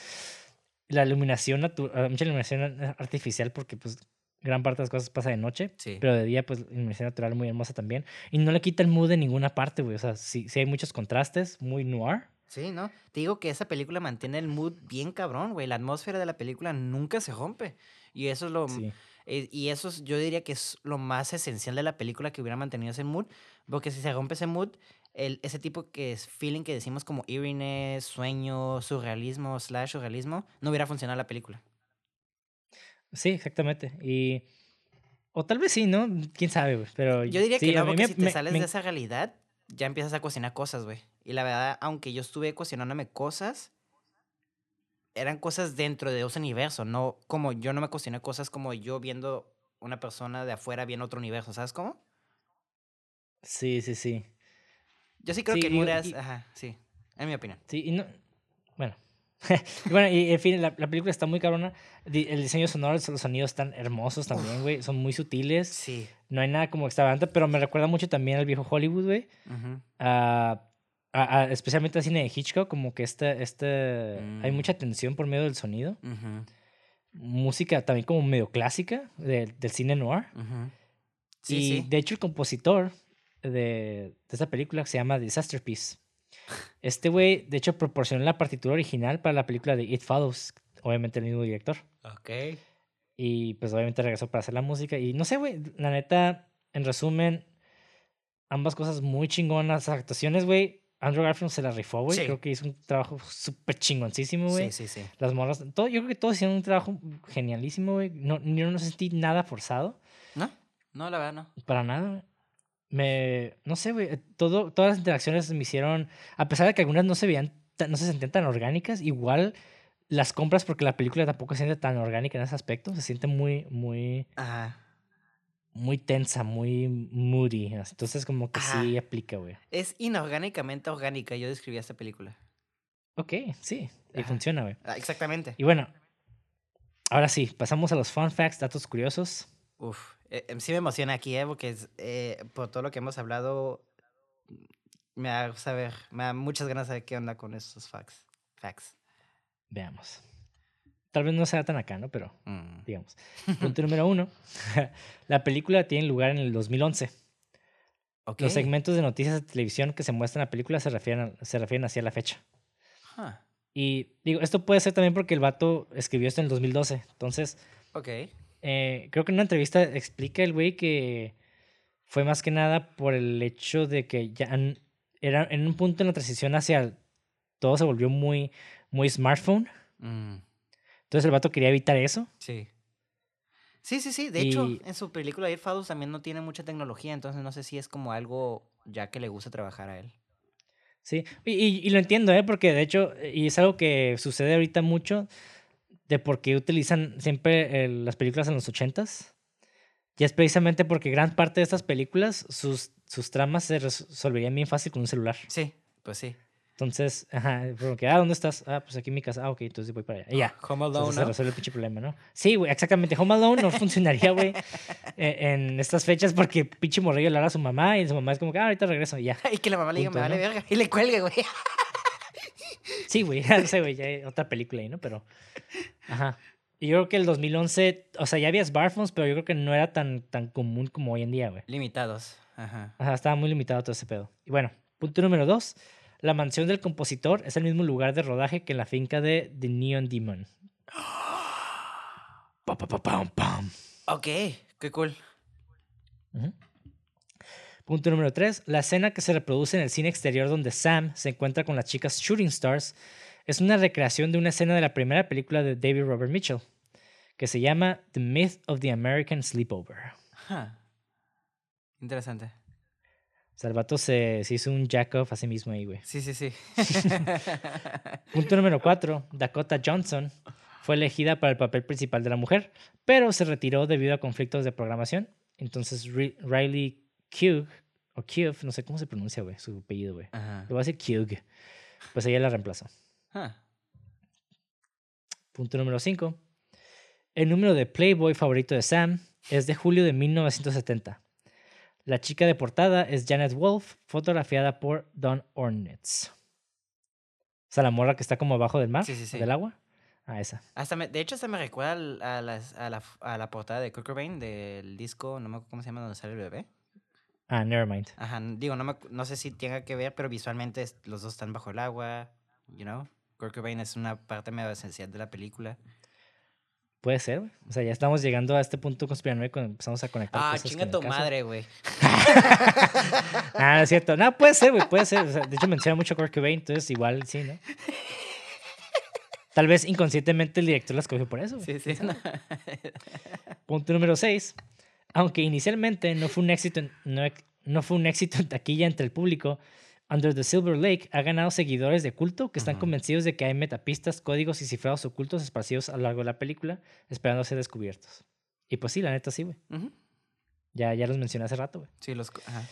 La iluminación, natu- eh, mucha iluminación artificial, porque pues gran parte de las cosas pasa de noche. Sí. Pero de día, pues, iluminación natural muy hermosa también. Y no le quita el mood de ninguna parte, güey. O sea, sí, sí hay muchos contrastes, muy noir. Sí, ¿no? Te digo que esa película mantiene el mood bien cabrón, güey. La atmósfera de la película nunca se rompe. Y eso es lo... Sí. Eh, Y eso es- yo diría que es lo más esencial de la película que hubiera mantenido ese mood. Porque si se rompe ese mood, el, ese tipo que es feeling que decimos como eeriness, sueño, surrealismo, slash surrealismo, no hubiera funcionado la película. Sí, exactamente. Y. O tal vez sí, ¿no? Quién sabe, güey. Pero. Yo diría sí, que no, porque me- si te me- sales me- de esa realidad, ya empiezas a cuestionar cosas, güey. Y la verdad, aunque yo estuve cuestionándome cosas, eran cosas dentro de ese universo, no como yo no me cuestioné cosas como yo viendo una persona de afuera viendo otro universo, ¿sabes cómo? Sí, sí, sí. Yo sí creo Sí, que Muras, ajá, sí, en mi opinión. Sí, y no. Bueno. y bueno, y en fin, la, la película está muy cabrona. El diseño sonoro, los sonidos están hermosos también, güey. Son muy sutiles. Sí. No hay nada como extravagante, pero me recuerda mucho también al viejo Hollywood, güey. ujú. a- a- a- especialmente al cine de Hitchcock, como que este, este, hay Mm. mucha tensión por medio del sonido. Ujú, Música también como medio clásica de- del cine noir. Sí, y sí. de hecho el compositor de, de esta película se llama Disaster Piece. Este güey, de hecho, proporcionó la partitura original para la película de It Follows, obviamente el mismo director. Ok. Y pues obviamente regresó para hacer la música. Y no sé, güey, la neta, en resumen, ambas cosas muy chingonas. Las actuaciones, güey, Andrew Garfield se la rifó, güey. Sí. Creo que hizo un trabajo súper chingoncísimo, güey. Sí, sí, sí. Las morras, todo, yo creo que todos hicieron un trabajo genialísimo, güey. No, yo no sentí nada forzado, ¿No? No, la verdad no. para nada, güey. Me, no sé, güey, todo, todas las interacciones me hicieron, a pesar de que algunas no se veían, no se sentían tan orgánicas, igual las compras porque la película tampoco se siente tan orgánica en ese aspecto, se siente muy, muy, Ajá. Muy tensa, muy moody. Entonces como que sí aplica, güey. Es inorgánicamente orgánica, yo describí esta película. Ok, sí, y funciona, güey. Ah, exactamente. Y bueno, ahora sí, pasamos a los fun facts, datos curiosos. Uf, eh, em, sí me emociona aquí, ¿eh? Porque es, eh, por todo lo que hemos hablado, me da, saber, me da muchas ganas de saber qué onda con estos facts. Facts. Veamos. Tal vez no sea tan acá, ¿no? Pero Mm. digamos. Punto número uno. La película tiene lugar en el 2011. Ok. Los segmentos de noticias de televisión que se muestran en la película se refieren, se refieren hacia la fecha. Huh. Y digo, esto puede ser también porque el vato escribió esto en el 2012. Entonces, eh, creo que en una entrevista explica el güey que fue más que nada por el hecho de que ya en- era en un punto en la transición hacia el- todo se volvió muy, muy smartphone. Mm, Entonces el vato quería evitar eso. sí. Sí, sí, sí. De hecho, en su película Air Fathers también no tiene mucha tecnología, entonces no sé si es como algo ya que le gusta trabajar a él. Sí, y, y- y lo entiendo, ¿eh? Porque de hecho, y es algo que sucede ahorita mucho, de por qué utilizan siempre eh, las películas en los ochentas. Y es precisamente porque gran parte de estas películas, sus, sus tramas se resolverían bien fácil con un celular. Sí, pues sí. Entonces, ajá, como que, ah, ¿dónde estás? Ah, pues aquí en mi casa. Ah, ok, entonces voy para allá. Y ya. Home Entonces Alone, se ¿no? resuelve el pinche problema, ¿no? Sí, güey, exactamente. Home Alone no funcionaría, güey, eh, en estas fechas porque pinche morrillo le habla a su mamá y su mamá es como que, ah, ahorita regreso y ya. Y que la mamá le diga, me vale ¿no? verga. Y le cuelgue, güey. Sí, güey, ya sé, güey, ya hay otra película ahí, ¿no? Pero, ajá. Y yo creo que el 2011, o sea, ya había smartphones, pero yo creo que no era tan, tan común como hoy en día, güey. Limitados. Ajá. Ajá, estaba muy limitado todo ese pedo. Y bueno, punto número dos. La mansión del compositor es el mismo lugar de rodaje que la finca de The Neon Demon. Pa, pa, pa, pam, pam. Ok, qué cool. Punto número 3. La escena que se reproduce en el cine exterior donde Sam se encuentra con las chicas Shooting Stars es una recreación de una escena de la primera película de David Robert Mitchell, que se llama The Myth of the American Sleepover. Huh. Interesante. O sea, el vato se, se hizo un jack-off a sí mismo ahí, güey. Sí, sí, sí. Punto número 4. Dakota Johnson fue elegida para el papel principal de la mujer, pero se retiró debido a conflictos de programación. Entonces Ri- Riley Keough, o Keough, no sé cómo se pronuncia, güey, su apellido, güey. Le voy a decir Keough. Pues ella la reemplazó. Huh. Punto número 5. El número de Playboy favorito de Sam es de julio de 1970. La chica de portada es Janet Wolf, fotografiada por Don Ornitz. O sea, la morra que está como abajo del mar, Sí, sí, sí. del agua. Ah, esa. Hasta me- de hecho, hasta me recuerda a, las- a, la, a la portada de Kurt Cobain del disco, no me acuerdo cómo se llama, donde sale el bebé. Ah, nevermind. Ajá, digo, no, me no sé si tenga que ver, pero visualmente los dos están bajo el agua, you know. Kurt Cobain es una parte medio esencial de la película. Puede ser, güey. O sea, ya estamos llegando a este punto conspiranoico cuando empezamos a conectar Ah, cosas chinga tu madre, güey. Ah, no es cierto. No, puede ser, güey, puede ser. O sea, de hecho, menciona mucho a Kurt Cobain, entonces igual sí, ¿no? Tal vez inconscientemente el director la escogió por eso. güey. Sí, sí. no. Punto número 6. Aunque inicialmente no fue un éxito en, no, no fue un éxito en taquilla entre el público, Under the Silver Lake ha ganado seguidores de culto que están convencidos de que hay metapistas, códigos y cifrados ocultos esparcidos a lo largo de la película, esperando ser descubiertos. Y pues sí, la neta sí, güey. Ya, ya los mencioné hace rato, güey. Sí, los... Ajá.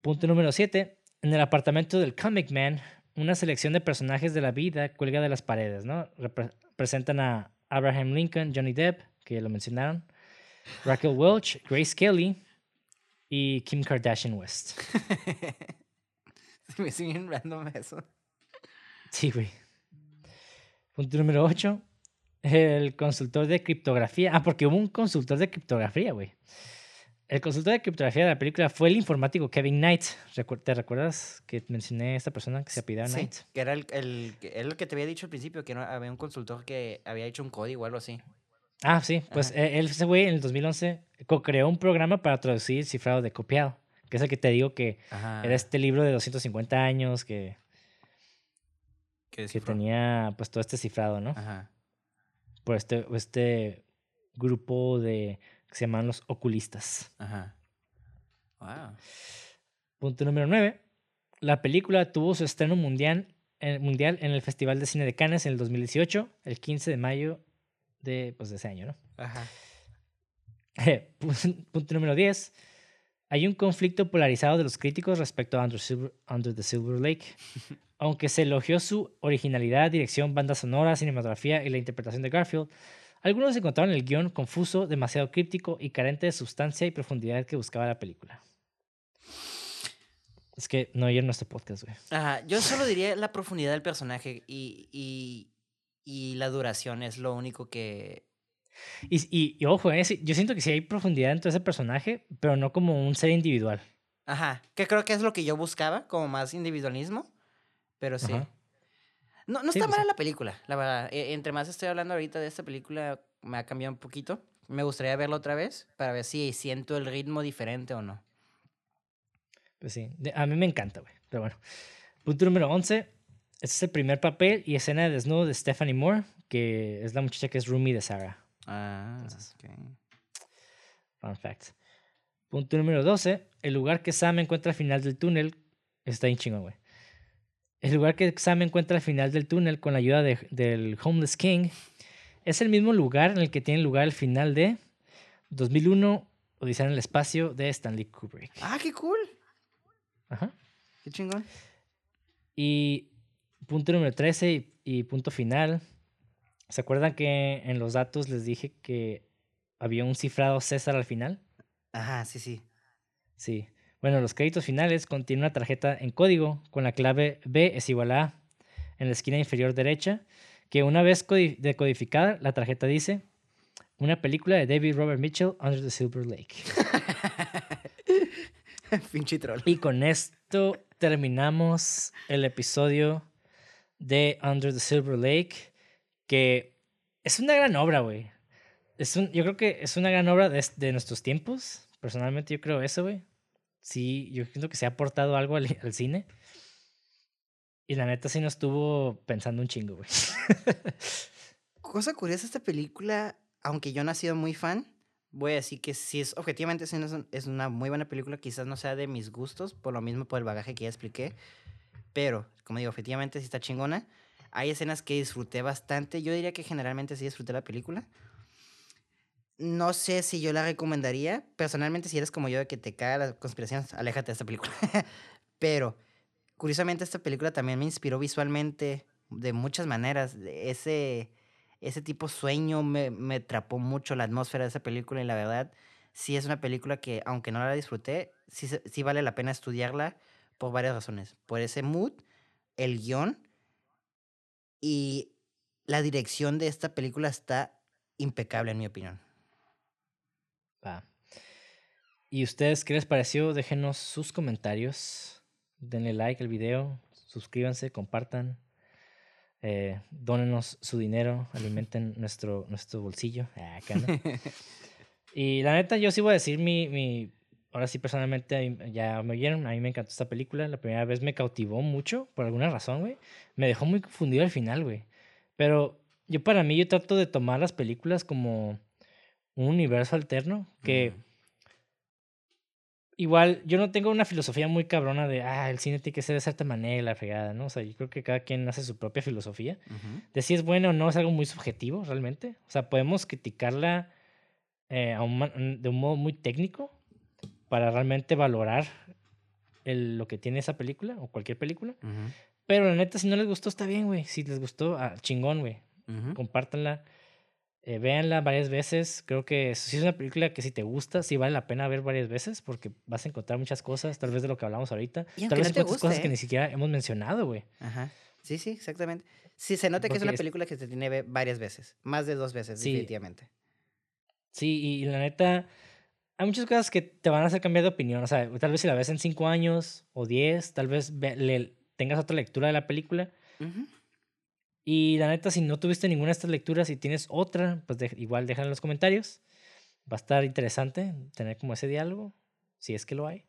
Punto número 7. En el apartamento del Comic Man, una selección de personajes de la vida cuelga de las paredes, ¿no? Repre- Representan a Abraham Lincoln, Johnny Depp, que lo mencionaron, Raquel Welch, Grace Kelly y Kim Kardashian West. Se me sigue bien random eso. Sí, güey. Punto número 8. El consultor de criptografía. Ah, porque hubo un consultor de criptografía, güey. El consultor de criptografía de la película fue el informático Kevin Knight. ¿Te recuerdas que mencioné a esta persona que se apellidaba Sí, Knight? que era el, el, lo que te había dicho al principio, que no, había un consultor que había hecho un código o algo así. Ah, sí. Pues Ajá. eh, él, ese güey, en el 2011, co-creó un programa para traducir el cifrado de copiado, que es el que te digo que Ajá. era este libro de 250 años que, ¿Qué que tenía pues todo este cifrado, ¿no? Ajá. Por este, este grupo de que se llaman los oculistas. Ajá. Wow. Punto número 9. La película tuvo su estreno mundial, eh, mundial en el Festival de Cine de Cannes en el 2018, el 15 de mayo de, pues, de ese año, ¿no? Ajá. Pun- Punto número 10. Hay un conflicto polarizado de los críticos respecto a Under, Silver- Under the Silver Lake. Aunque se elogió su originalidad, dirección, banda sonora, cinematografía y la interpretación de Garfield, algunos encontraron el guion confuso, demasiado críptico y carente de sustancia y profundidad que buscaba la película. Es que no oyeron nuestro podcast, güey. Ajá. Yo solo diría la profundidad del personaje y, y, y la duración es lo único que... Y, y- y ojo, eh, yo siento que sí hay profundidad dentro de ese personaje, pero no como un ser individual. Ajá. Que creo que es lo que yo buscaba, como más individualismo. Pero sí. Ajá. No, no Sí, está pues mala sí. la película, la verdad. E- Entre más estoy hablando ahorita de esta película, me ha cambiado un poquito. Me gustaría verla otra vez para ver si siento el ritmo diferente o no. Pues sí, de- a mí me encanta, güey. Pero bueno. Punto número 11. Este es el primer papel y escena de desnudo de Stephanie Moore, que es la muchacha que es roomie de Sarah. Ah, Entonces, ok. Fun fact. Punto número 12. El lugar que Sam encuentra al final del túnel. Está bien chingón, güey. El lugar que Sam encuentra al final del túnel con la ayuda de- del Homeless King es el mismo lugar en el que tiene lugar el final de 2001, Odisea en el espacio de Stanley Kubrick. Ah, qué cool. Ajá. Qué chingón. Y punto número 13 y, y punto final. ¿Se acuerdan que en los datos les dije que había un cifrado César al final? Ajá, sí, sí. Sí. Bueno, los créditos finales contienen una tarjeta en código con la clave B es igual a A en la esquina inferior derecha, que una vez codi- decodificada, la tarjeta dice una película de David Robert Mitchell, Under the Silver Lake. Pinche troll. Y con esto terminamos el episodio de Under the Silver Lake, que es una gran obra, güey. Yo creo que es una gran obra de, de nuestros tiempos. Personalmente yo creo eso, güey. Sí, yo siento que se ha aportado algo al, cine. Y la neta sí no estuvo pensando un chingo, güey. Cosa curiosa, esta película, aunque yo no he sido muy fan, voy a decir que sí es, objetivamente sí es una muy buena película, quizás no sea de mis gustos, por lo mismo por el bagaje que ya expliqué, pero, como digo, objetivamente sí está chingona. Hay escenas que disfruté bastante, yo diría que generalmente sí disfruté la película. No sé si yo la recomendaría, personalmente si eres como yo de que te cae las conspiraciones, aléjate de esta película. pero, curiosamente esta película también me inspiró visualmente de muchas maneras, ese ese tipo sueño me, me atrapó mucho la atmósfera de esa película y la verdad sí es una película que aunque no la disfruté, sí, sí vale la pena estudiarla por varias razones. Por ese mood, el guion y la dirección de esta película está impecable en mi opinión. Va. ¿Y ustedes qué les pareció? Déjenos sus comentarios. Denle like al video. Suscríbanse, compartan. Eh, dónenos su dinero. Alimenten nuestro, nuestro bolsillo. Ah, acá, ¿no? y la neta, yo sí voy a decir mi. mi ahora sí, personalmente, ya me oyeron. A mí me encantó esta película. La primera vez me cautivó mucho. Por alguna razón, güey. Me dejó muy confundido al final, güey. Pero yo, para mí, yo trato de tomar las películas como un universo alterno que igual yo no tengo una filosofía muy cabrona de ah el cine tiene que ser de cierta manera la fregada no o sea yo creo que cada quien hace su propia filosofía Ujú. de si es bueno o no es algo muy subjetivo realmente o sea podemos criticarla eh, a un de un modo muy técnico para realmente valorar el- lo que tiene esa película o cualquier película pero la neta si no les gustó está bien güey si les gustó ah, chingón güey Ujú. compártanla, eh, véanla varias veces. Creo que sí es una película que si te gusta, sí vale la pena ver varias veces porque vas a encontrar muchas cosas, tal vez de lo que hablamos ahorita. Y Tal vez no te cosas que ¿eh? ni siquiera hemos mencionado, güey. Ajá. Sí, sí, exactamente. Sí, se nota que es una es- película que se tiene que ver varias veces. Más de dos veces, Sí. definitivamente. Sí, y, y la neta, hay muchas cosas que te van a hacer cambiar de opinión. O sea, tal vez si la ves en cinco años o diez, tal vez ve- le- tengas otra lectura de la película. Ujú. Y la neta, si no tuviste ninguna de estas lecturas y tienes otra, pues de- igual déjala en los comentarios. Va a estar interesante tener como ese diálogo, si es que lo hay.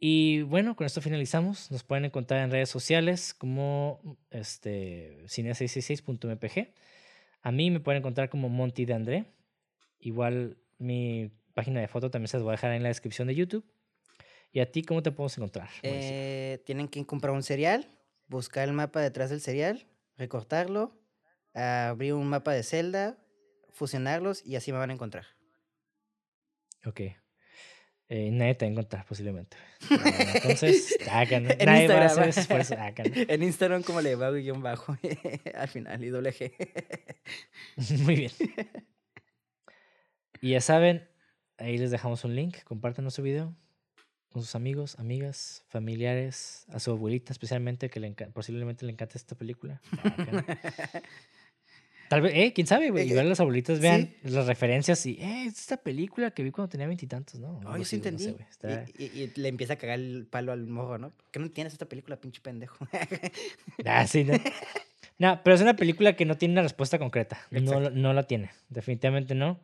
Y bueno, con esto finalizamos. Nos pueden encontrar en redes sociales como este, cine666.mpg. A mí me pueden encontrar como Monty de André. Igual mi página de foto también se las voy a dejar en la descripción de YouTube. ¿Y a ti cómo te podemos encontrar? Eh, tienen que comprar un cereal, buscar el mapa detrás del cereal, recortarlo, abrir un mapa de celda, fusionarlos y así me van a encontrar. Ok. Eh, nadie te va a encontrar posiblemente. Entonces, háganlo. nadie va a hacer esfuerzo. Háganlo. En Instagram como le va guion bajo al final y doble G. Muy bien. Y ya saben, ahí les dejamos un link. Compartan nuestro video con sus amigos, amigas, familiares, a su abuelita especialmente, que le posiblemente le encante esta película. Tal vez, eh, quién sabe, güey. Eh, Igual las abuelitas vean las referencias y, eh, es esta película que vi cuando tenía veintitantos, ¿no? Ay, sí entendí. y, y, le empieza a cagar el palo al morro, ¿no? ¿Qué no entiendes esta película, pinche pendejo? ah, sí, ¿no? no, pero es una película que no tiene una respuesta concreta. No, no la tiene. Definitivamente no.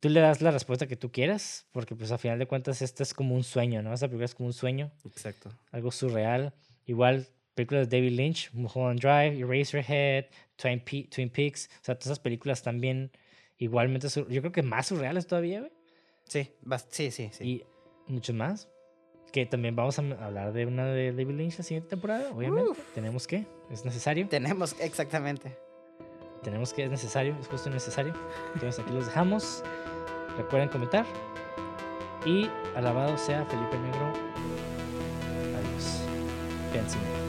Tú le das la respuesta que tú quieras, porque pues a final de cuentas esto es como un sueño, ¿no? Esta película es como un sueño. Exacto. Algo surreal. Igual películas de David Lynch, Mulholland Drive, Eraserhead, Twin, Twin Peaks, o sea, todas esas películas también igualmente, yo creo que más surreales todavía, güey. Sí, sí, sí, sí. Y muchos más. Que también vamos a hablar de una de David Lynch la siguiente temporada, obviamente. Tenemos que, es necesario. Tenemos, exactamente. Tenemos que, es necesario, es justo necesario. Entonces aquí los dejamos. Recuerden comentar. Y alabado sea Felipe Negro. Adiós. Pensing.